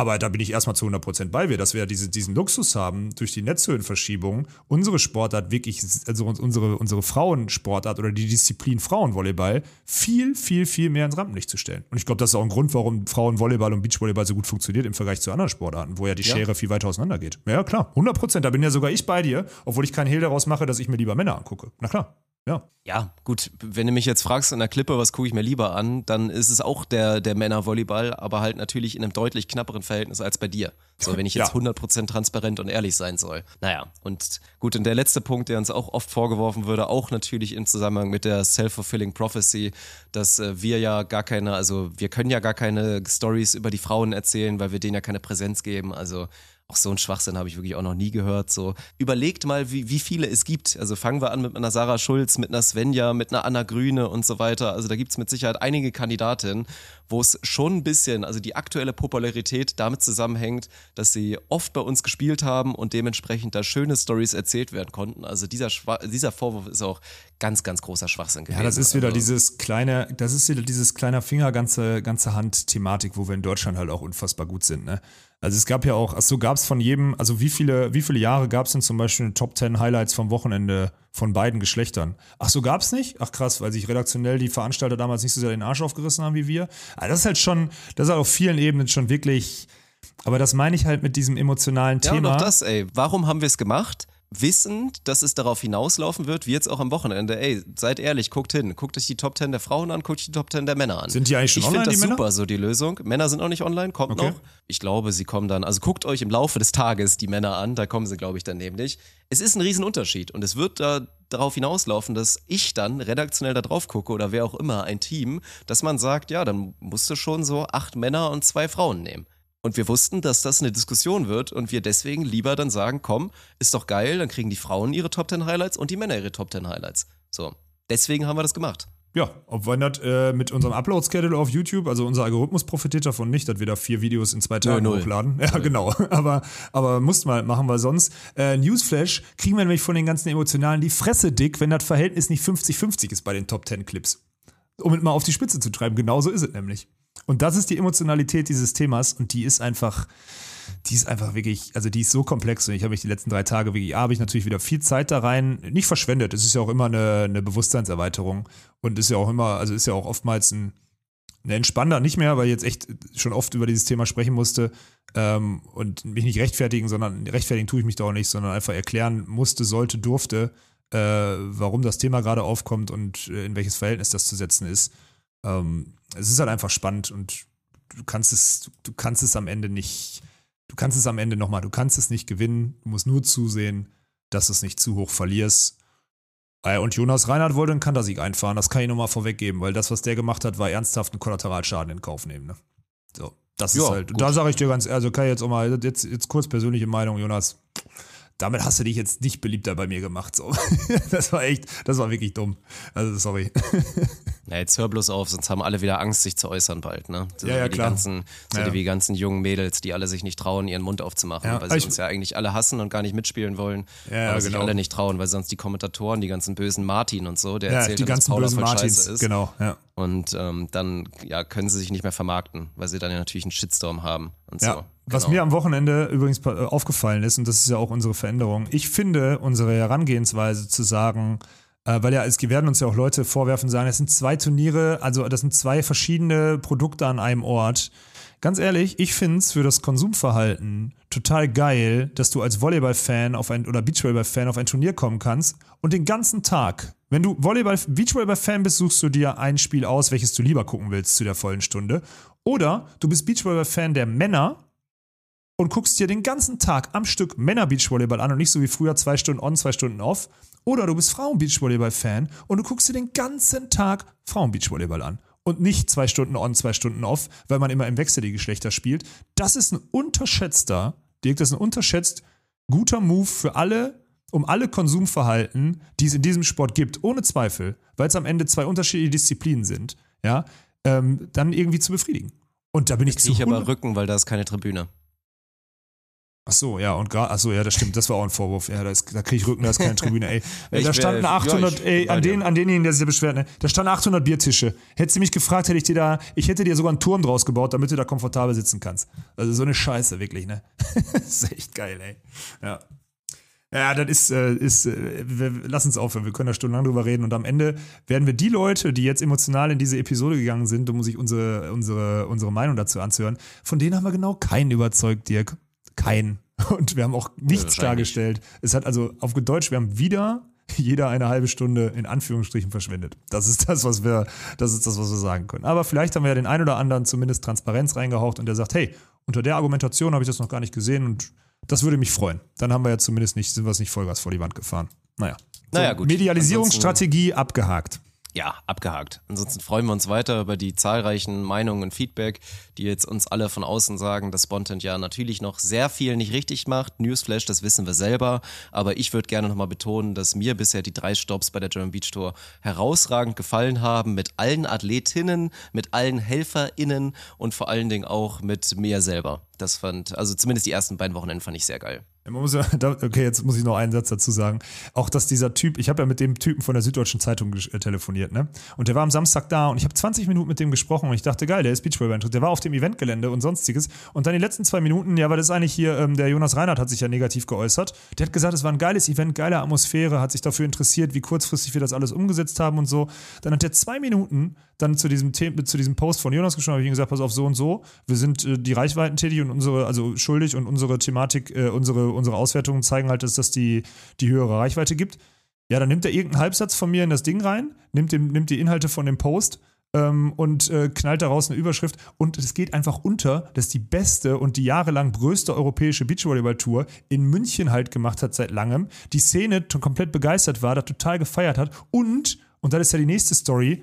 Aber da bin ich erstmal zu 100% bei dir, dass wir diese, diesen Luxus haben, durch die Netzhöhenverschiebung unsere Sportart wirklich, also uns- unsere, unsere Frauensportart oder die Disziplin Frauenvolleyball viel, viel, viel mehr ins Rampenlicht zu stellen. Und ich glaube, das ist auch ein Grund, warum Frauenvolleyball und Beachvolleyball so gut funktioniert im Vergleich zu anderen Sportarten, wo ja die Ja. Schere viel weiter auseinander geht. Ja, klar, 100%. Da bin ja sogar ich bei dir, obwohl ich keinen Hehl daraus mache, dass ich mir lieber Männer angucke. Na klar, ja. Ja, gut, wenn du mich jetzt fragst in der Klippe, was gucke ich mir lieber an, dann ist es auch der, der Männervolleyball, aber halt natürlich in einem deutlich knapperen Verhältnis als bei dir. So, wenn ich jetzt Ja. 100% transparent und ehrlich sein soll. Naja, und gut, und der letzte Punkt, der uns auch oft vorgeworfen würde, auch natürlich im Zusammenhang mit der Self-Fulfilling Prophecy, dass äh, wir ja gar keine, also wir können ja gar keine Stories über die Frauen erzählen, weil wir denen ja keine Präsenz geben. Also auch so ein Schwachsinn habe ich wirklich auch noch nie gehört. So überlegt mal, wie, wie viele es gibt. Also fangen wir an mit einer Sarah Schulz, mit einer Svenja, mit einer Anna Grüne und so weiter. Also da gibt es mit Sicherheit einige Kandidatinnen, wo es schon ein bisschen, also die aktuelle Popularität damit zusammenhängt, dass sie oft bei uns gespielt haben und dementsprechend da schöne Stories erzählt werden konnten. Also dieser, Schwa dieser Vorwurf ist auch ganz, ganz großer Schwachsinn gewesen. Ja, das ist wieder also, dieses kleine, das ist wieder dieses kleiner Finger, ganze, ganze Hand-Thematik, wo wir in Deutschland halt auch unfassbar gut sind, ne? Also es gab ja auch, ach so gab es von jedem, also wie viele, wie viele Jahre gab es denn zum Beispiel eine Top 10 Highlights vom Wochenende von beiden Geschlechtern? Ach so gab es nicht? Ach krass, weil sich redaktionell die Veranstalter damals nicht so sehr den Arsch aufgerissen haben wie wir. Aber das ist halt schon, das ist halt auf vielen Ebenen schon wirklich, aber das meine ich halt mit diesem emotionalen Ja, und Thema. auch das, ey. Warum haben wir es gemacht? Wissend, dass es darauf hinauslaufen wird, wie jetzt auch am Wochenende. Ey, seid ehrlich, guckt hin. Guckt euch die Top 10 der Frauen an, guckt euch die Top 10 der Männer an. Sind die eigentlich schon ich online, finde das die Männer? super, so die Lösung. Männer sind noch nicht online, kommt Okay. noch. Ich glaube, sie kommen dann, also guckt euch im Laufe des Tages die Männer an, da kommen sie, glaube ich, dann nämlich. Es ist ein Riesenunterschied und es wird da darauf hinauslaufen, dass ich dann redaktionell da drauf gucke oder wer auch immer, ein Team, dass man sagt, ja, dann musst du schon so acht Männer und zwei Frauen nehmen. Und wir wussten, dass das eine Diskussion wird und wir deswegen lieber dann sagen, komm, ist doch geil, dann kriegen die Frauen ihre Top 10 Highlights und die Männer ihre Top 10 Highlights. So. Deswegen haben wir das gemacht. Ja, ob wir das äh, mit unserem Upload-Schedule auf YouTube, also unser Algorithmus profitiert davon nicht, dass wir da vier Videos in zwei Tagen null. hochladen. Ja, genau. *laughs* Aber, aber mussten wir halt machen, weil sonst, äh, Newsflash kriegen wir nämlich von den ganzen Emotionalen die Fresse dick, wenn das Verhältnis nicht 50-50 ist bei den Top 10 Clips. Um es mal auf die Spitze zu treiben. Genauso ist es nämlich. Und das ist die Emotionalität dieses Themas und die ist einfach, die ist einfach wirklich, also die ist so komplex und ich habe mich die letzten drei Tage wirklich, habe ich natürlich wieder viel Zeit da rein, nicht verschwendet. Es ist ja auch immer eine, eine Bewusstseinserweiterung und ist ja auch immer, also ist ja auch oftmals ein, ein entspannter, nicht mehr, weil ich jetzt echt schon oft über dieses Thema sprechen musste ähm, und mich nicht rechtfertigen, sondern rechtfertigen tue ich mich da auch nicht, sondern einfach erklären musste, sollte, durfte, äh, warum das Thema gerade aufkommt und äh, in welches Verhältnis das zu setzen ist. Ähm, es ist halt einfach spannend und du kannst es, du kannst es am Ende nicht, du kannst es am Ende nochmal, du kannst es nicht gewinnen, du musst nur zusehen. dass du es nicht zu hoch verlierst. Äh, Und Jonas Reinhardt wollte einen Kantersieg einfahren, das kann ich nochmal vorweggeben, weil das, was der gemacht hat, war ernsthaft ein Kollateralschaden in Kauf nehmen. Ne? So, das ist Ja, halt. gut. Da sage ich dir ganz, also kann ich jetzt auch mal, jetzt, jetzt kurz persönliche Meinung, Jonas. Damit hast du dich jetzt nicht beliebter bei mir gemacht. So. *laughs* Das war echt, das war wirklich dumm. Also sorry. *laughs* Na, jetzt hör bloß auf, sonst haben alle wieder Angst, sich zu äußern bald, ne? So Ja, ja, die klar. ganzen, so Ja. wie die ganzen jungen Mädels, die alle sich nicht trauen, ihren Mund aufzumachen, Ja, weil sie ich- uns ja eigentlich alle hassen und gar nicht mitspielen wollen. Ja, aber sich genau. alle nicht trauen, weil sonst die Kommentatoren, die ganzen bösen Martin und so, der erzählt die dann, dass ganzen Paula bösen voll Martins. scheiße ist. Genau, ja. Und ähm, dann ja, können sie sich nicht mehr vermarkten, weil sie dann ja natürlich einen Shitstorm haben und Ja, so. was Genau. mir am Wochenende übrigens äh, aufgefallen ist, und das ist ja auch unsere Veränderung, ich finde unsere Herangehensweise zu sagen, weil ja, es werden uns ja auch Leute vorwerfen, sagen, das sind zwei Turniere, also das sind zwei verschiedene Produkte an einem Ort. Ganz ehrlich, ich finde es für das Konsumverhalten total geil, dass du als Volleyball-Fan auf ein oder Beachvolleyball-Fan auf ein Turnier kommen kannst und den ganzen Tag, wenn du Volleyball, Beachvolleyball-Fan bist, suchst du dir ein Spiel aus, welches du lieber gucken willst zu der vollen Stunde. Oder du bist Beachvolleyball-Fan der Männer und guckst dir den ganzen Tag am Stück Männer-Beachvolleyball an und nicht so wie früher zwei Stunden on, zwei Stunden off. Oder du bist Frauen-Beachvolleyball-Fan und du guckst dir den ganzen Tag Frauen-Beachvolleyball an. Und nicht zwei Stunden on, zwei Stunden off, weil man immer im Wechsel die Geschlechter spielt. Das ist ein unterschätzter, Dirk, das ist ein unterschätzt guter Move für alle, um alle Konsumverhalten, die es in diesem Sport gibt, ohne Zweifel, weil es am Ende zwei unterschiedliche Disziplinen sind, ja, ähm, dann irgendwie zu befriedigen. Und da bin ich zu ich aber 100 Rücken, weil da ist keine Tribüne. Ach so, ja, und gerade, ach so, ja, das stimmt, das war auch ein Vorwurf. Ja, da, ist, da kriege ich Rücken, da ist keine Tribüne, ey. *laughs* ey da standen ja, 800, ich ey, an, dir. den, an denjenigen, der sich beschwert, ne? Da standen 800 Biertische. Hättest du mich gefragt, hätte ich dir da, ich hätte dir sogar einen Turm draus gebaut, damit du da komfortabel sitzen kannst. Also so eine Scheiße, wirklich, ne? *laughs* das ist echt geil, ey. Ja. Ja, das ist, äh, ist äh, wir, lass uns aufhören, wir können da stundenlang drüber reden und am Ende werden wir die Leute, die jetzt emotional in diese Episode gegangen sind, um sich unsere, unsere, unsere Meinung dazu anzuhören, von denen haben wir genau keinen überzeugt, Dirk. Keinen. *laughs* Und wir haben auch nichts wahrscheinlich. dargestellt. Es hat also auf Deutsch, wir haben wieder *laughs* jeder eine halbe Stunde in Anführungsstrichen verschwendet. Das ist das, was wir, das ist das, was wir sagen können. Aber vielleicht haben wir ja den einen oder anderen zumindest Transparenz reingehaucht und der sagt, hey, unter der Argumentation habe ich das noch gar nicht gesehen und das würde mich freuen. Dann haben wir ja zumindest nicht, sind wir es nicht Vollgas vor die Wand gefahren. Naja. Naja, gut. Medialisierungsstrategie abgehakt. Ja, abgehakt. Ansonsten freuen wir uns weiter über die zahlreichen Meinungen und Feedback, die jetzt uns alle von außen sagen, dass Spontent ja natürlich noch sehr viel nicht richtig macht. Newsflash, das wissen wir selber. Aber ich würde gerne nochmal betonen, dass mir bisher die drei Stops bei der German Beach Tour herausragend gefallen haben. Mit allen Athletinnen, mit allen HelferInnen und vor allen Dingen auch mit mir selber. Das fand, also zumindest die ersten beiden Wochenenden fand ich sehr geil. Muss *laughs* okay, jetzt muss ich noch einen Satz dazu sagen. Auch, dass dieser Typ, ich habe ja mit dem Typen von der Süddeutschen Zeitung äh, telefoniert, ne? Und der war am Samstag da und ich habe 20 Minuten mit dem gesprochen und ich dachte, geil, der ist Beachvolleyball interessiert. Der war auf dem Eventgelände und sonstiges. Und dann die letzten zwei Minuten, ja, weil das ist eigentlich hier, ähm, der Jonas Reinhardt hat sich ja negativ geäußert. Der hat gesagt, es war ein geiles Event, geile Atmosphäre, hat sich dafür interessiert, wie kurzfristig wir das alles umgesetzt haben und so. Dann hat er zwei Minuten dann zu diesem, The zu diesem Post von Jonas geschrieben, habe ich ihm gesagt, pass auf, so und so, wir sind äh, die Reichweiten tätig und unsere, also schuldig und unsere Thematik, äh, unsere, unsere Auswertungen zeigen halt, dass das die, die höhere Reichweite gibt. Ja, dann nimmt er irgendeinen Halbsatz von mir in das Ding rein, nimmt, dem, nimmt die Inhalte von dem Post ähm, und äh, knallt daraus eine Überschrift. Und es geht einfach unter, dass die beste und die jahrelang größte europäische Beachvolleyball-Tour in München halt gemacht hat seit langem. Die Szene komplett begeistert war, da total gefeiert hat. Und, und das ist ja die nächste Story,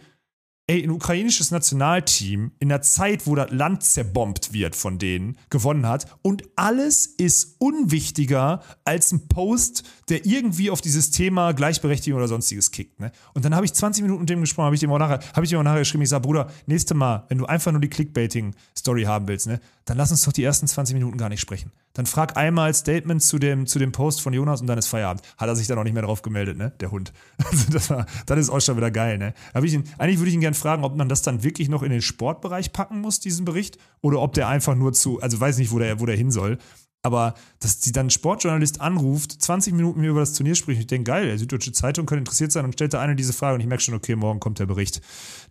ey, ein ukrainisches Nationalteam in der Zeit, wo das Land zerbombt wird von denen, gewonnen hat. Und alles ist unwichtiger als ein Post, der irgendwie auf dieses Thema Gleichberechtigung oder sonstiges kickt. Ne? Und dann habe ich 20 Minuten mit dem gesprochen, habe ich dem auch nachher, habe ich ihm auch nachher geschrieben, ich sage, Bruder, nächste Mal, wenn du einfach nur die Clickbaiting-Story haben willst, ne, dann lass uns doch die ersten 20 Minuten gar nicht sprechen. Dann frag einmal Statements zu dem, zu dem Post von Jonas und dann ist Feierabend. Hat er sich dann auch nicht mehr drauf gemeldet, ne? Der Hund. *laughs* Also das, war, das ist auch schon wieder geil, ne? Ihn, eigentlich würde ich ihn gerne fragen, ob man das dann wirklich noch in den Sportbereich packen muss, diesen Bericht, oder ob der einfach nur zu, also weiß nicht, wo der, wo der hin soll. Aber dass die dann Sportjournalist anruft, 20 Minuten mir über das Turnier spricht, ich denke, geil, der Süddeutsche Zeitung könnte interessiert sein und stellt da eine diese Frage und ich merke schon, okay, morgen kommt der Bericht,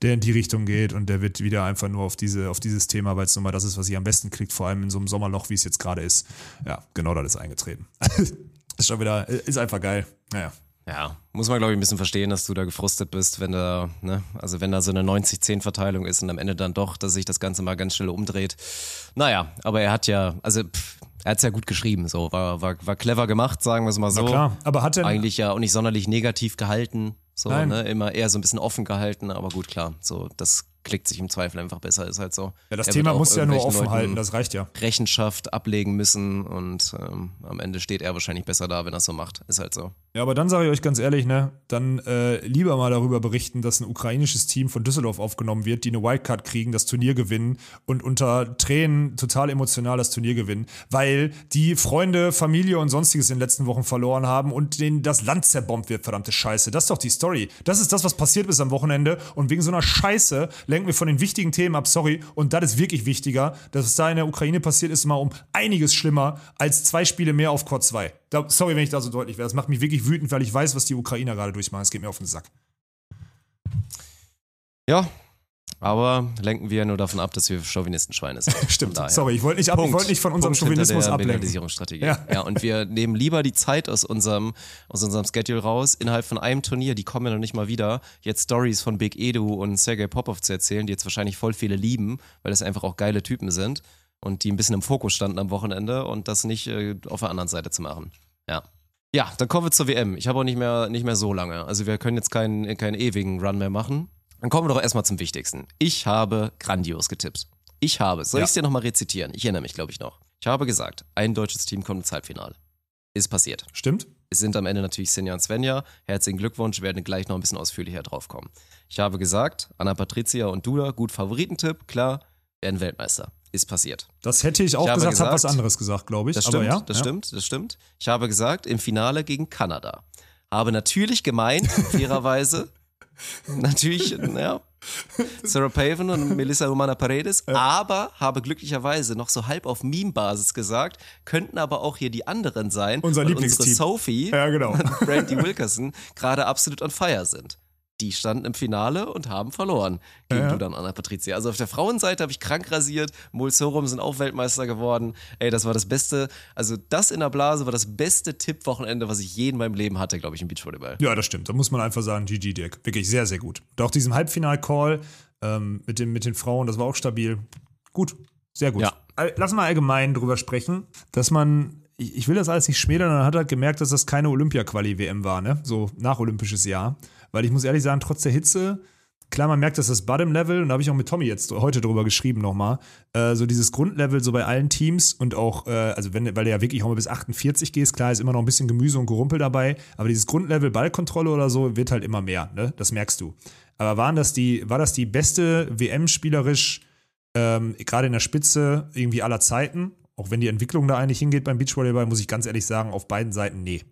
der in die Richtung geht und der wird wieder einfach nur auf, diese, auf dieses Thema, weil es nun mal das ist, was ich am besten kriegt, vor allem in so einem Sommerloch, wie es jetzt gerade ist. Ja, genau das ist eingetreten. *laughs* ist schon wieder, ist einfach geil. Naja. Ja, muss man glaube ich ein bisschen verstehen, dass du da gefrustet bist, wenn da, ne, also wenn da so eine 90-10-Verteilung ist und am Ende dann doch, dass sich das Ganze mal ganz schnell umdreht. Naja, aber er hat ja, also pff, Er hat es ja gut geschrieben, so war, war, war clever gemacht, sagen wir es mal so. Na klar, aber hat er Eigentlich ja auch nicht sonderlich negativ gehalten, so, ne? Immer eher so ein bisschen offen gehalten, aber gut, klar, so, das klickt sich im Zweifel einfach besser, ist halt so. Ja, das Er Thema muss ja nur offen Leuten halten, das reicht ja. Rechenschaft ablegen müssen und ähm, am Ende steht er wahrscheinlich besser da, wenn er es so macht. Ist halt so. Ja, aber dann sage ich euch ganz ehrlich, ne, dann äh, lieber mal darüber berichten, dass ein ukrainisches Team von Düsseldorf aufgenommen wird, die eine Wildcard kriegen, das Turnier gewinnen und unter Tränen total emotional das Turnier gewinnen, weil die Freunde, Familie und sonstiges in den letzten Wochen verloren haben und denen das Land zerbombt wird, verdammte Scheiße. Das ist doch die Story. Das ist das, was passiert ist am Wochenende und wegen so einer Scheiße lenken wir von den wichtigen Themen ab, sorry, und das ist wirklich wichtiger. Das, was da in der Ukraine passiert, ist mal um einiges schlimmer als zwei Spiele mehr auf Court 2. Da, sorry, wenn ich da so deutlich wäre. Das macht mich wirklich wütend, weil ich weiß, was die Ukrainer gerade durchmachen. Es geht mir auf den Sack. Ja, aber lenken wir nur davon ab, dass wir Chauvinistenschweine sind. *laughs* Stimmt. Sorry, ich wollte nicht, ab, ich wollte nicht von unserem Punkt Chauvinismus ablenken. Ja. Ja. und wir nehmen lieber die Zeit aus unserem, aus unserem Schedule raus, innerhalb von einem Turnier, die kommen ja noch nicht mal wieder, jetzt Stories von Big Edu und Sergei Popov zu erzählen, die jetzt wahrscheinlich voll viele lieben, weil das einfach auch geile Typen sind und die ein bisschen im Fokus standen am Wochenende und das nicht äh, auf der anderen Seite zu machen. Ja. Ja, dann kommen wir zur WM. Ich habe auch nicht mehr, nicht mehr so lange. Also wir können jetzt keinen, keinen ewigen Run mehr machen. Dann kommen wir doch erstmal zum Wichtigsten. Ich habe grandios getippt. Ich habe, soll Ja. ich es dir nochmal rezitieren? Ich erinnere mich, glaube ich, noch. Ich habe gesagt, ein deutsches Team kommt ins Halbfinale. Ist passiert. Stimmt? Es sind am Ende natürlich Sinja und Svenja. Herzlichen Glückwunsch, werden gleich noch ein bisschen ausführlicher drauf kommen. Ich habe gesagt, Anna Patricia und Duda, gut Favoritentipp, klar, werden Weltmeister. Ist passiert. Das hätte ich auch Ich habe gesagt, habe was gesagt- anderes gesagt, glaube ich. Das stimmt, ja, das ja. stimmt, das stimmt. Ich habe gesagt, im Finale gegen Kanada. Habe natürlich gemeint, *laughs* fairerweise, *laughs* natürlich, ja, Sarah Paven und Melissa Romana Paredes, aber habe glücklicherweise noch so halb auf Meme-Basis gesagt, könnten aber auch hier die anderen sein, Unser Lieblingsteam. unsere Sophie Ja, genau. und Brandy Wilkerson gerade absolut on fire sind. Die standen im Finale und haben verloren gegen Ja. Duda und Anna Patricia. Also auf der Frauenseite habe ich krank rasiert. Mol Sorum sind auch Weltmeister geworden. Ey, das war das Beste. Also das in der Blase war das beste Tippwochenende, was ich je in meinem Leben hatte, glaube ich, im Beachvolleyball. Ja, das stimmt. Da muss man einfach sagen, GG Dirk. Wirklich sehr, sehr gut. Und auch diesen Halbfinal-Call ähm, mit, den, mit den Frauen, das war auch stabil. Gut, sehr gut. Ja. Lass mal allgemein drüber sprechen, dass man, ich, will das alles nicht schmälern, dann hat er gemerkt, dass das keine Olympia-Quali-WM war, ne? So nach olympisches Jahr. Weil ich muss ehrlich sagen, trotz der Hitze, klar, man merkt, dass das Bottom-Level, und da habe ich auch mit Tommy jetzt heute drüber geschrieben nochmal, äh, so dieses Grundlevel so bei allen Teams und auch, äh, also wenn, weil du ja wirklich auch mal bis 48 gehst, klar, ist immer noch ein bisschen Gemüse und Gerumpel dabei, aber dieses Grundlevel Ballkontrolle oder so wird halt immer mehr, ne? Das merkst du. Aber waren das die, war das die beste WM spielerisch, ähm, gerade in der Spitze irgendwie aller Zeiten? Auch wenn die Entwicklung da eigentlich hingeht beim Beachvolleyball, muss ich ganz ehrlich sagen, auf beiden Seiten, nee.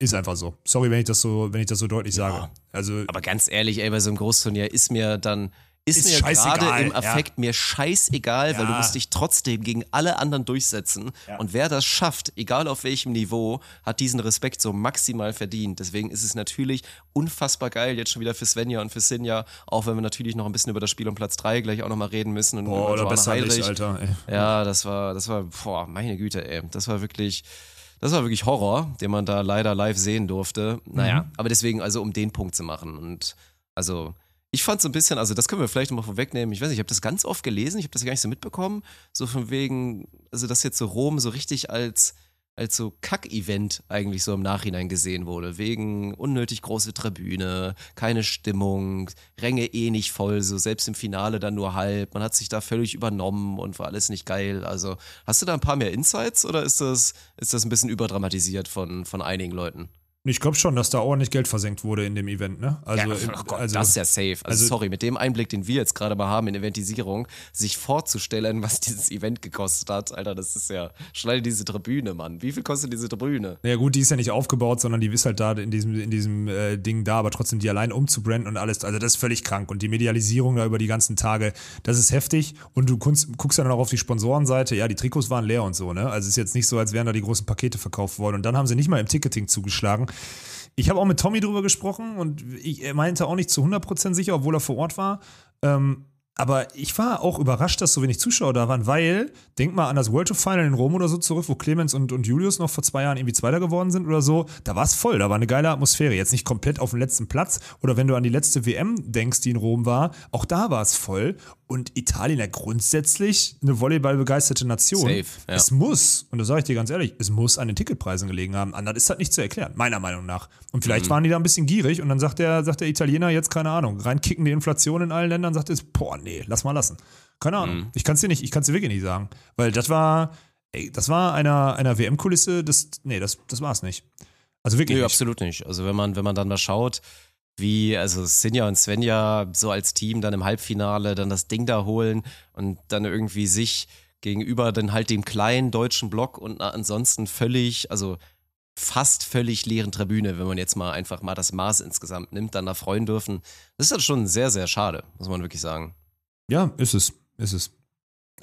Ist einfach so. Sorry, wenn ich das so, wenn ich das so deutlich sage. Also, Aber ganz ehrlich, ey, bei so einem Großturnier ist mir dann, ist, Ist mir gerade im ja. Affekt mir scheißegal, weil du Ja. musst dich trotzdem gegen alle anderen durchsetzen. Und wer das schafft, egal auf welchem Niveau, hat diesen Respekt so maximal verdient. Deswegen ist es natürlich unfassbar geil, jetzt schon wieder für Svenja und für Sinja, auch wenn wir natürlich noch ein bisschen über das Spiel um Platz 3 gleich auch nochmal reden müssen. Und boah, über oder besser Heidrich. nicht, Alter. Ey. Ja, das war, das war, boah, meine Güte, ey. Das war wirklich, das war wirklich Horror, den man da leider live sehen durfte. Naja, Mhm. aber deswegen, also um den Punkt zu machen. Und also, ich fand so ein bisschen, also das können wir vielleicht nochmal vorwegnehmen. Ich weiß nicht, ich habe das ganz oft gelesen, ich habe das gar nicht so mitbekommen. So von wegen, also dass jetzt so Rom so richtig als als so Kack-Event eigentlich so im Nachhinein gesehen wurde. Wegen unnötig große Tribüne, keine Stimmung, Ränge eh nicht voll, so selbst im Finale dann nur halb. Man hat sich da völlig übernommen und war alles nicht geil. Also hast du da ein paar mehr Insights oder ist das, ist das ein bisschen überdramatisiert von, von einigen Leuten? Ich glaube schon, dass da ordentlich Geld versenkt wurde in dem Event, ne? Also, ja, oh Gott, also das ist ja safe. Also, also- sorry, mit dem Einblick, den wir jetzt gerade mal haben in Eventisierung, sich vorzustellen, was dieses Event gekostet hat, Alter, das ist ja, schneide diese Tribüne, Mann. Wie viel kostet diese Tribüne? Ja gut, die ist ja nicht aufgebaut, sondern die ist halt da in diesem, in diesem äh, Ding da, aber trotzdem die allein umzubranden und alles, also das ist völlig krank. Und die Medialisierung da über die ganzen Tage, das ist heftig. Und du guckst, guckst dann auch auf die Sponsorenseite, ja, die Trikots waren leer und so, ne? Also es ist jetzt nicht so, als wären da die großen Pakete verkauft worden. Und dann haben sie nicht mal im Ticketing zugeschlagen. Ich habe auch mit Tommy drüber gesprochen und ich, er meinte auch nicht zu 100% sicher, obwohl er vor Ort war. Ähm, aber ich war auch überrascht, dass so wenig Zuschauer da waren, weil, denk mal an das World of Final in Rom oder so zurück, wo Clemens und, und Julius noch vor zwei Jahren irgendwie Zweiter geworden sind oder so. Da war es voll, da war eine geile Atmosphäre. Jetzt nicht komplett auf dem letzten Platz. Oder wenn du an die letzte WM denkst, die in Rom war, auch da war es voll. Und Italien ja grundsätzlich eine volleyballbegeisterte Nation. Safe, ja. Es muss, und da sage ich dir ganz ehrlich, es muss an den Ticketpreisen gelegen haben. Anders ist das nicht zu erklären, meiner Meinung nach. Und vielleicht Mhm. waren die da ein bisschen gierig und dann sagt der, sagt der Italiener jetzt, keine Ahnung, reinkicken die Inflation in allen Ländern, sagt es, boah, nee, lass mal lassen. Keine Ahnung. Mhm. Ich kann es dir nicht, ich kann es dir wirklich nicht sagen. Weil das war, ey, das war einer, einer WM-Kulisse, das, nee, das, das war es nicht. Also wirklich Nö, nicht. absolut nicht. Also wenn man, wenn man dann mal schaut, wie, also Sinja und Svenja so als Team dann im Halbfinale dann das Ding da holen und dann irgendwie sich gegenüber dann halt dem kleinen deutschen Block und ansonsten völlig, also fast völlig leeren Tribüne, wenn man jetzt mal einfach mal das Maß insgesamt nimmt, dann da freuen dürfen. Das ist dann schon sehr, sehr schade, muss man wirklich sagen. Ja, ist es, ist es.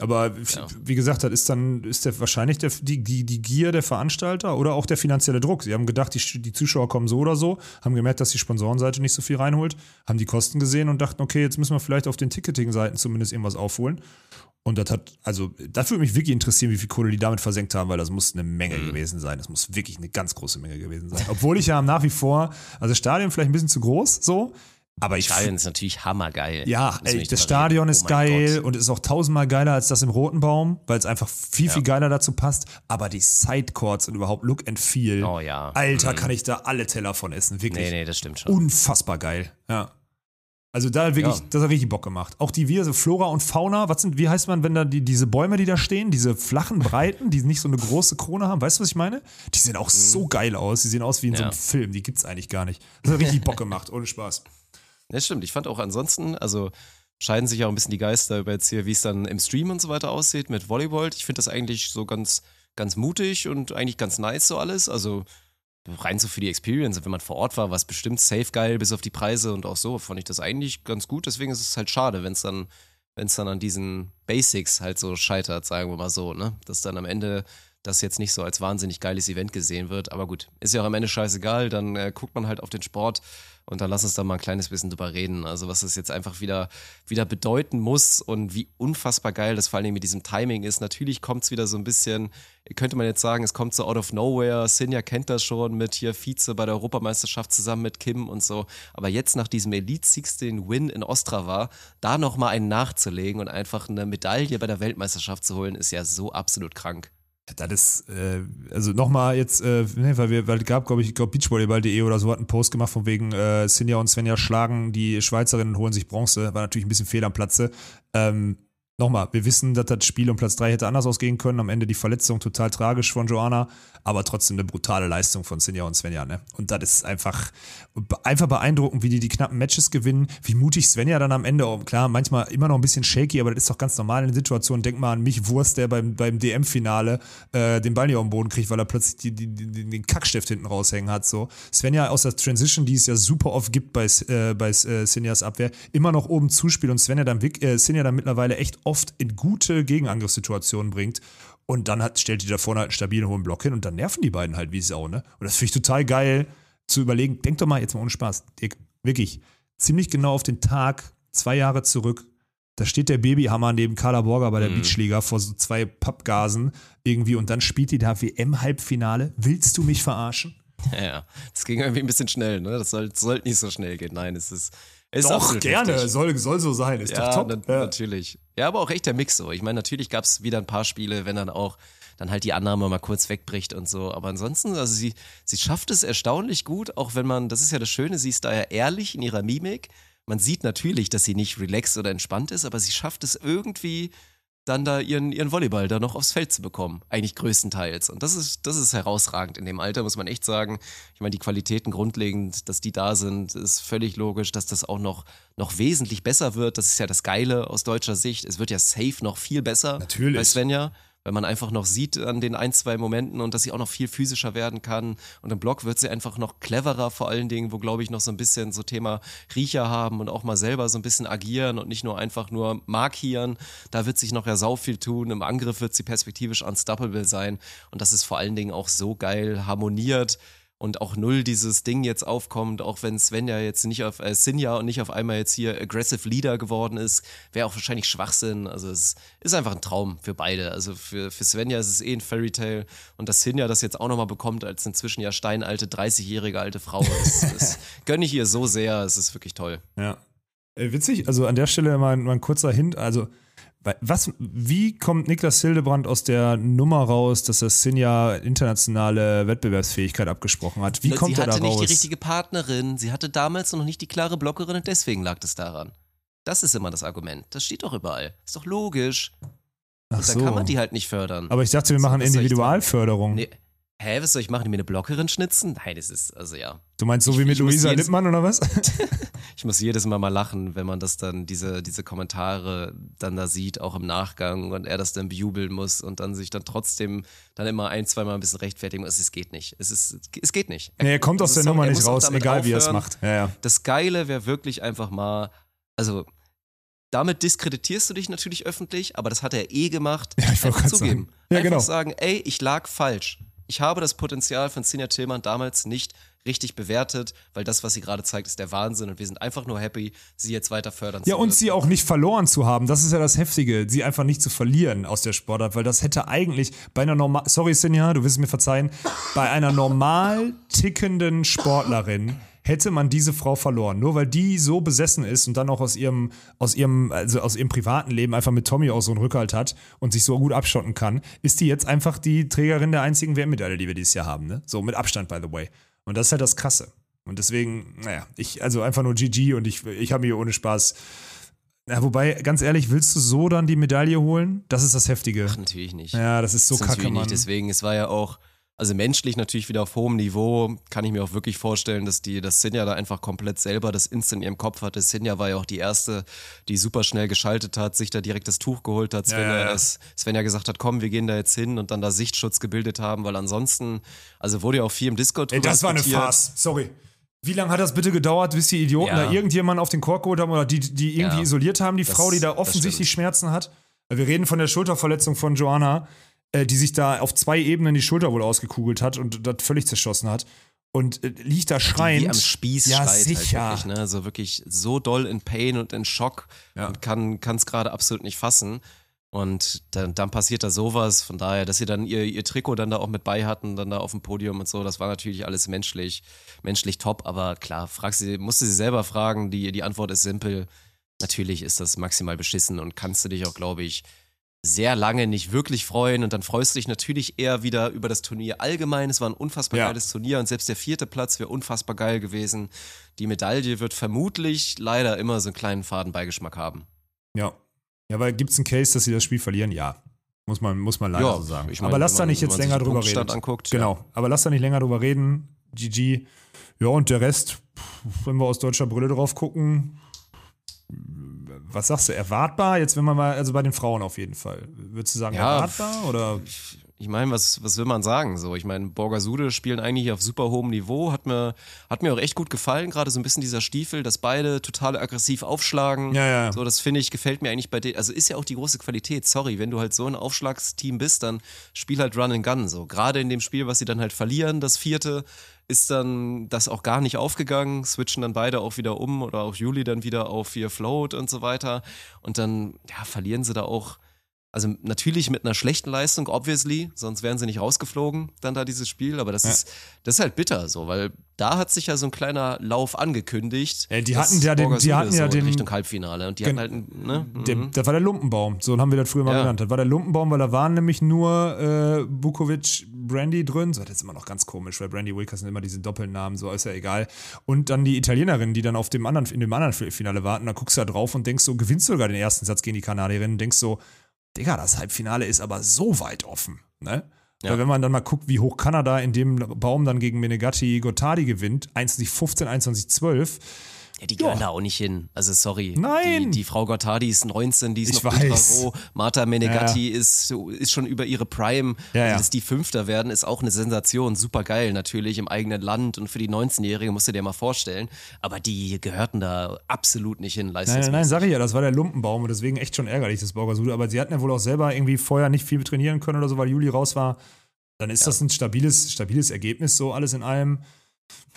Aber Ja. wie gesagt, das ist dann ist der wahrscheinlich der, die, die, die Gier der Veranstalter oder auch der finanzielle Druck. Sie haben gedacht, die, die Zuschauer kommen so oder so, haben gemerkt, dass die Sponsorenseite nicht so viel reinholt, haben die Kosten gesehen und dachten, okay, jetzt müssen wir vielleicht auf den Ticketing-Seiten zumindest irgendwas aufholen. Und das hat, also, das würde mich wirklich interessieren, wie viel Kohle die damit versenkt haben, weil das muss eine Menge Mhm. gewesen sein. Das muss wirklich eine ganz große Menge gewesen sein. Obwohl ich ja nach wie vor, also das Stadion vielleicht ein bisschen zu groß, so, aber ich Stadion ist natürlich hammergeil. ja, ey, das drüber Stadion ist Oh geil Gott. und ist auch tausendmal geiler als das im Roten Baum, weil es einfach viel, viel geiler dazu passt. Aber die Sidecourts und überhaupt Look and Feel. Oh ja. Alter, Mhm. kann ich da alle Teller von essen. Wirklich. Nee, nee, das stimmt schon. Unfassbar geil. Ja. Also da hat wirklich, Ja. das hat richtig Bock gemacht. Auch die wir, so Flora und Fauna, was sind, wie heißt man, wenn da die, diese Bäume, die da stehen, diese flachen Breiten, die nicht so eine große Krone haben, weißt du, was ich meine? Die sehen auch so geil aus. Die sehen aus wie in so Mhm. Ja. einem Film. Die gibt's eigentlich gar nicht. Das hat richtig Bock gemacht, ohne Spaß. Das stimmt. Ich fand auch ansonsten, also scheiden sich auch ein bisschen die Geister über jetzt hier, wie es dann im Stream und so weiter aussieht mit Volleyball. Ich finde das eigentlich so ganz, ganz mutig und eigentlich ganz nice so alles. Also rein so für die Experience. Wenn man vor Ort war, war es bestimmt safe geil, bis auf die Preise und auch so fand ich das eigentlich ganz gut. Deswegen ist es halt schade, wenn es dann, wenn es dann an diesen Basics halt so scheitert, sagen wir mal so, ne? Dass dann am Ende das jetzt nicht so als wahnsinnig geiles Event gesehen wird. Aber gut, ist ja auch am Ende scheißegal. Dann äh, guckt man halt auf den Sport und dann lass uns da mal ein kleines bisschen drüber reden. Also was das jetzt einfach wieder, wieder bedeuten muss und wie unfassbar geil das vor allem mit diesem Timing ist. Natürlich kommt es wieder so ein bisschen, könnte man jetzt sagen, es kommt so out of nowhere. Sinja kennt das schon mit hier Vize bei der Europameisterschaft zusammen mit Kim und so. Aber jetzt nach diesem Elite 16 Win in Ostrava, da nochmal einen nachzulegen und einfach eine Medaille bei der Weltmeisterschaft zu holen, ist ja so absolut krank. Das ist, äh, also nochmal jetzt, äh, ne, weil wir, weil es gab, glaube ich, glaube Beachvolleyball.de oder so hat einen Post gemacht von wegen äh, Sinja und Svenja schlagen die Schweizerinnen und holen sich Bronze. War natürlich ein bisschen fehl am Platze. Ähm, nochmal, wir wissen, dass das Spiel um Platz 3 hätte anders ausgehen können. Am Ende die Verletzung total tragisch von Joanna, aber trotzdem eine brutale Leistung von Sinja und Svenja. Ne? Und das ist einfach, einfach beeindruckend, wie die die knappen Matches gewinnen, wie mutig Svenja dann am Ende, klar, manchmal immer noch ein bisschen shaky, aber das ist doch ganz normal in den Situationen. Denk mal an mich Wurst, der beim, beim DM-Finale äh, den Ball nicht auf den Boden kriegt, weil er plötzlich die, die, die, den Kackstift hinten raushängen hat. So. Svenja aus der Transition, die es ja super oft gibt bei, äh, bei äh, Sinjas Abwehr, immer noch oben zuspielt und Svenja dann, äh, Sinja dann mittlerweile echt oft in gute Gegenangriffssituationen bringt. Und dann hat, stellt die da vorne halt einen stabilen hohen Block hin und dann nerven die beiden halt wie Sau, ne? Und das finde ich total geil zu überlegen. Denk doch mal jetzt mal ohne Spaß, Dirk, wirklich ziemlich genau auf den Tag, zwei Jahre zurück. Da steht der Babyhammer neben Carla Borger bei der Mhm. Beachliga vor so zwei Pappgasen irgendwie und dann spielt die da WM-Halbfinale. Willst du mich verarschen? Ja, ja. Das ging irgendwie ein bisschen schnell, ne? Das soll- sollte nicht so schnell gehen. Nein, es ist. Es ist Doch, gerne. Soll, soll so sein. Ist ja, doch na, top. Ja. natürlich. Ja, aber auch echt der Mix so. Ich meine, natürlich gab es wieder ein paar Spiele, wenn dann auch dann halt die Annahme mal kurz wegbricht und so. Aber ansonsten, also sie, sie schafft es erstaunlich gut, auch wenn man, das ist ja das Schöne, sie ist da ja ehrlich in ihrer Mimik. Man sieht natürlich, dass sie nicht relaxed oder entspannt ist, aber sie schafft es irgendwie, dann da ihren, ihren Volleyball da noch aufs Feld zu bekommen. Eigentlich größtenteils. Und das ist, das ist herausragend in dem Alter, muss man echt sagen. Ich meine, die Qualitäten grundlegend, dass die da sind, ist völlig logisch, dass das auch noch, noch wesentlich besser wird. Das ist ja das Geile aus deutscher Sicht. Es wird ja safe noch viel besser Natürlich. bei Svenja. Wenn man einfach noch sieht an den ein, zwei Momenten und dass sie auch noch viel physischer werden kann. Und im Block wird sie einfach noch cleverer vor allen Dingen, wo glaube ich noch so ein bisschen so Thema Riecher haben und auch mal selber so ein bisschen agieren und nicht nur einfach nur markieren. Da wird sich noch ja sau viel tun. Im Angriff wird sie perspektivisch unstoppable sein. Und das ist vor allen Dingen auch so geil harmoniert und auch null dieses Ding jetzt aufkommt, auch wenn Svenja jetzt nicht auf äh, Sinja und nicht auf einmal jetzt hier Aggressive Leader geworden ist, wäre auch wahrscheinlich Schwachsinn. Also es ist einfach ein Traum für beide. Also für, für Svenja ist es eh ein Fairy Tale und dass Sinja das jetzt auch nochmal bekommt als inzwischen ja steinalte, 30-jährige alte Frau, das, das *laughs* gönne ich ihr so sehr. Es ist wirklich toll. Ja. Äh, witzig, also an der Stelle mal, mal ein kurzer Hint. Also, Was, wie kommt Niklas Hildebrand aus der Nummer raus, dass er Sinja internationale Wettbewerbsfähigkeit abgesprochen hat? Wie kommt sie er da hatte nicht raus? die richtige Partnerin, sie hatte damals noch nicht die klare Blockerin und deswegen lag es daran. Das ist immer das Argument. Das steht doch überall. Ist doch logisch. Ach Und so. dann kann man die halt nicht fördern. Aber ich dachte, wir machen Individualförderung. Nee. Hä, was soll ich machen? Die mir eine Blockerin schnitzen? Nein, das ist, also ja. Du meinst so wie Ich- mit ich muss Luisa Lippmann oder was? *laughs* *laughs* Ich muss jedes Mal mal lachen, wenn man das dann, diese, diese Kommentare dann da sieht, auch im Nachgang und er das dann bejubeln muss und dann sich dann trotzdem dann immer ein, zweimal ein bisschen rechtfertigen muss. Es geht nicht. Es ist, es geht nicht. nee, er kommt aus der Nummer er nicht raus, egal wie er es aufhören. macht. Ja, ja. Das Geile wäre wirklich einfach mal, also damit diskreditierst du dich natürlich öffentlich, aber das hat er eh gemacht. *laughs* Ja, ich wollte zugeben. sagen. Ja, Einfach genau. sagen, ey, ich lag falsch. Ich habe das Potenzial von Sinja Tillmann damals nicht richtig bewertet, weil das, was sie gerade zeigt, ist der Wahnsinn und wir sind einfach nur happy, sie jetzt weiter fördern Ja, zu und dürfen. sie auch nicht verloren zu haben, das ist ja das Heftige, sie einfach nicht zu verlieren aus der Sportart, weil das hätte eigentlich bei einer normal, sorry Sinja, du wirst mir verzeihen, bei einer normal tickenden Sportlerin hätte man diese Frau verloren, nur weil die so besessen ist und dann auch aus ihrem, aus ihrem, also aus ihrem privaten Leben einfach mit Tommy auch so einen Rückhalt hat und sich so gut abschotten kann, ist die jetzt einfach die Trägerin der einzigen WM-Medaille, die wir dieses Jahr haben, ne? So mit Abstand, by the way. Und das ist halt das Krasse. Und deswegen, naja, ich, also einfach nur GG und ich, ich habe mir ohne Spaß. Ja, wobei, ganz ehrlich, willst du so dann die Medaille holen? Das ist das Heftige. Ach, natürlich nicht. Ja, das ist so Das ist kacke, Mann. nicht. Deswegen, es war ja auch, also menschlich natürlich wieder auf hohem Niveau, kann ich mir auch wirklich vorstellen, dass die, dass Sinja da einfach komplett selber das Instant in ihrem Kopf hatte. Sinja war ja auch die erste, die super schnell geschaltet hat, sich da direkt das Tuch geholt hat. Sven Ja, ja, ja. es- Sven ja gesagt hat, komm, wir gehen da jetzt hin und dann da Sichtschutz gebildet haben, weil ansonsten, also wurde ja auch viel im Discord Ey, das war eine. Farce. Sorry. Wie lange hat das bitte gedauert, bis die Idioten Ja. da irgendjemanden auf den Kork geholt haben oder die, die irgendwie Ja. isoliert haben, die Das- Frau, die da offensichtlich. Schmerzen hat? Wir reden von der Schulterverletzung von Joanna, äh, die sich da auf zwei Ebenen die Schulter wohl ausgekugelt hat und das völlig zerschossen hat. Und äh, liegt da schreiend. Wie am Spieß ja, schreit sicher. halt wirklich, ne? Also wirklich so doll in Pain und in Schock Ja. und kann es gerade absolut nicht fassen. Und dann, dann passiert da sowas. Von daher, dass sie dann ihr, ihr Trikot dann da auch mit bei hatten, dann da auf dem Podium und so, das war natürlich alles menschlich, menschlich top. Aber klar, frag sie, musste sie selber fragen. Die, die Antwort ist simpel. Natürlich ist das maximal beschissen und kannst du dich auch, glaube ich, sehr lange nicht wirklich freuen und dann freust du dich natürlich eher wieder über das Turnier allgemein. Es war ein unfassbar Ja. geiles Turnier und selbst der vierte Platz wäre unfassbar geil gewesen. Die Medaille wird vermutlich leider immer so einen kleinen Fadenbeigeschmack haben. Ja. Ja, aber gibt es einen Case, dass sie das Spiel verlieren? Ja. Muss man, muss man leider Ja, so sagen. ich meine, aber lass da nicht jetzt länger drüber reden. anguckt, Genau. Aber lass da nicht länger drüber reden. GG. Ja, und der Rest, wenn wir aus deutscher Brille drauf gucken, was sagst du, erwartbar? Jetzt, wenn man mal, also bei den Frauen auf jeden Fall. Würdest du sagen, Ja, erwartbar? Oder? Ich meine, was, was will man sagen? So, ich meine, Borgasude spielen eigentlich auf super hohem Niveau. Hat mir, hat mir auch echt gut gefallen, gerade so ein bisschen dieser Stiefel, dass beide total aggressiv aufschlagen. Ja, ja. So, das finde ich, gefällt mir eigentlich bei denen. Also ist ja auch die große Qualität. Sorry, wenn du halt so ein Aufschlagsteam bist, dann spiel halt Run and Gun. So, gerade in dem Spiel, was sie dann halt verlieren, das vierte, ist dann das auch gar nicht aufgegangen, switchen dann beide auch wieder um oder auch Juli dann wieder auf ihr Float und so weiter. Und dann, ja, verlieren sie da auch. Also natürlich mit einer schlechten Leistung, obviously, sonst wären sie nicht rausgeflogen, dann da dieses Spiel. Aber das Ja. ist, das ist halt bitter so, weil da hat sich ja so ein kleiner Lauf angekündigt. Äh, die hatten ja den- die hatten ja so den- Richtung Halbfinale und die hatten halt, ne? Der, mhm. das war der Lumpenbaum. So haben wir das früher mal Ja. genannt. Das war der Lumpenbaum, weil da waren nämlich nur äh, Bukovic, Brandy drin. So, das ist immer noch ganz komisch, weil Brandy Wilkers sind immer diese Doppelnamen, so ist ja egal. Und dann die Italienerin, die dann auf dem anderen, in dem anderen Finale warten. Da guckst du da drauf und denkst so, gewinnst du sogar den ersten Satz gegen die Kanadierin und denkst so, Digga, das Halbfinale ist aber so weit offen. Ne? Ja. Weil wenn man dann mal guckt, wie hoch Kanada in dem Baum dann gegen Menegatti Gotardi gewinnt, 21-15, 21-12, Ja, die gehören Ja. da auch nicht hin. Also sorry. Nein. Die, die Frau Gottardi ist 19, die ist Ich noch weiß. ultra roh. Marta Menegatti ist, so- ist schon über ihre Prime. Ja, also, ja. dass die Fünfter werden, ist auch eine Sensation. Super geil natürlich im eigenen Land und für die 19-Jährige musst du dir mal vorstellen. Aber die gehörten da absolut nicht hin, Nein, nein, nein, sag ich ja, das war der Lumpenbaum und deswegen echt schon ärgerlich, das Borgasude. Aber sie hatten ja wohl auch selber irgendwie vorher nicht viel trainieren können oder so, weil Juli raus war. Dann ist das ein stabiles, stabiles Ergebnis, so alles in allem.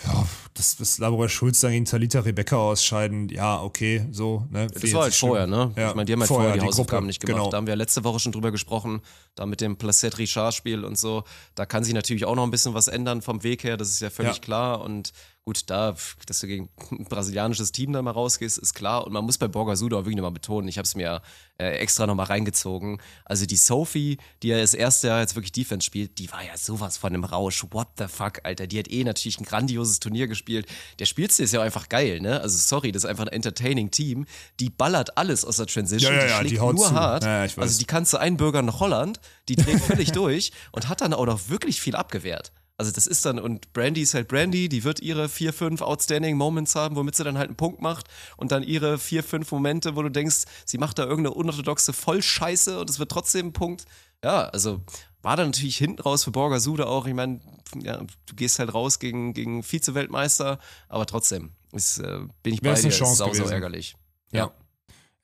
Ja, das, das Laborer Schulz dann gegen Talita Rebecca ausscheiden, ja, okay, so, ne. Das war halt vorher, ne? Ja, ich meine, die haben halt vorher, die, die Hausaufgaben Gruppe, nicht gemacht. genau. Da haben wir letzte Woche schon drüber gesprochen, da mit dem Placet Richard Spiel und so. Da kann sich natürlich auch noch ein bisschen was ändern vom Weg her, das ist ja völlig Ja. klar. Und Gut, da, dass du gegen ein brasilianisches Team da mal rausgehst, ist klar. Und man muss bei Borgasudo auch wirklich nochmal betonen, ich habe es mir äh, extra nochmal reingezogen. Also die Sophie, die ja das erste Jahr jetzt wirklich Defense spielt, die war ja sowas von einem Rausch. What the fuck, Alter. Die hat eh natürlich ein grandioses Turnier gespielt. Der Spielstil ist ja einfach geil, ne? Also sorry, das ist einfach ein entertaining Team. Die ballert alles aus der Transition. Ja, ja, die ja, schlägt die haut nur zu. hart. Ja, ja. Also die kannst du einbürgern nach Holland, die dreht völlig *laughs* durch und hat dann auch noch wirklich viel abgewehrt. Also das ist dann, und Brandy ist halt Brandy, die wird ihre vier, fünf Outstanding Moments haben, womit sie dann halt einen Punkt macht und dann ihre vier, fünf Momente, wo du denkst, sie macht da irgendeine unorthodoxe Vollscheiße und es wird trotzdem ein Punkt. Ja, also war dann natürlich hinten raus für Borger Sude auch. Ich meine, ja, du gehst halt raus gegen, gegen Vize-Weltmeister, aber trotzdem ist, äh, bin ich bei Wär's dir, Chance ist sau gewesen. ärgerlich. Ja.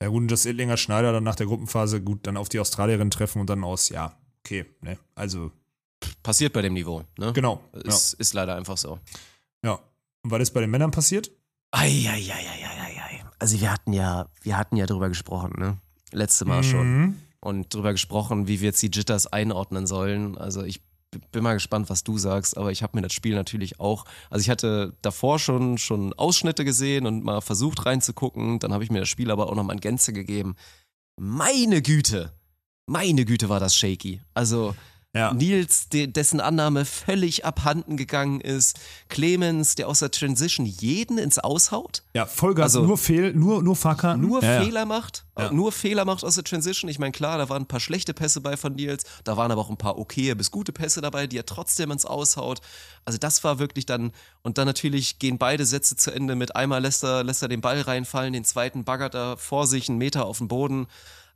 Ja, gut, und dass Edlinger Schneider dann nach der Gruppenphase gut dann auf die Australierin treffen und dann aus, ja, okay, ne? Also, Passiert bei dem Niveau, ne? genau. Ist, ist leider einfach so. Ja. ja. Und was ist bei den Männern passiert? Eieieiei. Also wir hatten ja, wir hatten ja drüber gesprochen, ne? Letzte Mal schon. Mhm. Und drüber gesprochen, wie wir jetzt die Jitters einordnen sollen. Also ich bin mal gespannt, was du sagst, aber ich habe mir das Spiel natürlich auch, also ich hatte davor schon, schon Ausschnitte gesehen und mal versucht reinzugucken, dann habe ich mir das Spiel aber auch noch mal in Gänze gegeben. Meine Güte, meine Güte war das shaky. Also Ja. Nils, de, dessen Annahme völlig abhanden gegangen ist. Clemens, der aus der Transition jeden ins Aushaut. Ja, Vollgas, Also- nur Fehl, nur, nur Fahrkarten. Nur ja, Fehler macht, Ja. nur Fehler macht aus der Transition. Ich meine, klar, da waren ein paar schlechte Pässe bei von Nils, da waren aber auch ein paar okaye bis gute Pässe dabei, die er trotzdem ins Aushaut. Also das war wirklich dann, und dann natürlich gehen beide Sätze zu Ende mit einmal lässt er, lässt er den Ball reinfallen, den zweiten baggert er vor sich einen Meter auf den Boden.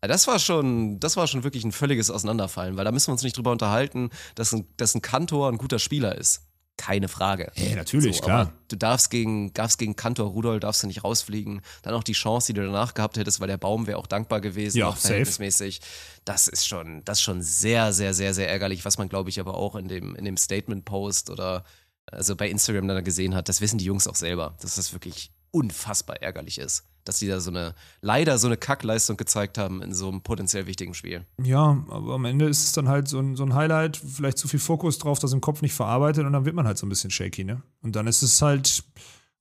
Das war schon, das war schon wirklich ein völliges Auseinanderfallen, weil da müssen wir uns nicht drüber unterhalten, dass ein, dass ein Kantor ein guter Spieler ist. Keine Frage. Ja, natürlich, So, klar. Du darfst gegen, darfst gegen Kantor Rudolf darfst du nicht rausfliegen. Dann auch die Chance, die du danach gehabt hättest, weil der Baum wäre auch dankbar gewesen, Ja, auch safe. verhältnismäßig. Das ist schon, das ist schon sehr, sehr, sehr, sehr ärgerlich, was man, glaube ich, aber auch in dem, in dem Statement-Post oder also bei Instagram dann gesehen hat. Das wissen die Jungs auch selber, dass das wirklich unfassbar ärgerlich ist. Dass die da so eine, leider so eine Kackleistung gezeigt haben in so einem potenziell wichtigen Spiel. Ja, aber am Ende ist es dann halt so ein, so ein Highlight, vielleicht zu viel Fokus drauf, das im Kopf nicht verarbeitet und dann wird man halt so ein bisschen shaky, ne? Und dann ist es halt,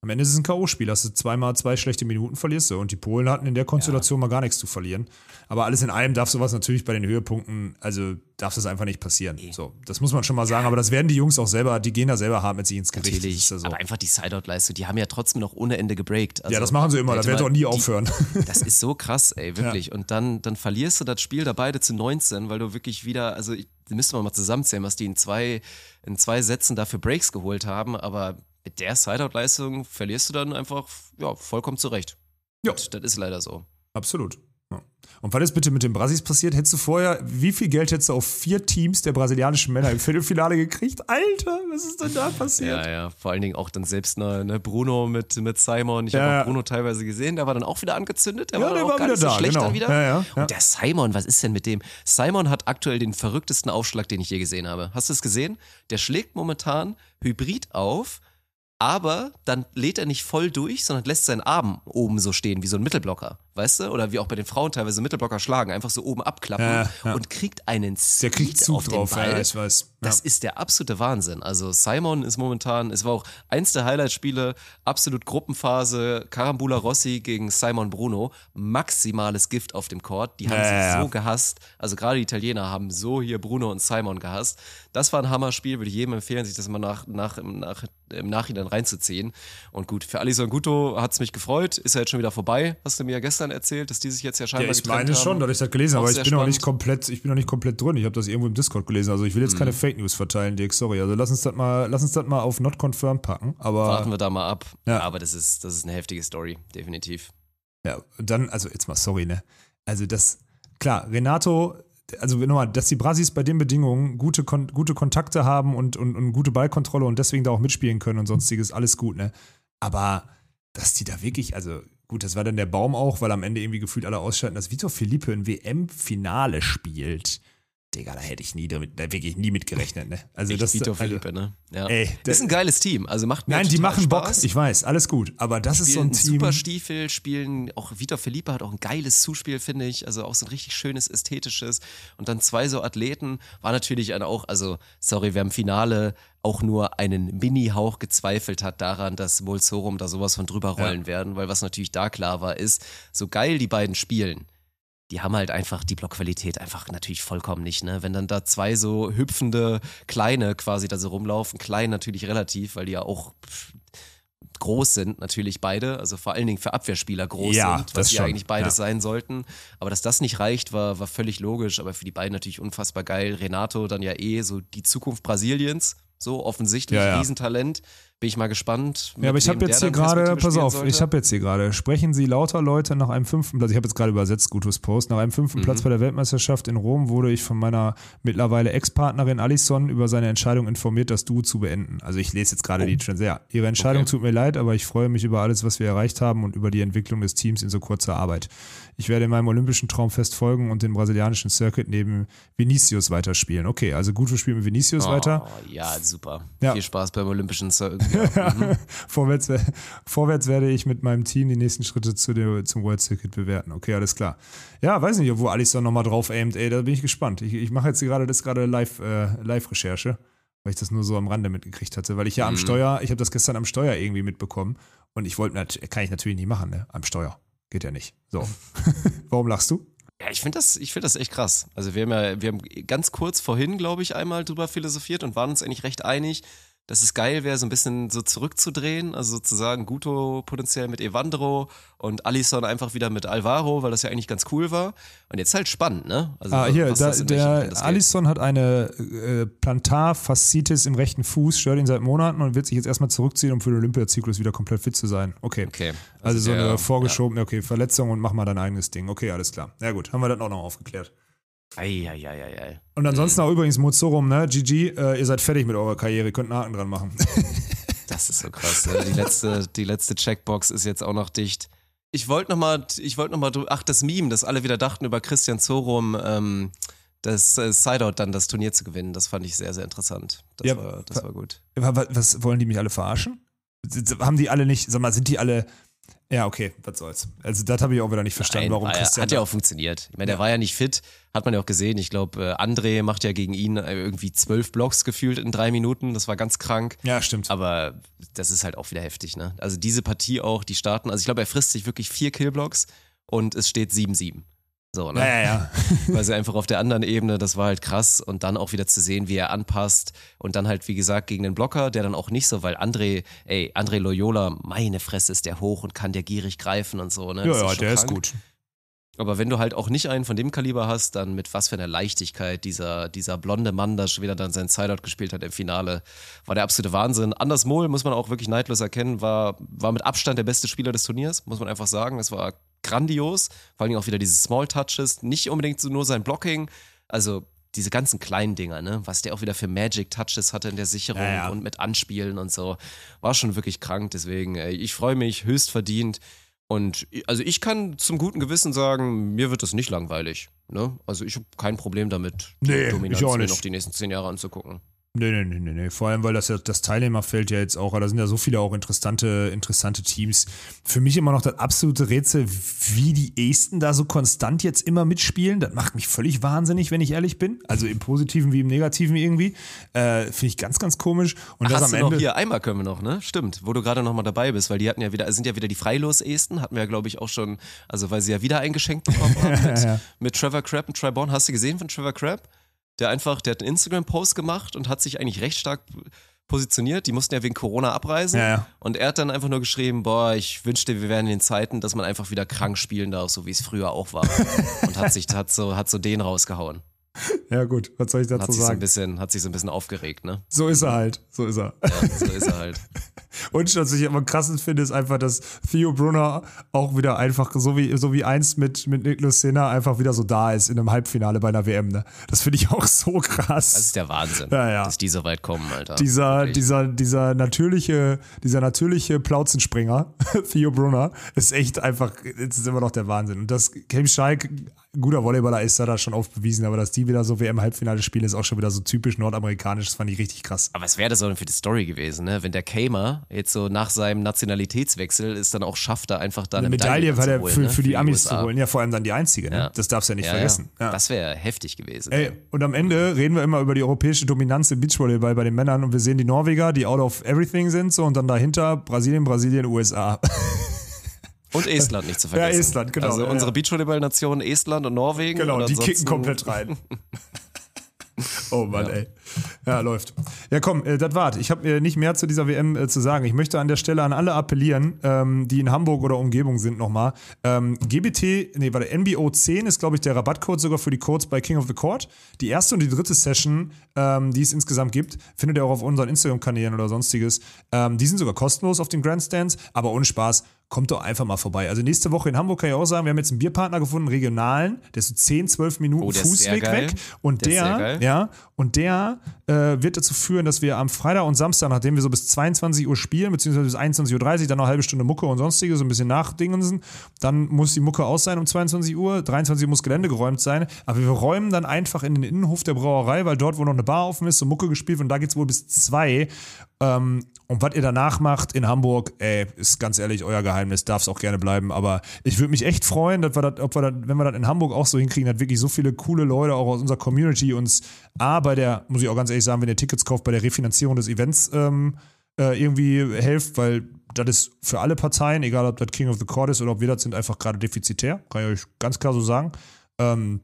am Ende ist es ein K.O.-Spiel. Hast du zweimal zwei schlechte Minuten, verlierst du. Und die Polen hatten in der Konstellation mal gar nichts zu verlieren. Aber alles in allem darf sowas natürlich bei den Höhepunkten, also darf das einfach nicht passieren. So, das muss man schon mal sagen. Aber das werden die Jungs auch selber, die gehen da selber hart mit sich ins Gericht. Natürlich, ja so. aber einfach die Sideout-Leistung, die haben ja trotzdem noch ohne Ende gebreakt. Also, ja, das machen sie immer, das wird man auch nie die- aufhören. *laughs* Das ist so krass, ey, wirklich. Und dann, dann verlierst du das Spiel da beide zu 19, weil du wirklich wieder, also müsste man mal zusammenzählen, was die in zwei, in zwei Sätzen dafür Breaks geholt haben, aber mit der Sideout-Leistung verlierst du dann einfach, ja, vollkommen zurecht. Ja. Und Das ist leider so. Absolut. Ja. Und was ist bitte mit den Brasis passiert? Hättest du vorher, wie viel Geld hättest du auf vier Teams der brasilianischen Männer im Viertelfinale gekriegt? Alter, was ist denn da passiert? Ja, ja, vor allen Dingen auch dann selbst ne, ne Bruno mit, mit Simon. Ich Ja, habe ja. Bruno teilweise gesehen, der war dann auch wieder angezündet. Der Ja, war der auch war gar wieder nicht so da, schlecht genau. dann wieder. Ja. Und der Simon, was ist denn mit dem? Simon hat aktuell den verrücktesten Aufschlag, den ich je gesehen habe. Hast du es gesehen? Der schlägt momentan Hybrid auf, aber dann lädt er nicht voll durch, sondern lässt seinen Arm oben so stehen, wie so ein Mittelblocker. Weißt du? Oder wie auch bei den Frauen teilweise Mittelblocker schlagen, einfach so oben abklappen Ja, ja. und kriegt einen Der kriegt Speed Zug auf den drauf, Ball. ja, ich weiß. Das ist der absolute Wahnsinn. Also Simon ist momentan, es war auch eins der Highlight-Spiele, absolut Gruppenphase, Carambula Rossi gegen Simon Bruno, maximales Gift auf dem Court. Die haben sich so gehasst. Also gerade die Italiener haben so hier Bruno und Simon gehasst. Das war ein Hammerspiel, würde ich jedem empfehlen, sich das mal nach, nach, im, nach, im Nachhinein reinzuziehen. Und gut, für Alison Guto hat es mich gefreut. Ist ja jetzt schon wieder vorbei, hast du mir ja gestern erzählt, dass die sich jetzt ja scheinbar Ja, ich meine haben. schon, dass ich das gelesen aber ich bin noch spannend. nicht komplett, ich bin noch nicht komplett drin. Ich habe das irgendwo im Discord gelesen. Also ich will jetzt Mhm. keine Fake News verteilen, Dirk, sorry. Also lass uns das mal, lass uns das mal auf Not Confirmed packen. Aber Warten wir da mal ab. Ja. Aber das ist, das ist eine heftige Story, definitiv. Ja, dann, also jetzt mal sorry, ne? Also das, klar, Renato, also nochmal, dass die Brasis bei den Bedingungen gute, Kon gute Kontakte haben und, und, und gute Ballkontrolle und deswegen da auch mitspielen können und sonstiges, alles gut, ne? Aber dass die da wirklich, also gut, das war dann der Baum auch, weil am Ende irgendwie gefühlt alle ausschalten, dass Vitor Felipe ein WM-Finale spielt Digga, da hätte ich nie damit, da wirklich nie mit gerechnet, ne? Also Echt das Vito also, Felipe, ne? Ja. Ey, das ist ein geiles Team. Also macht mir Nein, die machen Bock, Spaß. ich weiß, alles gut. Aber das ist so ein spielen Team. super Stiefel, spielen auch Vitor Felipe hat auch ein geiles Zuspiel, finde ich. Also auch so ein richtig schönes, ästhetisches. Und dann zwei so Athleten war natürlich auch, also sorry, wer im Finale auch nur einen Mini-Hauch gezweifelt hat daran, dass Molsorum da sowas von drüber rollen werden, weil was natürlich da klar war, ist, so geil die beiden spielen. Die haben halt einfach die Blockqualität einfach natürlich vollkommen nicht, ne? Wenn dann da zwei so hüpfende Kleine quasi da so rumlaufen, klein natürlich relativ, weil die ja auch groß sind, natürlich beide, also vor allen Dingen für Abwehrspieler groß Ja, sind, was ja schon, eigentlich beides ja. sein sollten. Aber dass das nicht reicht, war, war völlig logisch, aber für die beiden natürlich unfassbar geil. Renato dann ja eh so die Zukunft Brasiliens, so offensichtlich, ja. Riesentalent. Bin ich mal gespannt. Ja, aber ich habe jetzt hier gerade, pass auf, sollte. ich habe jetzt hier gerade, sprechen Sie lauter Leute nach einem fünften Platz, ich habe jetzt gerade übersetzt, Gutus Post, nach einem fünften Mhm. Platz bei der Weltmeisterschaft in Rom wurde ich von meiner mittlerweile Ex-Partnerin Alison über seine Entscheidung informiert, das Duo zu beenden. Also ich lese jetzt gerade die Trends. Ja, Ihre Entscheidung Oh. Okay. tut mir leid, aber ich freue mich über alles, was wir erreicht haben und über die Entwicklung des Teams in so kurzer Arbeit. Ich werde meinem olympischen Traum fest folgen und den brasilianischen Circuit neben Vinicius weiterspielen. Okay, also Guto spielt mit Vinicius oh, weiter. Ja, super. Ja. Viel Spaß beim Olympischen Circuit. Mhm. *laughs* vorwärts, vorwärts werde ich mit meinem Team die nächsten Schritte zu der, zum World Circuit bewerten. Okay, alles klar. Ja, weiß nicht, wo Alisson nochmal drauf aimt, ey, da bin ich gespannt. Ich, ich mache jetzt gerade das gerade live, äh, Live-Recherche, weil ich das nur so am Rande mitgekriegt hatte, weil ich ja am Mhm. Steuer, ich habe das gestern am Steuer irgendwie mitbekommen und ich wollte, kann ich natürlich nicht machen, ne? Am Steuer. Geht ja nicht. So. *laughs* *laughs* Warum lachst du? Ja, ich finde das, ich finde das echt krass. Also wir haben ja, wir haben ganz kurz vorhin, glaube ich, einmal drüber philosophiert und waren uns eigentlich recht einig, dass es geil wäre, so ein bisschen so zurückzudrehen, also sozusagen Guto potenziell mit Evandro und Alisson einfach wieder mit Alvaro, weil das ja eigentlich ganz cool war. Und jetzt halt spannend, ne? Also Ah, hier, da, der. Alisson hat eine äh, Plantarfaszitis im rechten Fuß, stört ihn seit Monaten und wird sich jetzt erstmal zurückziehen, um für den Olympiazyklus wieder komplett fit zu sein. Okay. Okay. Also, so der- eine vorgeschobene, okay, Verletzung und mach mal dein eigenes Ding. Okay, alles klar. Ja gut, haben wir das auch noch aufgeklärt. Eieieiei. Und ansonsten auch übrigens Mozorum, ne? GG, äh, ihr seid fertig mit eurer Karriere, könnt einen Haken dran machen. *laughs* Das ist so krass. Ne? Die letzte, die letzte Checkbox ist jetzt auch noch dicht. Ich wollte noch mal, ich wollte noch mal, drü- ach das Meme, das alle wieder dachten über Christian Zorum, ähm, das äh, Sideout dann das Turnier zu gewinnen, das fand ich sehr, sehr interessant. Das, Ja, war, das war gut. Wa- wa- Was wollen die mich alle verarschen? Haben die alle nicht, sag mal, sind die alle. Ja, okay, was soll's. Also, das habe ich auch wieder nicht verstanden, Nein, warum Christian. hat ja auch funktioniert. Ich meine, der Ja. war ja nicht fit, hat man ja auch gesehen. Ich glaube, äh, André macht ja gegen ihn äh, irgendwie zwölf Blocks gefühlt in drei Minuten. Das war ganz krank. ja, stimmt. Aber das ist halt auch wieder heftig, ne? Also diese Partie auch, die starten, also ich glaube, er frisst sich wirklich vier Killblocks und es steht 7-7. So, ne? ja, ja, ja. *laughs* Weil sie einfach auf der anderen Ebene, das war halt krass und dann auch wieder zu sehen, wie er anpasst und dann halt, wie gesagt, gegen den Blocker, der dann auch nicht so, weil André, ey, André Loyola, meine Fresse ist der hoch und kann der gierig greifen und so, ne? Ja, Das ja, schon der ist krank. gut. Aber wenn du halt auch nicht einen von dem Kaliber hast, dann mit was für einer Leichtigkeit dieser, dieser blonde Mann da schon wieder dann sein Sideout gespielt hat im Finale, war der absolute Wahnsinn. Anders Mohl, muss man auch wirklich neidlos erkennen, war, war mit Abstand der beste Spieler des Turniers, muss man einfach sagen. Das war grandios. Vor allem auch wieder diese Small Touches, nicht unbedingt so nur sein Blocking, also diese ganzen kleinen Dinger, ne, was der auch wieder für Magic Touches hatte in der Sicherung Ja, ja. und mit Anspielen und so, war schon wirklich krank. Deswegen, ey, ich freue mich, höchst verdient. Und also ich kann zum guten Gewissen sagen, mir wird das nicht langweilig. Ne? Also ich habe kein Problem damit, Nee, Dominanz mir noch die nächsten zehn Jahre anzugucken. Nee, nee, nee, nee, nee. Vor allem, weil das ja das Teilnehmerfeld ja jetzt auch, da sind ja so viele auch interessante, interessante Teams. Für mich immer noch das absolute Rätsel, wie die Esten da so konstant jetzt immer mitspielen. Das macht mich völlig wahnsinnig, wenn ich ehrlich bin. Also im Positiven wie im Negativen irgendwie. Äh, Finde ich ganz, ganz komisch. Und Ach, das hast am du noch Ende. hier, einmal können wir noch, ne? Stimmt, wo du gerade noch mal dabei bist, weil die hatten ja wieder, sind ja wieder die Freilos-Esten, hatten wir ja, glaube ich, auch schon, also weil sie ja wieder eingeschenkt bekommen haben *laughs* mit, Ja. mit Trevor Crabb und Triborn. Hast du gesehen von Trevor Crabb? Der einfach, der hat einen Instagram-Post gemacht und hat sich eigentlich recht stark positioniert. Die mussten ja wegen Corona abreisen. Ja, ja. Und er hat dann einfach nur geschrieben, boah, ich wünschte, wir wären in den Zeiten, dass man einfach wieder krank spielen darf, so wie es früher auch war. *laughs* und hat sich, hat so, hat so den rausgehauen. *laughs* Ja, gut, was soll ich Hat dazu sich so ein sagen? bisschen, hat sich so ein bisschen aufgeregt, ne? So ist er halt. So ist er. Ja, so ist er halt. *laughs* Und was ich immer krassend finde, ist einfach, dass Theo Brunner auch wieder einfach so wie, so wie einst mit, mit Niklas Senna einfach wieder so da ist in einem Halbfinale bei einer WM. Ne? Das finde ich auch so krass. Das ist der Wahnsinn, Ja, ja. dass die so weit kommen, Alter. dieser, Wirklich. dieser, dieser natürliche, dieser natürliche Plauzenspringer, *laughs* Theo Brunner, ist echt einfach, es ist immer noch der Wahnsinn. Und dass Kim Schalk guter Volleyballer ist, er schon oft bewiesen, aber dass die wieder so WM-Halbfinale spielen, ist auch schon wieder so typisch nordamerikanisch. Das fand ich richtig krass. Aber was wäre das denn für die Story gewesen, ne? Wenn der Kamer jetzt so nach seinem Nationalitätswechsel ist dann auch schafft, da einfach da Eine eine Medaille war der holen, für, ne? für die Amis USA. zu holen. Ja, vor allem dann die einzige. Ne? Ja. Das darfst du ja nicht Ja, vergessen. Ja. Das wäre heftig gewesen. Ey, und am Ende reden wir immer über die europäische Dominanz im Beachvolleyball bei den Männern und wir sehen die Norweger, die out of everything sind, so und dann dahinter Brasilien, Brasilien, USA. *laughs* Und Estland nicht zu Ja, vergessen. Estland, genau, Also ja, unsere ja. Beachvolleyball-Nationen Estland und Norwegen. Genau, und die kicken komplett rein. *laughs* Oh Mann, ey. Ja, läuft. Ja, komm, äh, das war's. Ich habe äh, nicht mehr zu dieser WM äh, zu sagen. Ich möchte an der Stelle an alle appellieren, ähm, die in Hamburg oder Umgebung sind nochmal. Ähm, GBT, nee, warte, NBO 10 ist, glaube ich, der Rabattcode sogar für die Codes bei King of the Court. Die erste und die dritte Session, ähm, die es insgesamt gibt, findet ihr auch auf unseren Instagram-Kanälen oder sonstiges. Ähm, die sind sogar kostenlos auf den Grandstands, aber ohne Spaß. Kommt doch einfach mal vorbei. Also nächste Woche in Hamburg kann ich auch sagen, wir haben jetzt einen Bierpartner gefunden, regionalen, der ist so 10, 12 Minuten Oh, Fußweg weg. Und Der der, ja, und der äh, wird dazu führen, dass wir am Freitag und Samstag, nachdem wir so bis 22 Uhr spielen, beziehungsweise bis 21.30 Uhr, dann noch eine halbe Stunde Mucke und sonstige, so ein bisschen nachdingensen, dann muss die Mucke aus sein um 22 Uhr, 23 Uhr muss Gelände geräumt sein, aber wir räumen dann einfach in den Innenhof der Brauerei, weil dort, wo noch eine Bar offen ist, so Mucke gespielt und da geht es wohl bis 2 ähm, und was ihr danach macht in Hamburg, ey, ist ganz ehrlich euer Geheimnis, darf es auch gerne bleiben. Aber ich würde mich echt freuen, dass wir das, ob wir das, wenn wir das in Hamburg auch so hinkriegen, dass wirklich so viele coole Leute auch aus unserer Community uns A, bei der, muss ich auch ganz ehrlich sagen, wenn ihr Tickets kauft, bei der Refinanzierung des Events ähm, äh, irgendwie helft, weil das ist für alle Parteien, egal ob das King of the Court ist oder ob wir das sind, einfach gerade defizitär. Kann ich euch ganz klar so sagen. Ähm,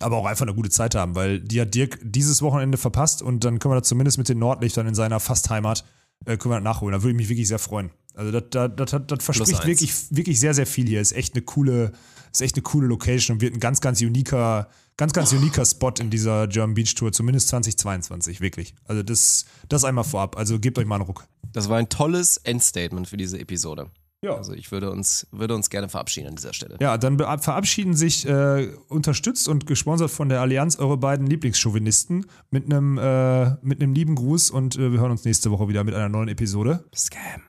aber auch einfach eine gute Zeit haben, weil die hat Dirk dieses Wochenende verpasst und dann können wir das zumindest mit den Nordlichtern in seiner Fastheimat äh, können wir nachholen. Da würde ich mich wirklich sehr freuen. Also das, das, das, das verspricht wirklich, wirklich sehr, sehr viel hier. Ist echt eine coole, ist echt eine coole Location und wird ein ganz, ganz uniker, ganz, ganz uniker Spot in dieser German Beach Tour, zumindest 2022, wirklich. Also das, das einmal vorab. Also gebt euch mal einen Ruck. Das war ein tolles Endstatement für diese Episode. Ja. Also ich würde uns, würde uns gerne verabschieden an dieser Stelle. Ja, dann verabschieden sich äh, unterstützt und gesponsert von der Allianz eure beiden Lieblingschauvinisten mit einem äh, mit einem lieben Gruß und äh, wir hören uns nächste Woche wieder mit einer neuen Episode. Scam.